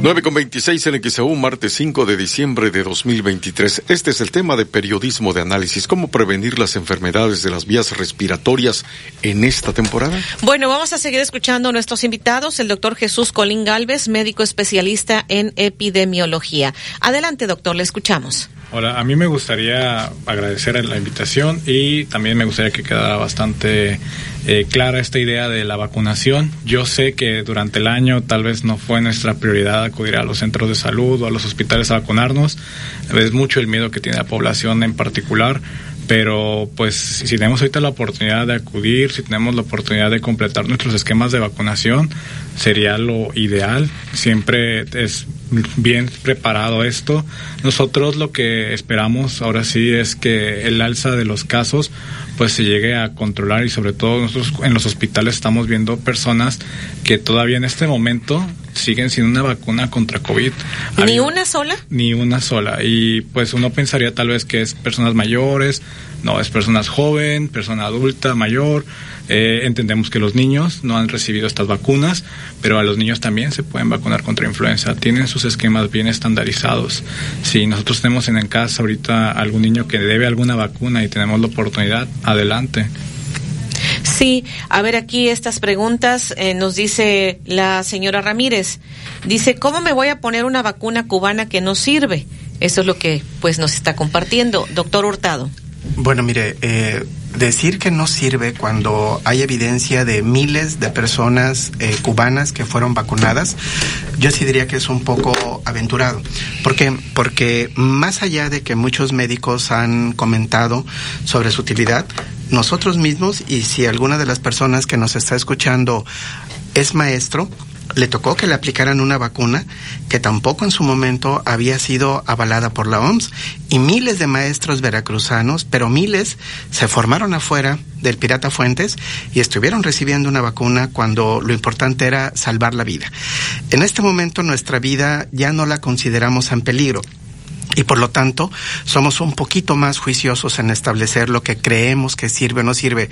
9 con 26 en XAU, martes 5 de diciembre de 2023. Este es el tema de periodismo de análisis. ¿Cómo prevenir las enfermedades de las vías respiratorias en esta temporada? Bueno, vamos a seguir escuchando a nuestros invitados, el doctor Jesús Colín Galvez, médico especialista en epidemiología. Adelante, doctor, le escuchamos. Hola, a mí me gustaría agradecer la invitación y también me gustaría que quedara bastante eh, clara esta idea de la vacunación. Yo sé que durante el año tal vez no fue nuestra prioridad acudir a los centros de salud o a los hospitales a vacunarnos. Es mucho el miedo que tiene la población en particular, pero pues si tenemos ahorita la oportunidad de acudir, si tenemos la oportunidad de completar nuestros esquemas de vacunación, sería lo ideal. Siempre es bien preparado esto. Nosotros lo que esperamos ahora sí es que el alza de los casos pues se llegue a controlar y sobre todo nosotros en los hospitales estamos viendo personas que todavía en este momento siguen sin una vacuna contra COVID. ¿Ni Hay- una sola? ni una sola. Y pues uno pensaría tal vez que es personas mayores, no, es personas joven, persona adulta, mayor. Eh, entendemos que los niños no han recibido estas vacunas, pero a los niños también se pueden vacunar contra influenza. Tienen sus esquemas bien estandarizados. Si nosotros tenemos en casa ahorita algún niño que debe alguna vacuna y tenemos la oportunidad, adelante. Sí, a ver aquí estas preguntas eh, nos dice la señora Ramírez. Dice, ¿cómo me voy a poner una vacuna cubana que no sirve? Eso es lo que pues nos está compartiendo. Doctor Hurtado. Bueno, mire, eh, decir que no sirve cuando hay evidencia de miles de personas eh, cubanas que fueron vacunadas, yo sí diría que es un poco aventurado. ¿Por qué? Porque más allá de que muchos médicos han comentado sobre su utilidad, nosotros mismos y si alguna de las personas que nos está escuchando es maestro, le tocó que le aplicaran una vacuna que tampoco en su momento había sido avalada por la OMS y miles de maestros veracruzanos, pero miles se formaron afuera del Pirata Fuentes y estuvieron recibiendo una vacuna cuando lo importante era salvar la vida. En este momento nuestra vida ya no la consideramos en peligro y por lo tanto somos un poquito más juiciosos en establecer lo que creemos que sirve o no sirve.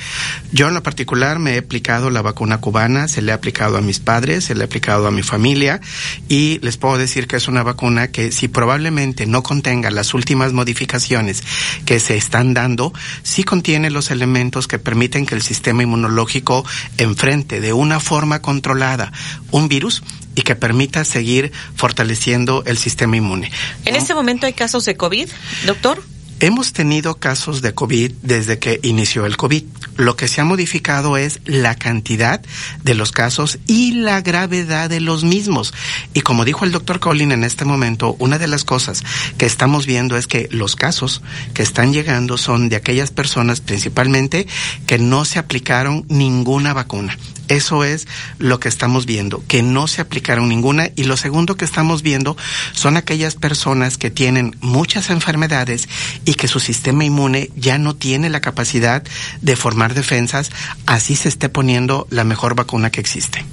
Yo en lo particular me he aplicado la vacuna cubana, se le ha aplicado a mis padres, se le ha aplicado a mi familia y les puedo decir que es una vacuna que si probablemente no contenga las últimas modificaciones que se están dando, sí contiene los elementos que permiten que el sistema inmunológico enfrente de una forma controlada un virus y que permita seguir fortaleciendo el sistema inmune. ¿En este momento hay casos de COVID, doctor? Hemos tenido casos de COVID desde que inició el COVID. Lo que se ha modificado es la cantidad de los casos y la gravedad de los mismos. Y como dijo el doctor Collin en este momento, una de las cosas que estamos viendo es que los casos que están llegando son de aquellas personas principalmente que no se aplicaron ninguna vacuna. Eso es lo que estamos viendo, que no se aplicaron ninguna. Y lo segundo que estamos viendo son aquellas personas que tienen muchas enfermedades y que su sistema inmune ya no tiene la capacidad de formar defensas, así se esté poniendo la mejor vacuna que existe.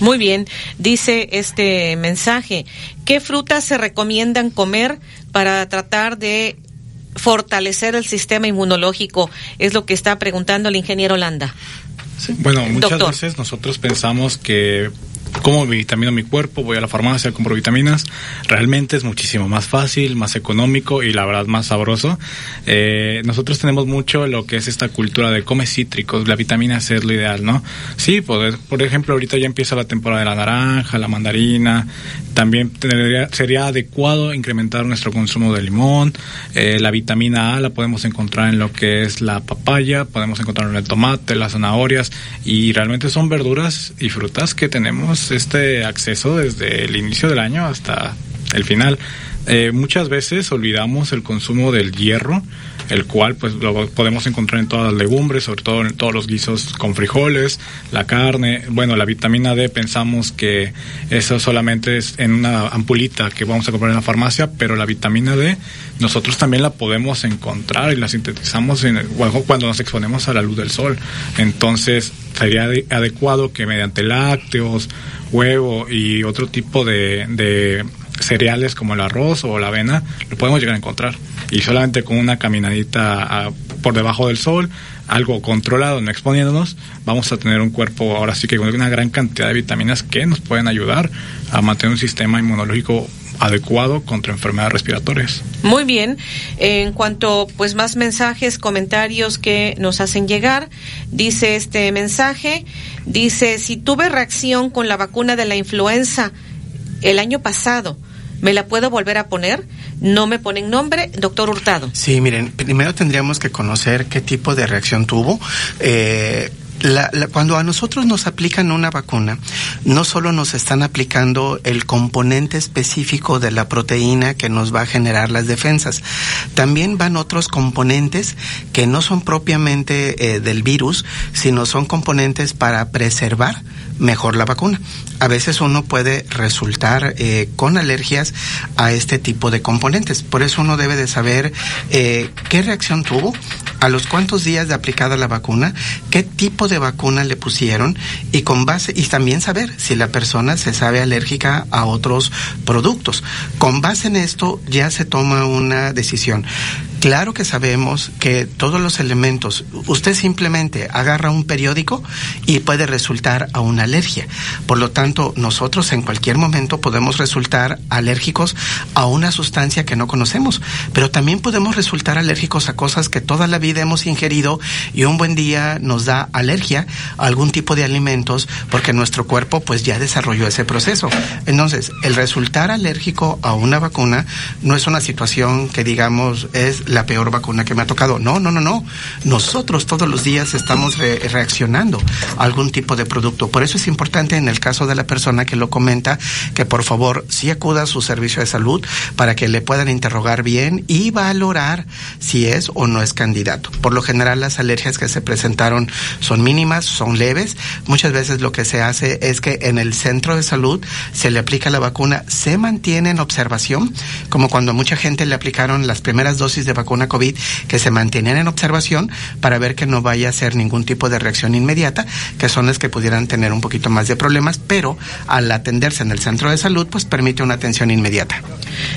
Muy bien, dice este mensaje, ¿qué frutas se recomiendan comer para tratar de fortalecer el sistema inmunológico? Es lo que está preguntando el ingeniero Landa. Bueno, muchas veces nosotros pensamos que como vitamino mi cuerpo, voy a la farmacia, compro vitaminas. Realmente es muchísimo más fácil, más económico y la verdad más sabroso. Eh, nosotros tenemos mucho lo que es esta cultura de come cítricos, la vitamina C es lo ideal, ¿no? Sí, por, por ejemplo, ahorita ya empieza la temporada de la naranja, la mandarina. También sería adecuado incrementar nuestro consumo de limón. Eh, la vitamina A la podemos encontrar en lo que es la papaya, podemos encontrar en el tomate, las zanahorias y realmente son verduras y frutas que tenemos este acceso desde el inicio del año hasta el final. Eh, muchas veces olvidamos el consumo del hierro, el cual pues lo podemos encontrar en todas las legumbres, sobre todo en todos los guisos con frijoles, la carne, bueno, la vitamina D pensamos que eso solamente es en una ampulita que vamos a comprar en la farmacia, pero la vitamina D nosotros también la podemos encontrar y la sintetizamos en, cuando nos exponemos a la luz del sol. Entonces sería adecuado que mediante lácteos, huevo y otro tipo de cereales como el arroz o la avena, lo podemos llegar a encontrar. Y solamente con una caminadita por debajo del sol, algo controlado, no exponiéndonos, vamos a tener un cuerpo ahora sí que con una gran cantidad de vitaminas que nos pueden ayudar a mantener un sistema inmunológico adecuado contra enfermedades respiratorias. Muy bien. En cuanto pues más mensajes, comentarios que nos hacen llegar, dice este mensaje, dice, si tuve reacción con la vacuna de la influenza el año pasado, ¿Me la puedo volver a poner? No me ponen nombre, doctor Hurtado. Sí, miren, primero tendríamos que conocer qué tipo de reacción tuvo. Eh, cuando a nosotros nos aplican una vacuna, no solo nos están aplicando el componente específico de la proteína que nos va a generar las defensas, también van otros componentes que no son propiamente eh, del virus, sino son componentes para preservar mejor la vacuna. A veces uno puede resultar eh, con alergias a este tipo de componentes. Por eso uno debe de saber eh, qué reacción tuvo, a los cuántos días de aplicada la vacuna, qué tipo de vacuna le pusieron y con base y también saber si la persona se sabe alérgica a otros productos. Con base en esto ya se toma una decisión. Claro que sabemos que todos los elementos, usted simplemente agarra un periódico y puede resultar a una alergia. Por lo tanto, nosotros en cualquier momento podemos resultar alérgicos a una sustancia que no conocemos, pero también podemos resultar alérgicos a cosas que toda la vida hemos ingerido y un buen día nos da alergia a algún tipo de alimentos porque nuestro cuerpo pues ya desarrolló ese proceso. Entonces, el resultar alérgico a una vacuna no es una situación que digamos es la peor vacuna que me ha tocado. No, no, no, no. Nosotros todos los días estamos reaccionando a algún tipo de producto. Por eso es importante en el caso de la persona que lo comenta que por favor sí acuda a su servicio de salud para que le puedan interrogar bien y valorar si es o no es candidato. Por lo general las alergias que se presentaron son mínimas, son leves. Muchas veces lo que se hace es que en el centro de salud se le aplica la vacuna, se mantiene en observación, como cuando mucha gente le aplicaron las primeras dosis de vacuna COVID que se mantienen en observación para ver que no vaya a ser ningún tipo de reacción inmediata, que son las que pudieran tener un poquito más de problemas, pero al atenderse en el centro de salud, pues permite una atención inmediata.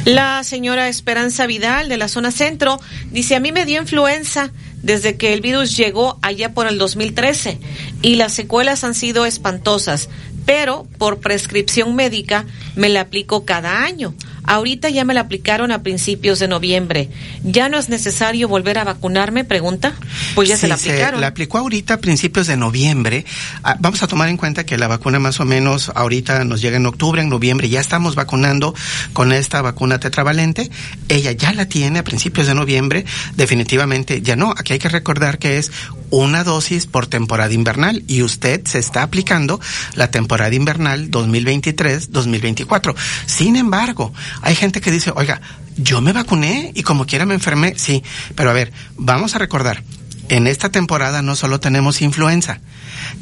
La señora Esperanza Vidal de la zona centro dice, a mí me dio influenza desde que el virus llegó allá por el 2013 y las secuelas han sido espantosas, pero por prescripción médica me la aplico cada año. Ahorita ya me la aplicaron a principios de noviembre. ¿Ya no es necesario volver a vacunarme? Pregunta. Pues ya se la aplicaron. Se la aplicó ahorita a principios de noviembre. Ah, vamos a tomar en cuenta que la vacuna más o menos ahorita nos llega en octubre, en noviembre. Ya estamos vacunando con esta vacuna tetravalente. Ella ya la tiene a principios de noviembre. Definitivamente ya no. Aquí hay que recordar que es una dosis por temporada invernal y usted se está aplicando la temporada invernal 2023-2024. Sin embargo, hay gente que dice, oiga, yo me vacuné y como quiera me enfermé. Sí, pero a ver, vamos a recordar, en esta temporada no solo tenemos influenza,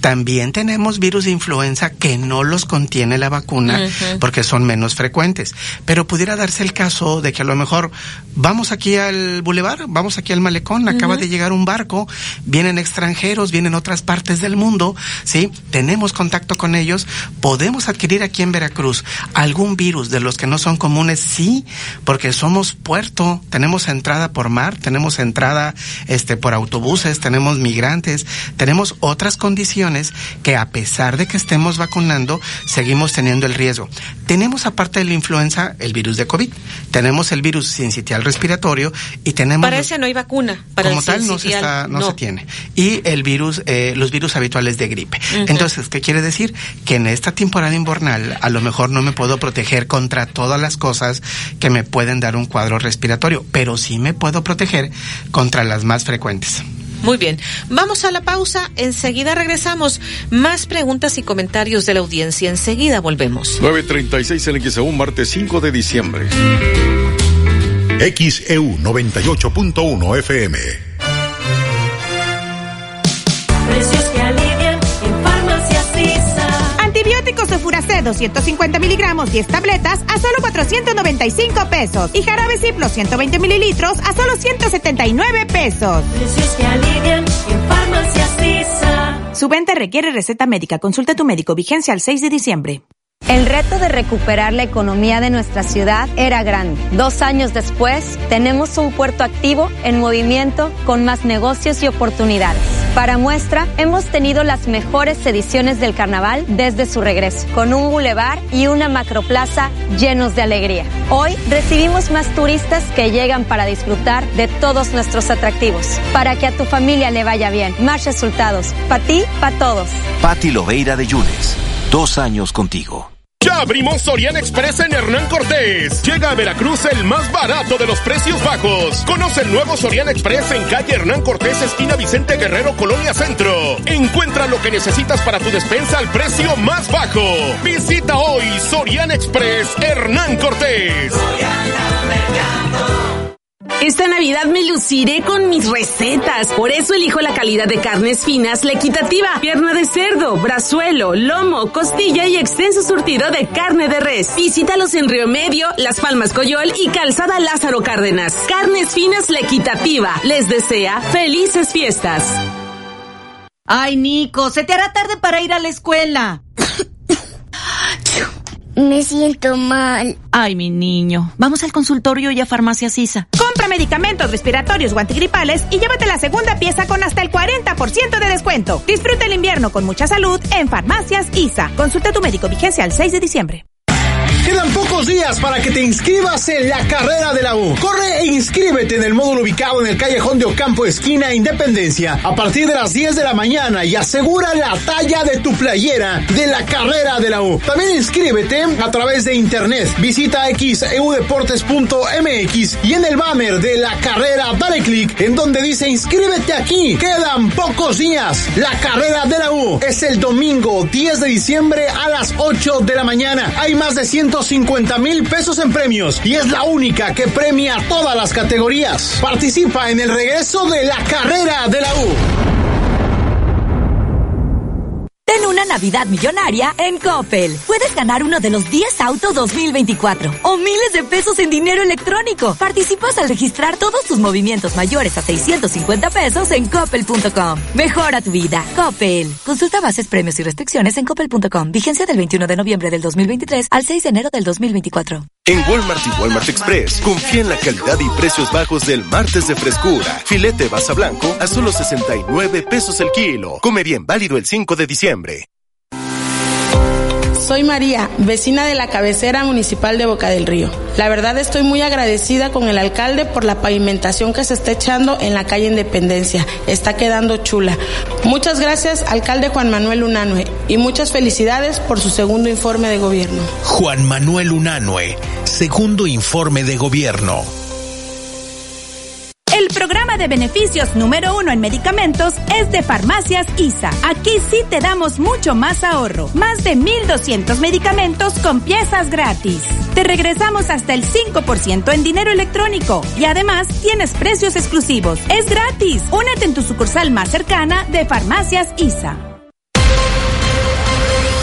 también tenemos virus de influenza que no los contiene la vacuna porque son menos frecuentes. Pero pudiera darse el caso de que a lo mejor vamos aquí al bulevar, vamos aquí al malecón, acaba de llegar un barco, vienen extranjeros, vienen otras partes del mundo, ¿sí? Tenemos contacto con ellos, podemos adquirir aquí en Veracruz algún virus de los que no son comunes, sí, porque somos puerto, tenemos entrada por mar, tenemos entrada este por autobuses, tenemos migrantes, tenemos otras condiciones que a pesar de que estemos vacunando, seguimos teniendo el riesgo. Tenemos aparte de la influenza el virus de COVID, tenemos el virus sincitial respiratorio y tenemos... Para ese no hay vacuna. Para como tal no, se, está, no, se tiene. Y el virus, eh, los virus habituales de gripe. Entonces, ¿qué quiere decir? Que en esta temporada invernal a lo mejor no me puedo proteger contra todas las cosas que me pueden dar un cuadro respiratorio, pero sí me puedo proteger contra las más frecuentes. Muy bien, vamos a la pausa, enseguida regresamos. Más preguntas y comentarios de la audiencia, enseguida volvemos. 9.36 en XEU, martes 5 de diciembre. XEU 98.1 FM. De Furacé 250 miligramos 10 tabletas a solo 495 pesos. Y jarabe Ciplo 120 mililitros a solo 179 pesos. Precios que alivian en Farmacias. Su venta requiere receta médica. Consulta a tu médico. Vigencia al 6 de diciembre. El reto de recuperar la economía de nuestra ciudad era grande. Dos años después, tenemos un puerto activo en movimiento con más negocios y oportunidades. Para muestra, hemos tenido las mejores ediciones del carnaval desde su regreso, con un bulevar y una macroplaza llenos de alegría. Hoy recibimos más turistas que llegan para disfrutar de todos nuestros atractivos, para que a tu familia le vaya bien. Más resultados, para ti, para todos. Pati Loveira de Yunes, dos años contigo. Abrimos Sorian Express en Hernán Cortés. Llega a Veracruz el más barato de los precios bajos. Conoce el nuevo Sorian Express en calle Hernán Cortés, esquina Vicente Guerrero, Colonia Centro. Encuentra lo que necesitas para tu despensa al precio más bajo. Visita hoy Sorian Express Hernán Cortés. Esta Navidad me luciré con mis recetas. Por eso elijo la calidad de carnes finas, la equitativa, pierna de cerdo, brazuelo, lomo, costilla y extenso surtido de carne de res. Visítalos en Río Medio, Las Palmas Coyol y Calzada Lázaro Cárdenas. Carnes finas, la equitativa. Les desea felices fiestas. Ay, Nico, se te hará tarde para ir a la escuela. Me siento mal. Ay, mi niño. Vamos al consultorio y a Farmacia Sisa. Compra medicamentos respiratorios o antigripales y llévate la segunda pieza con hasta el 40% de descuento. Disfruta el invierno con mucha salud en Farmacias ISA. Consulta a tu médico vigencia al 6 de diciembre. Quedan pocos pocos días para que te inscribas en la carrera de la U. Corre e inscríbete en el módulo ubicado en el callejón de Ocampo, esquina Independencia, a partir de las 10 de la mañana y asegura la talla de tu playera de la carrera de la U. También inscríbete a través de internet. Visita xeudeportes.mx y en el banner de la carrera dale clic en donde dice inscríbete aquí. Quedan pocos días. La carrera de la U es el domingo 10 de diciembre a las 8 de la mañana. Hay más de 150 mil pesos en premios y es la única que premia todas las categorías. Participa en el regreso de la carrera de la U. Ten una Navidad millonaria en Coppel. Puedes ganar uno de los 10 autos 2024 o miles de pesos en dinero electrónico. Participas al registrar todos tus movimientos mayores a 650 pesos en coppel.com. Mejora tu vida. Coppel. Consulta bases, premios y restricciones en coppel.com. Vigencia del 21 de noviembre del 2023 al 6 de enero del 2024. En Walmart y Walmart Express, confía en la calidad y precios bajos del martes de frescura. Filete basa blanco a solo 69 pesos el kilo. Come bien, válido el 5 de diciembre. Soy María, vecina de la cabecera municipal de Boca del Río. La verdad estoy muy agradecida con el alcalde por la pavimentación que se está echando en la calle Independencia. Está quedando chula. Muchas gracias, alcalde Juan Manuel Unanue, y muchas felicidades por su segundo informe de gobierno. Juan Manuel Unanue, segundo informe de gobierno. Programa de beneficios número uno en medicamentos es de Farmacias ISA. Aquí sí te damos mucho más ahorro. Más de 1.200 medicamentos con piezas gratis. Te regresamos hasta el 5% en dinero electrónico y además tienes precios exclusivos. Es gratis. Únete en tu sucursal más cercana de Farmacias ISA.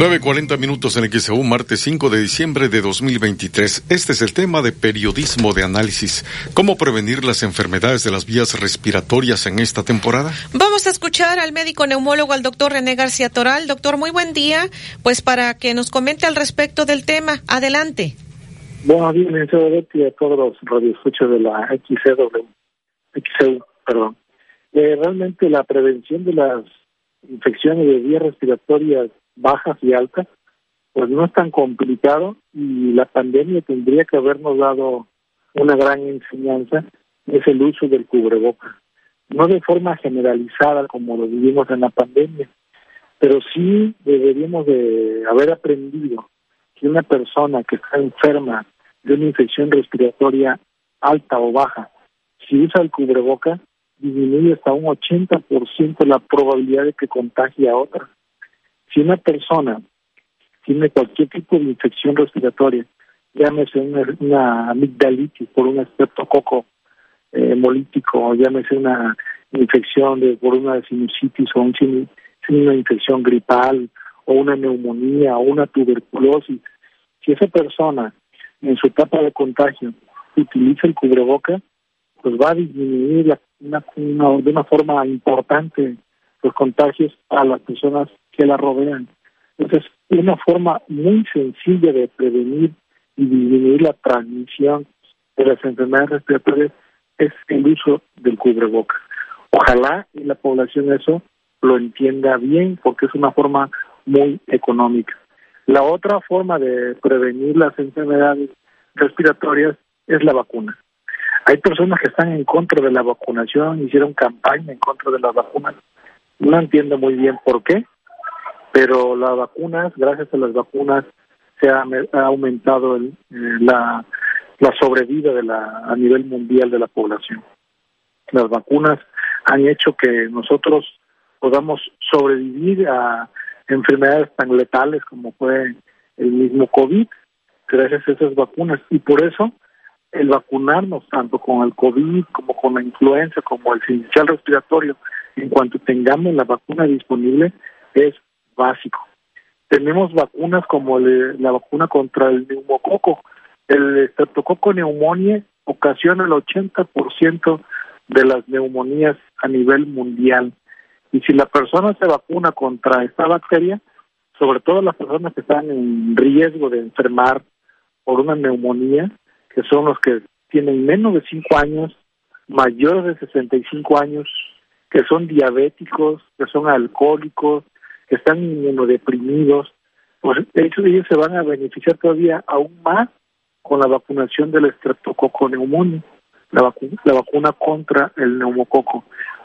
9.40 minutos en XEU, martes 5 de diciembre de 2023. Este es el tema de periodismo de análisis. ¿Cómo prevenir las enfermedades de las vías respiratorias en esta temporada? Vamos a escuchar al médico neumólogo, al doctor René García Toral. Doctor, muy buen día. Pues para que nos comente al respecto del tema. Adelante. Buenos días, licenciado Betty, a todos los radioescuchos de la XCW, XEU, perdón. Eh, realmente la prevención de las infecciones de vías respiratorias bajas y altas, pues no es tan complicado y la pandemia tendría que habernos dado una gran enseñanza, es el uso del cubreboca. No de forma generalizada como lo vivimos en la pandemia, pero sí deberíamos de haber aprendido que una persona que está enferma de una infección respiratoria alta o baja, si usa el cubreboca, disminuye hasta un 80% la probabilidad de que contagie a otra. Si una persona tiene cualquier tipo de infección respiratoria, llámese una, una amigdalitis por un estreptococo eh, hemolítico, llámese una infección de, por una sinusitis o un, una infección gripal o una neumonía o una tuberculosis, si esa persona en su etapa de contagio utiliza el cubreboca, pues va a disminuir la, una, de una forma importante los contagios a las personas que la rodean. Entonces, una forma muy sencilla de prevenir y disminuir la transmisión de las enfermedades respiratorias es el uso del cubreboca. Ojalá y la población eso lo entienda bien porque es una forma muy económica. La otra forma de prevenir las enfermedades respiratorias es la vacuna. Hay personas que están en contra de la vacunación, hicieron campaña en contra de las vacunas. No entiendo muy bien por qué, pero las vacunas, gracias a las vacunas, se ha, aumentado el, eh, la, la sobrevida de la, a nivel mundial de la población. Las vacunas han hecho que nosotros podamos sobrevivir a enfermedades tan letales como fue el mismo COVID, gracias a esas vacunas. Y por eso el vacunarnos tanto con el COVID como con la influenza, como el sincicial respiratorio, en cuanto tengamos la vacuna disponible, es básico. Tenemos vacunas como la vacuna contra el neumococo. El estreptococo neumonía ocasiona el 80% de las neumonías a nivel mundial. Y si la persona se vacuna contra esta bacteria, sobre todo las personas que están en riesgo de enfermar por una neumonía, que son los que tienen menos de 5 años, mayores de 65 años, que son diabéticos, que son alcohólicos, están inmunodeprimidos, pues ellos, ellos se van a beneficiar todavía aún más con la vacunación del estreptococo neumonio, la, vacuna, la vacuna contra el neumococo.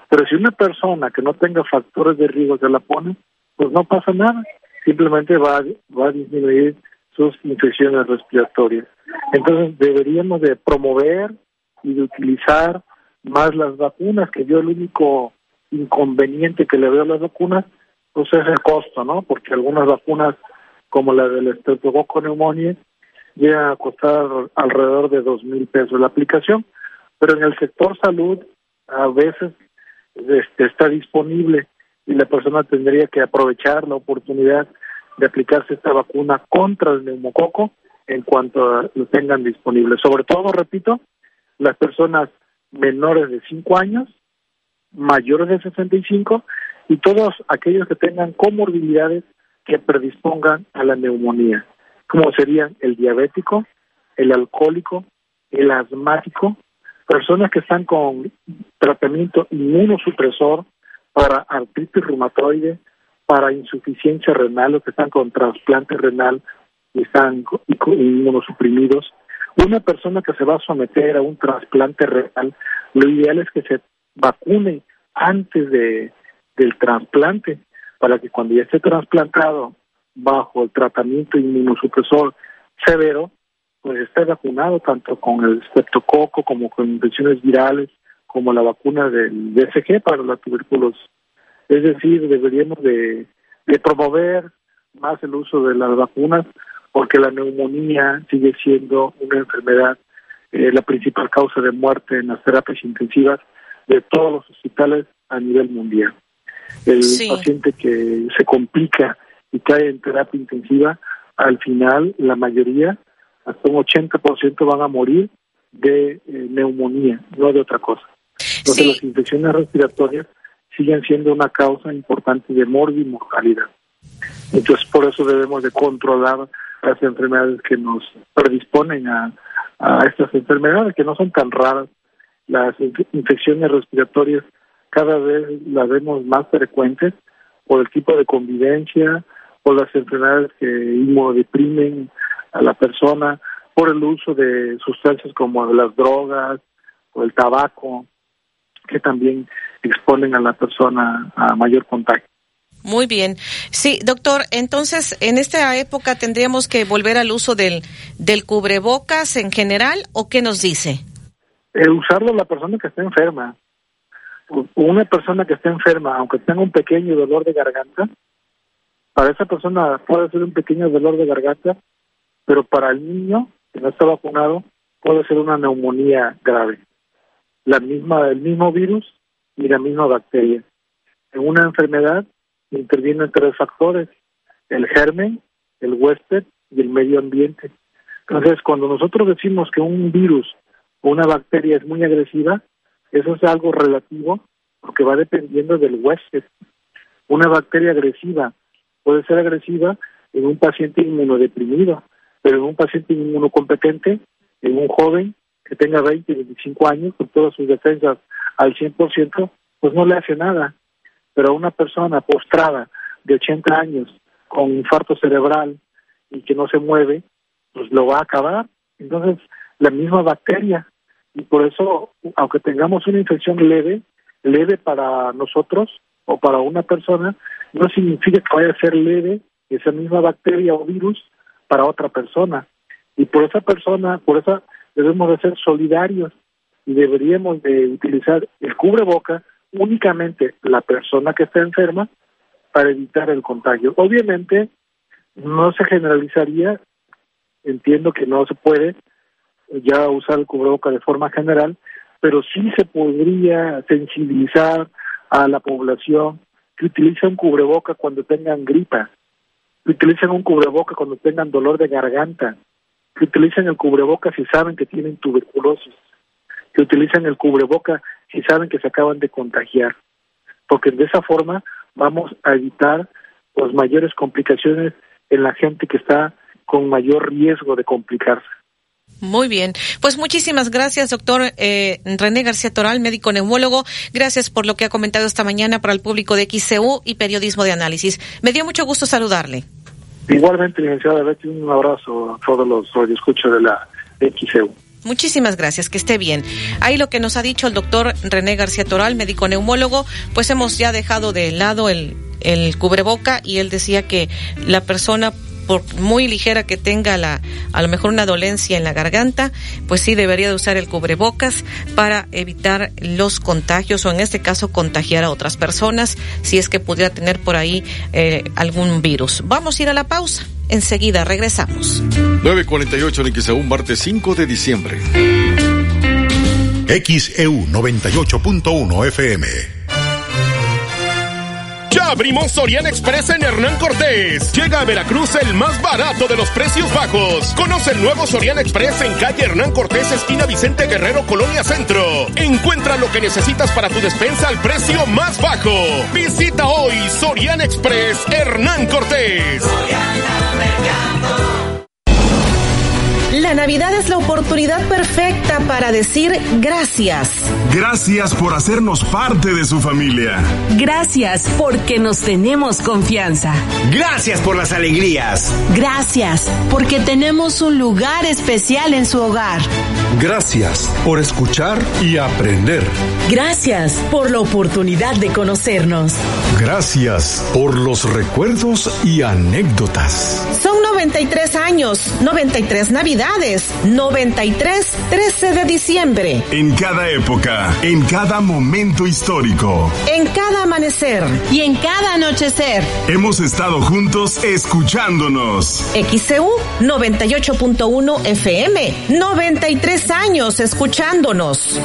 Pero si una persona que no tenga factores de riesgo se la pone, pues no pasa nada, simplemente va, va a disminuir sus infecciones respiratorias. Entonces deberíamos de promover y de utilizar más las vacunas, que yo el único inconveniente que le veo a las vacunas, pues es el costo, ¿no? Porque algunas vacunas, como la del estreptococo neumonía, llega a costar alrededor de dos mil pesos la aplicación, pero en el sector salud a veces este, está disponible y la persona tendría que aprovechar la oportunidad de aplicarse esta vacuna contra el neumococo en cuanto lo tengan disponible. Sobre todo, repito, las personas menores de 5 años, mayores de 65 y todos aquellos que tengan comorbilidades que predispongan a la neumonía como serían el diabético, el alcohólico, el asmático, personas que están con tratamiento inmunosupresor para artritis reumatoide, para insuficiencia renal o que están con trasplante renal y están inmunosuprimidos. Una persona que se va a someter a un trasplante renal, lo ideal es que se vacune antes de, del trasplante para que cuando ya esté trasplantado bajo el tratamiento inmunosupresor severo, pues esté vacunado tanto con el streptococo como con infecciones virales, como la vacuna del DSG para la tuberculosis. Es decir, deberíamos de, promover más el uso de las vacunas porque la neumonía sigue siendo una enfermedad, eh, la principal causa de muerte en las terapias intensivas de todos los hospitales a nivel mundial. El paciente que se complica y cae en terapia intensiva, al final la mayoría, hasta un 80% van a morir de eh, neumonía, no de otra cosa. Entonces las infecciones respiratorias siguen siendo una causa importante de morbi y mortalidad. Entonces por eso debemos de controlar las enfermedades que nos predisponen a, a estas enfermedades que no son tan raras. Las infecciones respiratorias cada vez las vemos más frecuentes por el tipo de convivencia, por las enfermedades que inmunodeprimen a la persona, por el uso de sustancias como las drogas o el tabaco, que también exponen a la persona a mayor contagio. Muy bien. Sí, doctor, entonces en esta época tendríamos que volver al uso del, del cubrebocas en general o qué nos dice? El usarlo la persona que está enferma. Una persona que está enferma, aunque tenga un pequeño dolor de garganta, para esa persona puede ser un pequeño dolor de garganta, pero para el niño que no está vacunado puede ser una neumonía grave. La misma, el mismo virus y la misma bacteria. En una enfermedad intervienen tres factores, el germen, el huésped y el medio ambiente. Entonces, cuando nosotros decimos que un virus o una bacteria es muy agresiva, eso es algo relativo porque va dependiendo del huésped. Una bacteria agresiva puede ser agresiva en un paciente inmunodeprimido, pero en un paciente inmunocompetente, en un joven que tenga 20, 25 años, con todas sus defensas al 100%, pues no le hace nada. Pero a una persona postrada de 80 años con infarto cerebral y que no se mueve, pues lo va a acabar. Entonces, la misma bacteria. Y por eso, aunque tengamos una infección leve, leve para nosotros o para una persona, no significa que vaya a ser leve esa misma bacteria o virus para otra persona. Y por esa persona, por eso debemos de ser solidarios y deberíamos de utilizar el cubreboca únicamente la persona que está enferma para evitar el contagio. Obviamente no se generalizaría, entiendo que no se puede ya usar el cubreboca de forma general, pero sí se podría sensibilizar a la población que utilicen cubreboca cuando tengan gripa, que utilicen un cubreboca cuando tengan dolor de garganta, que utilicen el cubreboca si saben que tienen tuberculosis, que utilicen el cubreboca si saben que se acaban de contagiar, porque de esa forma vamos a evitar las mayores complicaciones en la gente que está con mayor riesgo de complicarse. Muy bien. Pues muchísimas gracias, doctor eh, René García Toral, médico neumólogo. Gracias por lo que ha comentado esta mañana para el público de XCU y Periodismo de Análisis. Me dio mucho gusto saludarle. Igualmente, licenciada Betty, un abrazo a todos los radioescuchos de la XCU. Muchísimas gracias, que esté bien. Ahí lo que nos ha dicho el doctor René García Toral, médico neumólogo, pues hemos ya dejado de lado el, el cubreboca y él decía que la persona por muy ligera que tenga la, a lo mejor una dolencia en la garganta, pues sí debería de usar el cubrebocas para evitar los contagios o en este caso contagiar a otras personas si es que pudiera tener por ahí eh, algún virus. Vamos a ir a la pausa. Enseguida regresamos. 948 en XEU, martes 5 de diciembre. XEU 98.1 FM. Ya abrimos Sorian Express en Hernán Cortés. Llega a Veracruz el más barato de los precios bajos. Conoce el nuevo Sorian Express en calle Hernán Cortés, esquina Vicente Guerrero, Colonia Centro. Encuentra lo que necesitas para tu despensa al precio más bajo. Visita hoy Sorian Express Hernán Cortés. La Navidad es la oportunidad perfecta para decir gracias. Gracias por hacernos parte de su familia. Gracias porque nos tenemos confianza. Gracias por las alegrías. Gracias porque tenemos un lugar especial en su hogar. Gracias por escuchar y aprender. Gracias por la oportunidad de conocernos. Gracias por los recuerdos y anécdotas. Son 93 años, 93 Navidades, 93 13 de diciembre. En cada época, en cada momento histórico. En cada amanecer y en cada anochecer. Hemos estado juntos escuchándonos. XCU 98.1 FM, 93 años escuchándonos.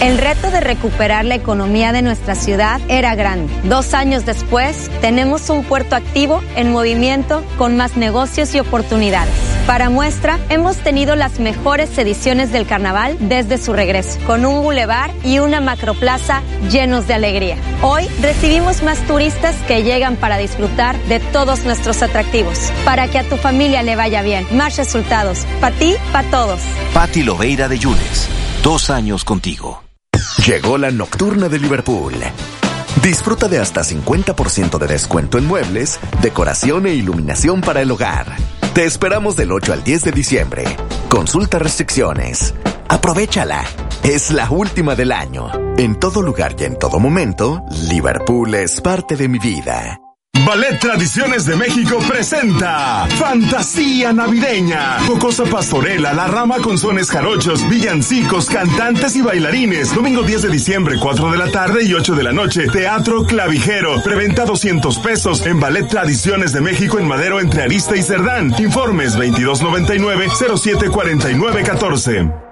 El reto de recuperar la economía de nuestra ciudad era grande. Dos años después, tenemos un puerto activo, en movimiento, con más negocios y oportunidades. Para muestra, hemos tenido las mejores ediciones del carnaval desde su regreso, con un bulevar y una macroplaza llenos de alegría. Hoy recibimos más turistas que llegan para disfrutar de todos nuestros atractivos. Para que a tu familia le vaya bien, más resultados. Para ti, para todos. Patti Loveira de Yunes, dos años contigo. Llegó la nocturna de Liverpool. Disfruta de hasta 50% de descuento en muebles, decoración e iluminación para el hogar. Te esperamos del 8 al 10 de diciembre. Consulta restricciones. Aprovechala. Es la última del año. En todo lugar y en todo momento, Liverpool es parte de mi vida. Ballet Tradiciones de México presenta Fantasía Navideña. Jocosa Pastorela, La Rama con sones jarochos, villancicos, cantantes y bailarines. Domingo 10 de diciembre, 4 de la tarde y 8 de la noche. Teatro Clavijero. Preventa 200 pesos en Ballet Tradiciones de México en Madero entre Arista y Cerdán. Informes 2299-074914.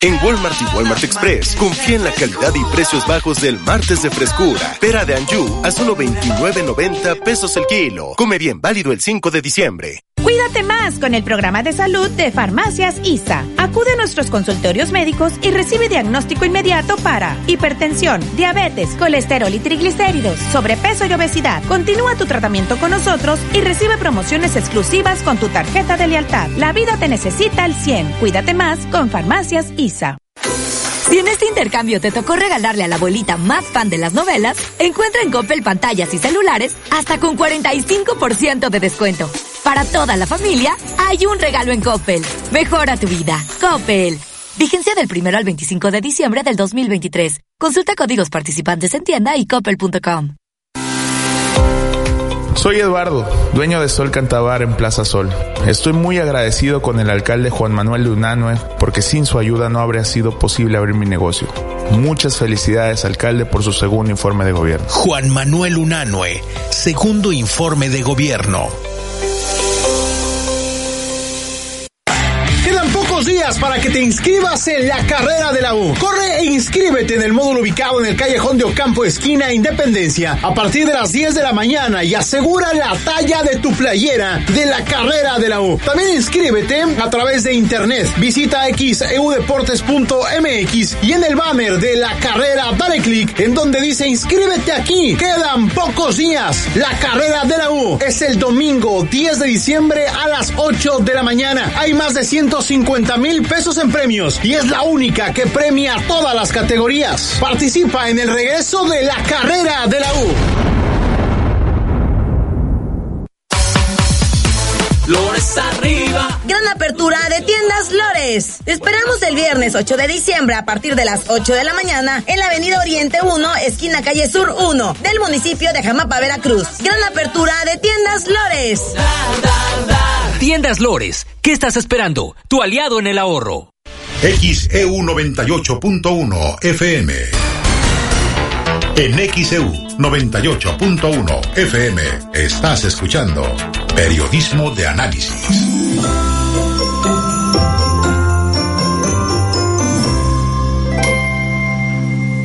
En Walmart y Walmart Express, confía en la calidad y precios bajos del martes de frescura. Pera de Anju a solo 29.90 pesos el kilo. Come bien, válido el 5 de diciembre. Cuídate más con el programa de salud de Farmacias ISA. Acude a nuestros consultorios médicos y recibe diagnóstico inmediato para hipertensión, diabetes, colesterol y triglicéridos, sobrepeso y obesidad. Continúa tu tratamiento con nosotros y recibe promociones exclusivas con tu tarjeta de lealtad. La vida te necesita al 100. Cuídate más con Farmacias ISA. Si en este intercambio te tocó regalarle a la abuelita más fan de las novelas, encuentra en Coppel pantallas y celulares hasta con 45% de descuento. Para toda la familia, hay un regalo en Coppel. Mejora tu vida. Coppel. Vigencia del 1 al 25 de diciembre del 2023. Consulta códigos participantes en tienda y coppel.com. Soy Eduardo, dueño de Sol Cantabar en Plaza Sol. Estoy muy agradecido con el alcalde Juan Manuel de Unanue porque sin su ayuda no habría sido posible abrir mi negocio. Muchas felicidades, alcalde, por su segundo informe de gobierno. Juan Manuel Unanue, segundo informe de gobierno. Para que te inscribas en la carrera de la U. Corre e inscríbete en el módulo ubicado en el callejón de Ocampo, esquina Independencia, a partir de las 10 de la mañana y asegura la talla de tu playera de la carrera de la U. También inscríbete a través de internet. Visita xeudeportes.mx y en el banner de la carrera dale clic en donde dice inscríbete aquí. Quedan pocos días. La carrera de la U es el domingo 10 de diciembre a las 8 de la mañana. Hay más de 150 mil pesos en premios y es la única que premia todas las categorías. Participa en el regreso de la carrera de la U. Lores arriba. Gran apertura de tiendas Lores. Te esperamos el viernes 8 de diciembre a partir de las 8 de la mañana en la Avenida Oriente 1, esquina calle Sur 1, del municipio de Jamapa, Veracruz. Gran apertura de tiendas Lores. Tiendas Lores, ¿qué estás esperando? Tu aliado en el ahorro. XEU 98.1 FM. En XEU 98.1 FM estás escuchando Periodismo de Análisis.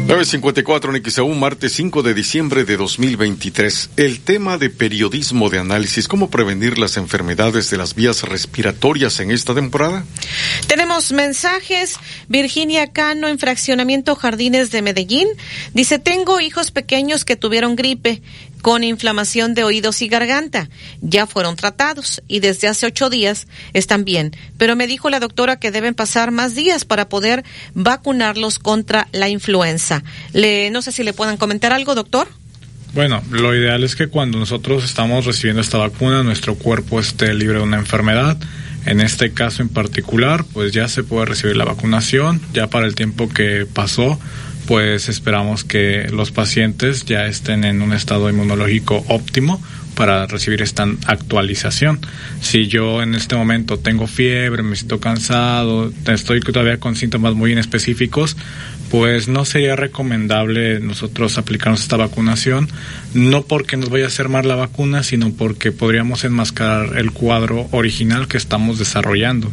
954 en XEU, martes 5 de diciembre de 2023. El tema de periodismo de análisis, ¿cómo prevenir las enfermedades de las vías respiratorias en esta temporada? Tenemos mensajes. Virginia Cano en Fraccionamiento Jardines de Medellín. Dice, tengo hijos pequeños que tuvieron gripe con inflamación de oídos y garganta. Ya fueron tratados y desde hace ocho días están bien. Pero me dijo la doctora que deben pasar más días para poder vacunarlos contra la influenza. Le, no sé si le puedan comentar algo, doctor. Bueno, lo ideal es que cuando nosotros estamos recibiendo esta vacuna, nuestro cuerpo esté libre de una enfermedad. En este caso en particular, pues ya se puede recibir la vacunación, ya para el tiempo que pasó, pues esperamos que los pacientes ya estén en un estado inmunológico óptimo para recibir esta actualización. Si yo en este momento tengo fiebre, me siento cansado, estoy todavía con síntomas muy inespecíficos, pues no sería recomendable nosotros aplicarnos esta vacunación, no porque nos vaya a hacer mal la vacuna, sino porque podríamos enmascarar el cuadro original que estamos desarrollando.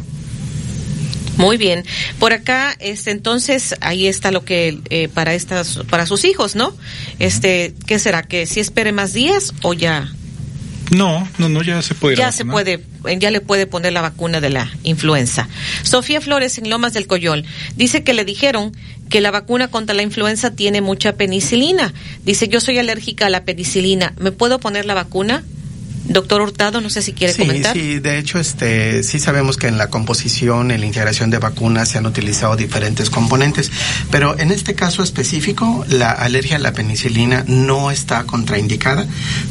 Muy bien. Por acá, este, entonces, ahí está lo que eh, para estas, para sus hijos, ¿no? Este, ¿qué será? ¿Que si espere más días o ya? No, no, no, ya se puede. Ya se puede, ya le puede poner la vacuna de la influenza. Sofía Flores en Lomas del Coyol dice que le dijeron que la vacuna contra la influenza tiene mucha penicilina. Dice, yo soy alérgica a la penicilina. ¿Me puedo poner la vacuna? Doctor Hurtado, no sé si quiere sí, comentar. Sí, de hecho, este, sí sabemos que en la composición, en la integración de vacunas se han utilizado diferentes componentes, pero en este caso específico, la alergia a la penicilina no está contraindicada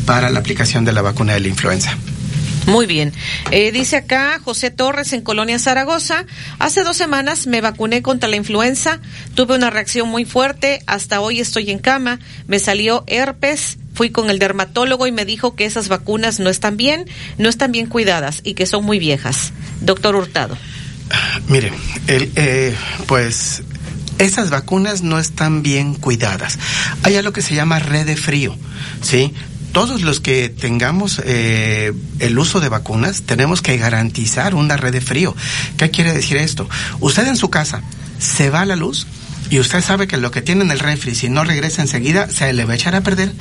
para la aplicación de la vacuna de la influenza. Muy bien. Eh, dice acá José Torres en Colonia Zaragoza. Hace dos semanas me vacuné contra la influenza. Tuve una reacción muy fuerte. Hasta hoy estoy en cama. Me salió herpes. Fui con el dermatólogo y me dijo que esas vacunas no están bien, no están bien cuidadas y que son muy viejas. Doctor Hurtado. Mire, eh, pues esas vacunas no están bien cuidadas. Hay algo que se llama red de frío, ¿sí? todos los que tengamos eh, el uso de vacunas tenemos que garantizar una red de frío. ¿Qué quiere decir esto? Usted en su casa se va a la luz y usted sabe que lo que tiene en el refri, si no regresa enseguida, se le va a echar a perder.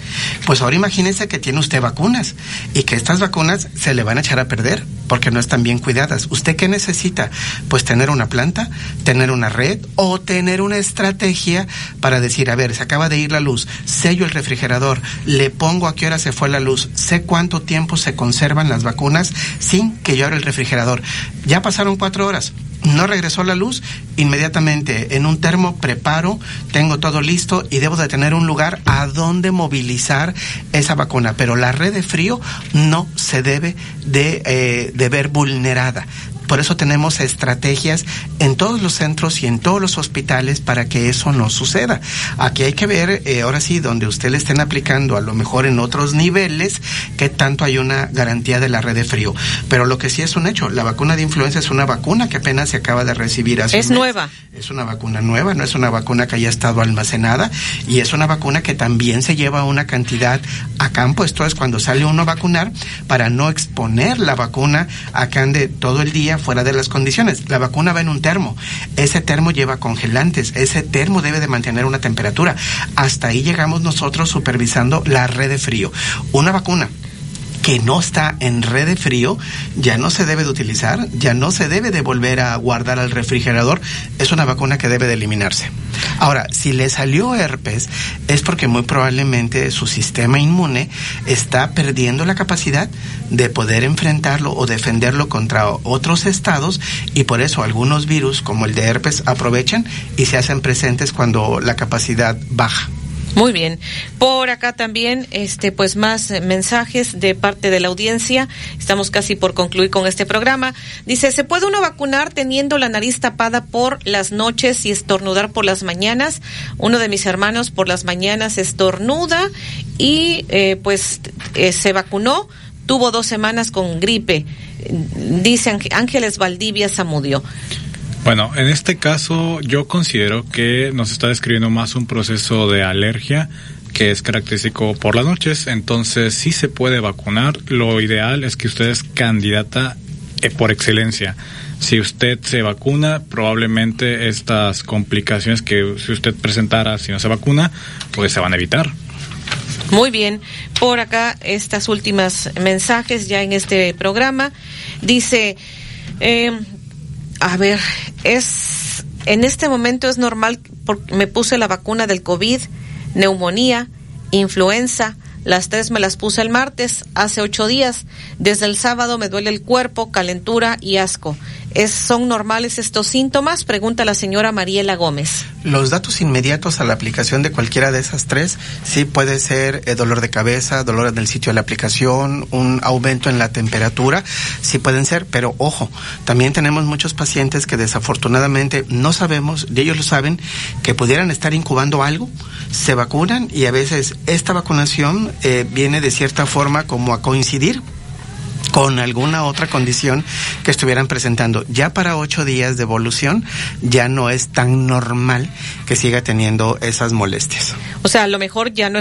Pues ahora imagínese que tiene usted vacunas y que estas vacunas se le van a echar a perder porque no están bien cuidadas. ¿Usted qué necesita? Pues tener una planta, tener una red o tener una estrategia para decir, a ver, se acaba de ir la luz, sello el refrigerador, le pongo a qué hora se fue la luz, sé cuánto tiempo se conservan las vacunas sin que yo abra el refrigerador. Ya pasaron cuatro horas, no regresó la luz, inmediatamente en un termo preparo, tengo todo listo y debo de tener un lugar a donde movilizar esa vacuna. Pero la red de frío no se debe de, eh, de ver vulnerada. Por eso tenemos estrategias en todos los centros y en todos los hospitales para que eso no suceda. Aquí hay que ver, eh, ahora sí, donde usted le estén aplicando, a lo mejor en otros niveles, que tanto hay una garantía de la red de frío. Pero lo que sí es un hecho, la vacuna de influenza es una vacuna que apenas se acaba de recibir hace Es nueva. Es una vacuna nueva, no es una vacuna que haya estado almacenada y es una vacuna que también se lleva una cantidad a campo. Esto es cuando sale uno a vacunar para no exponer la vacuna acá de todo el día fuera de las condiciones. La vacuna va en un termo. Ese termo lleva congelantes. Ese termo debe de mantener una temperatura. Hasta ahí llegamos nosotros supervisando la red de frío. Una vacuna que no está en red de frío ya no se debe de utilizar, ya no se debe de volver a guardar al refrigerador, es una vacuna que debe de eliminarse. Ahora, si le salió herpes es porque muy probablemente su sistema inmune está perdiendo la capacidad de poder enfrentarlo o defenderlo contra otros estados y por eso algunos virus como el de herpes aprovechan y se hacen presentes cuando la capacidad baja. Muy bien. Por acá también, este, pues más mensajes de parte de la audiencia. Estamos casi por concluir con este programa. Dice, ¿se puede uno vacunar teniendo la nariz tapada por las noches y estornudar por las mañanas? Uno de mis hermanos por las mañanas estornuda y eh, pues eh, se vacunó. Tuvo dos semanas con gripe. Dice Ángeles Valdivia Zamudio. Bueno, en este caso yo considero que nos está describiendo más un proceso de alergia que es característico por las noches, entonces sí se puede vacunar. Lo ideal es que usted es candidata eh, por excelencia. Si usted se vacuna, probablemente estas complicaciones que si usted presentara si no se vacuna, pues se van a evitar. Muy bien, por acá estas últimas mensajes ya en este programa. Dice, eh, a ver, es en este momento es normal porque me puse la vacuna del COVID, neumonía, influenza, las tres me las puse el martes, hace ocho días. Desde el sábado me duele el cuerpo, calentura y asco. ¿Es, ¿Son normales estos síntomas? Pregunta la señora Mariela Gómez. Los datos inmediatos a la aplicación de cualquiera de esas tres, sí puede ser eh, dolor de cabeza, dolor en el sitio de la aplicación, un aumento en la temperatura, sí pueden ser, pero ojo, también tenemos muchos pacientes que desafortunadamente no sabemos, y ellos lo saben, que pudieran estar incubando algo, se vacunan y a veces esta vacunación eh, viene de cierta forma como a coincidir con alguna otra condición que estuvieran presentando. Ya para ocho días de evolución ya no es tan normal que siga teniendo esas molestias. O sea, a lo mejor ya no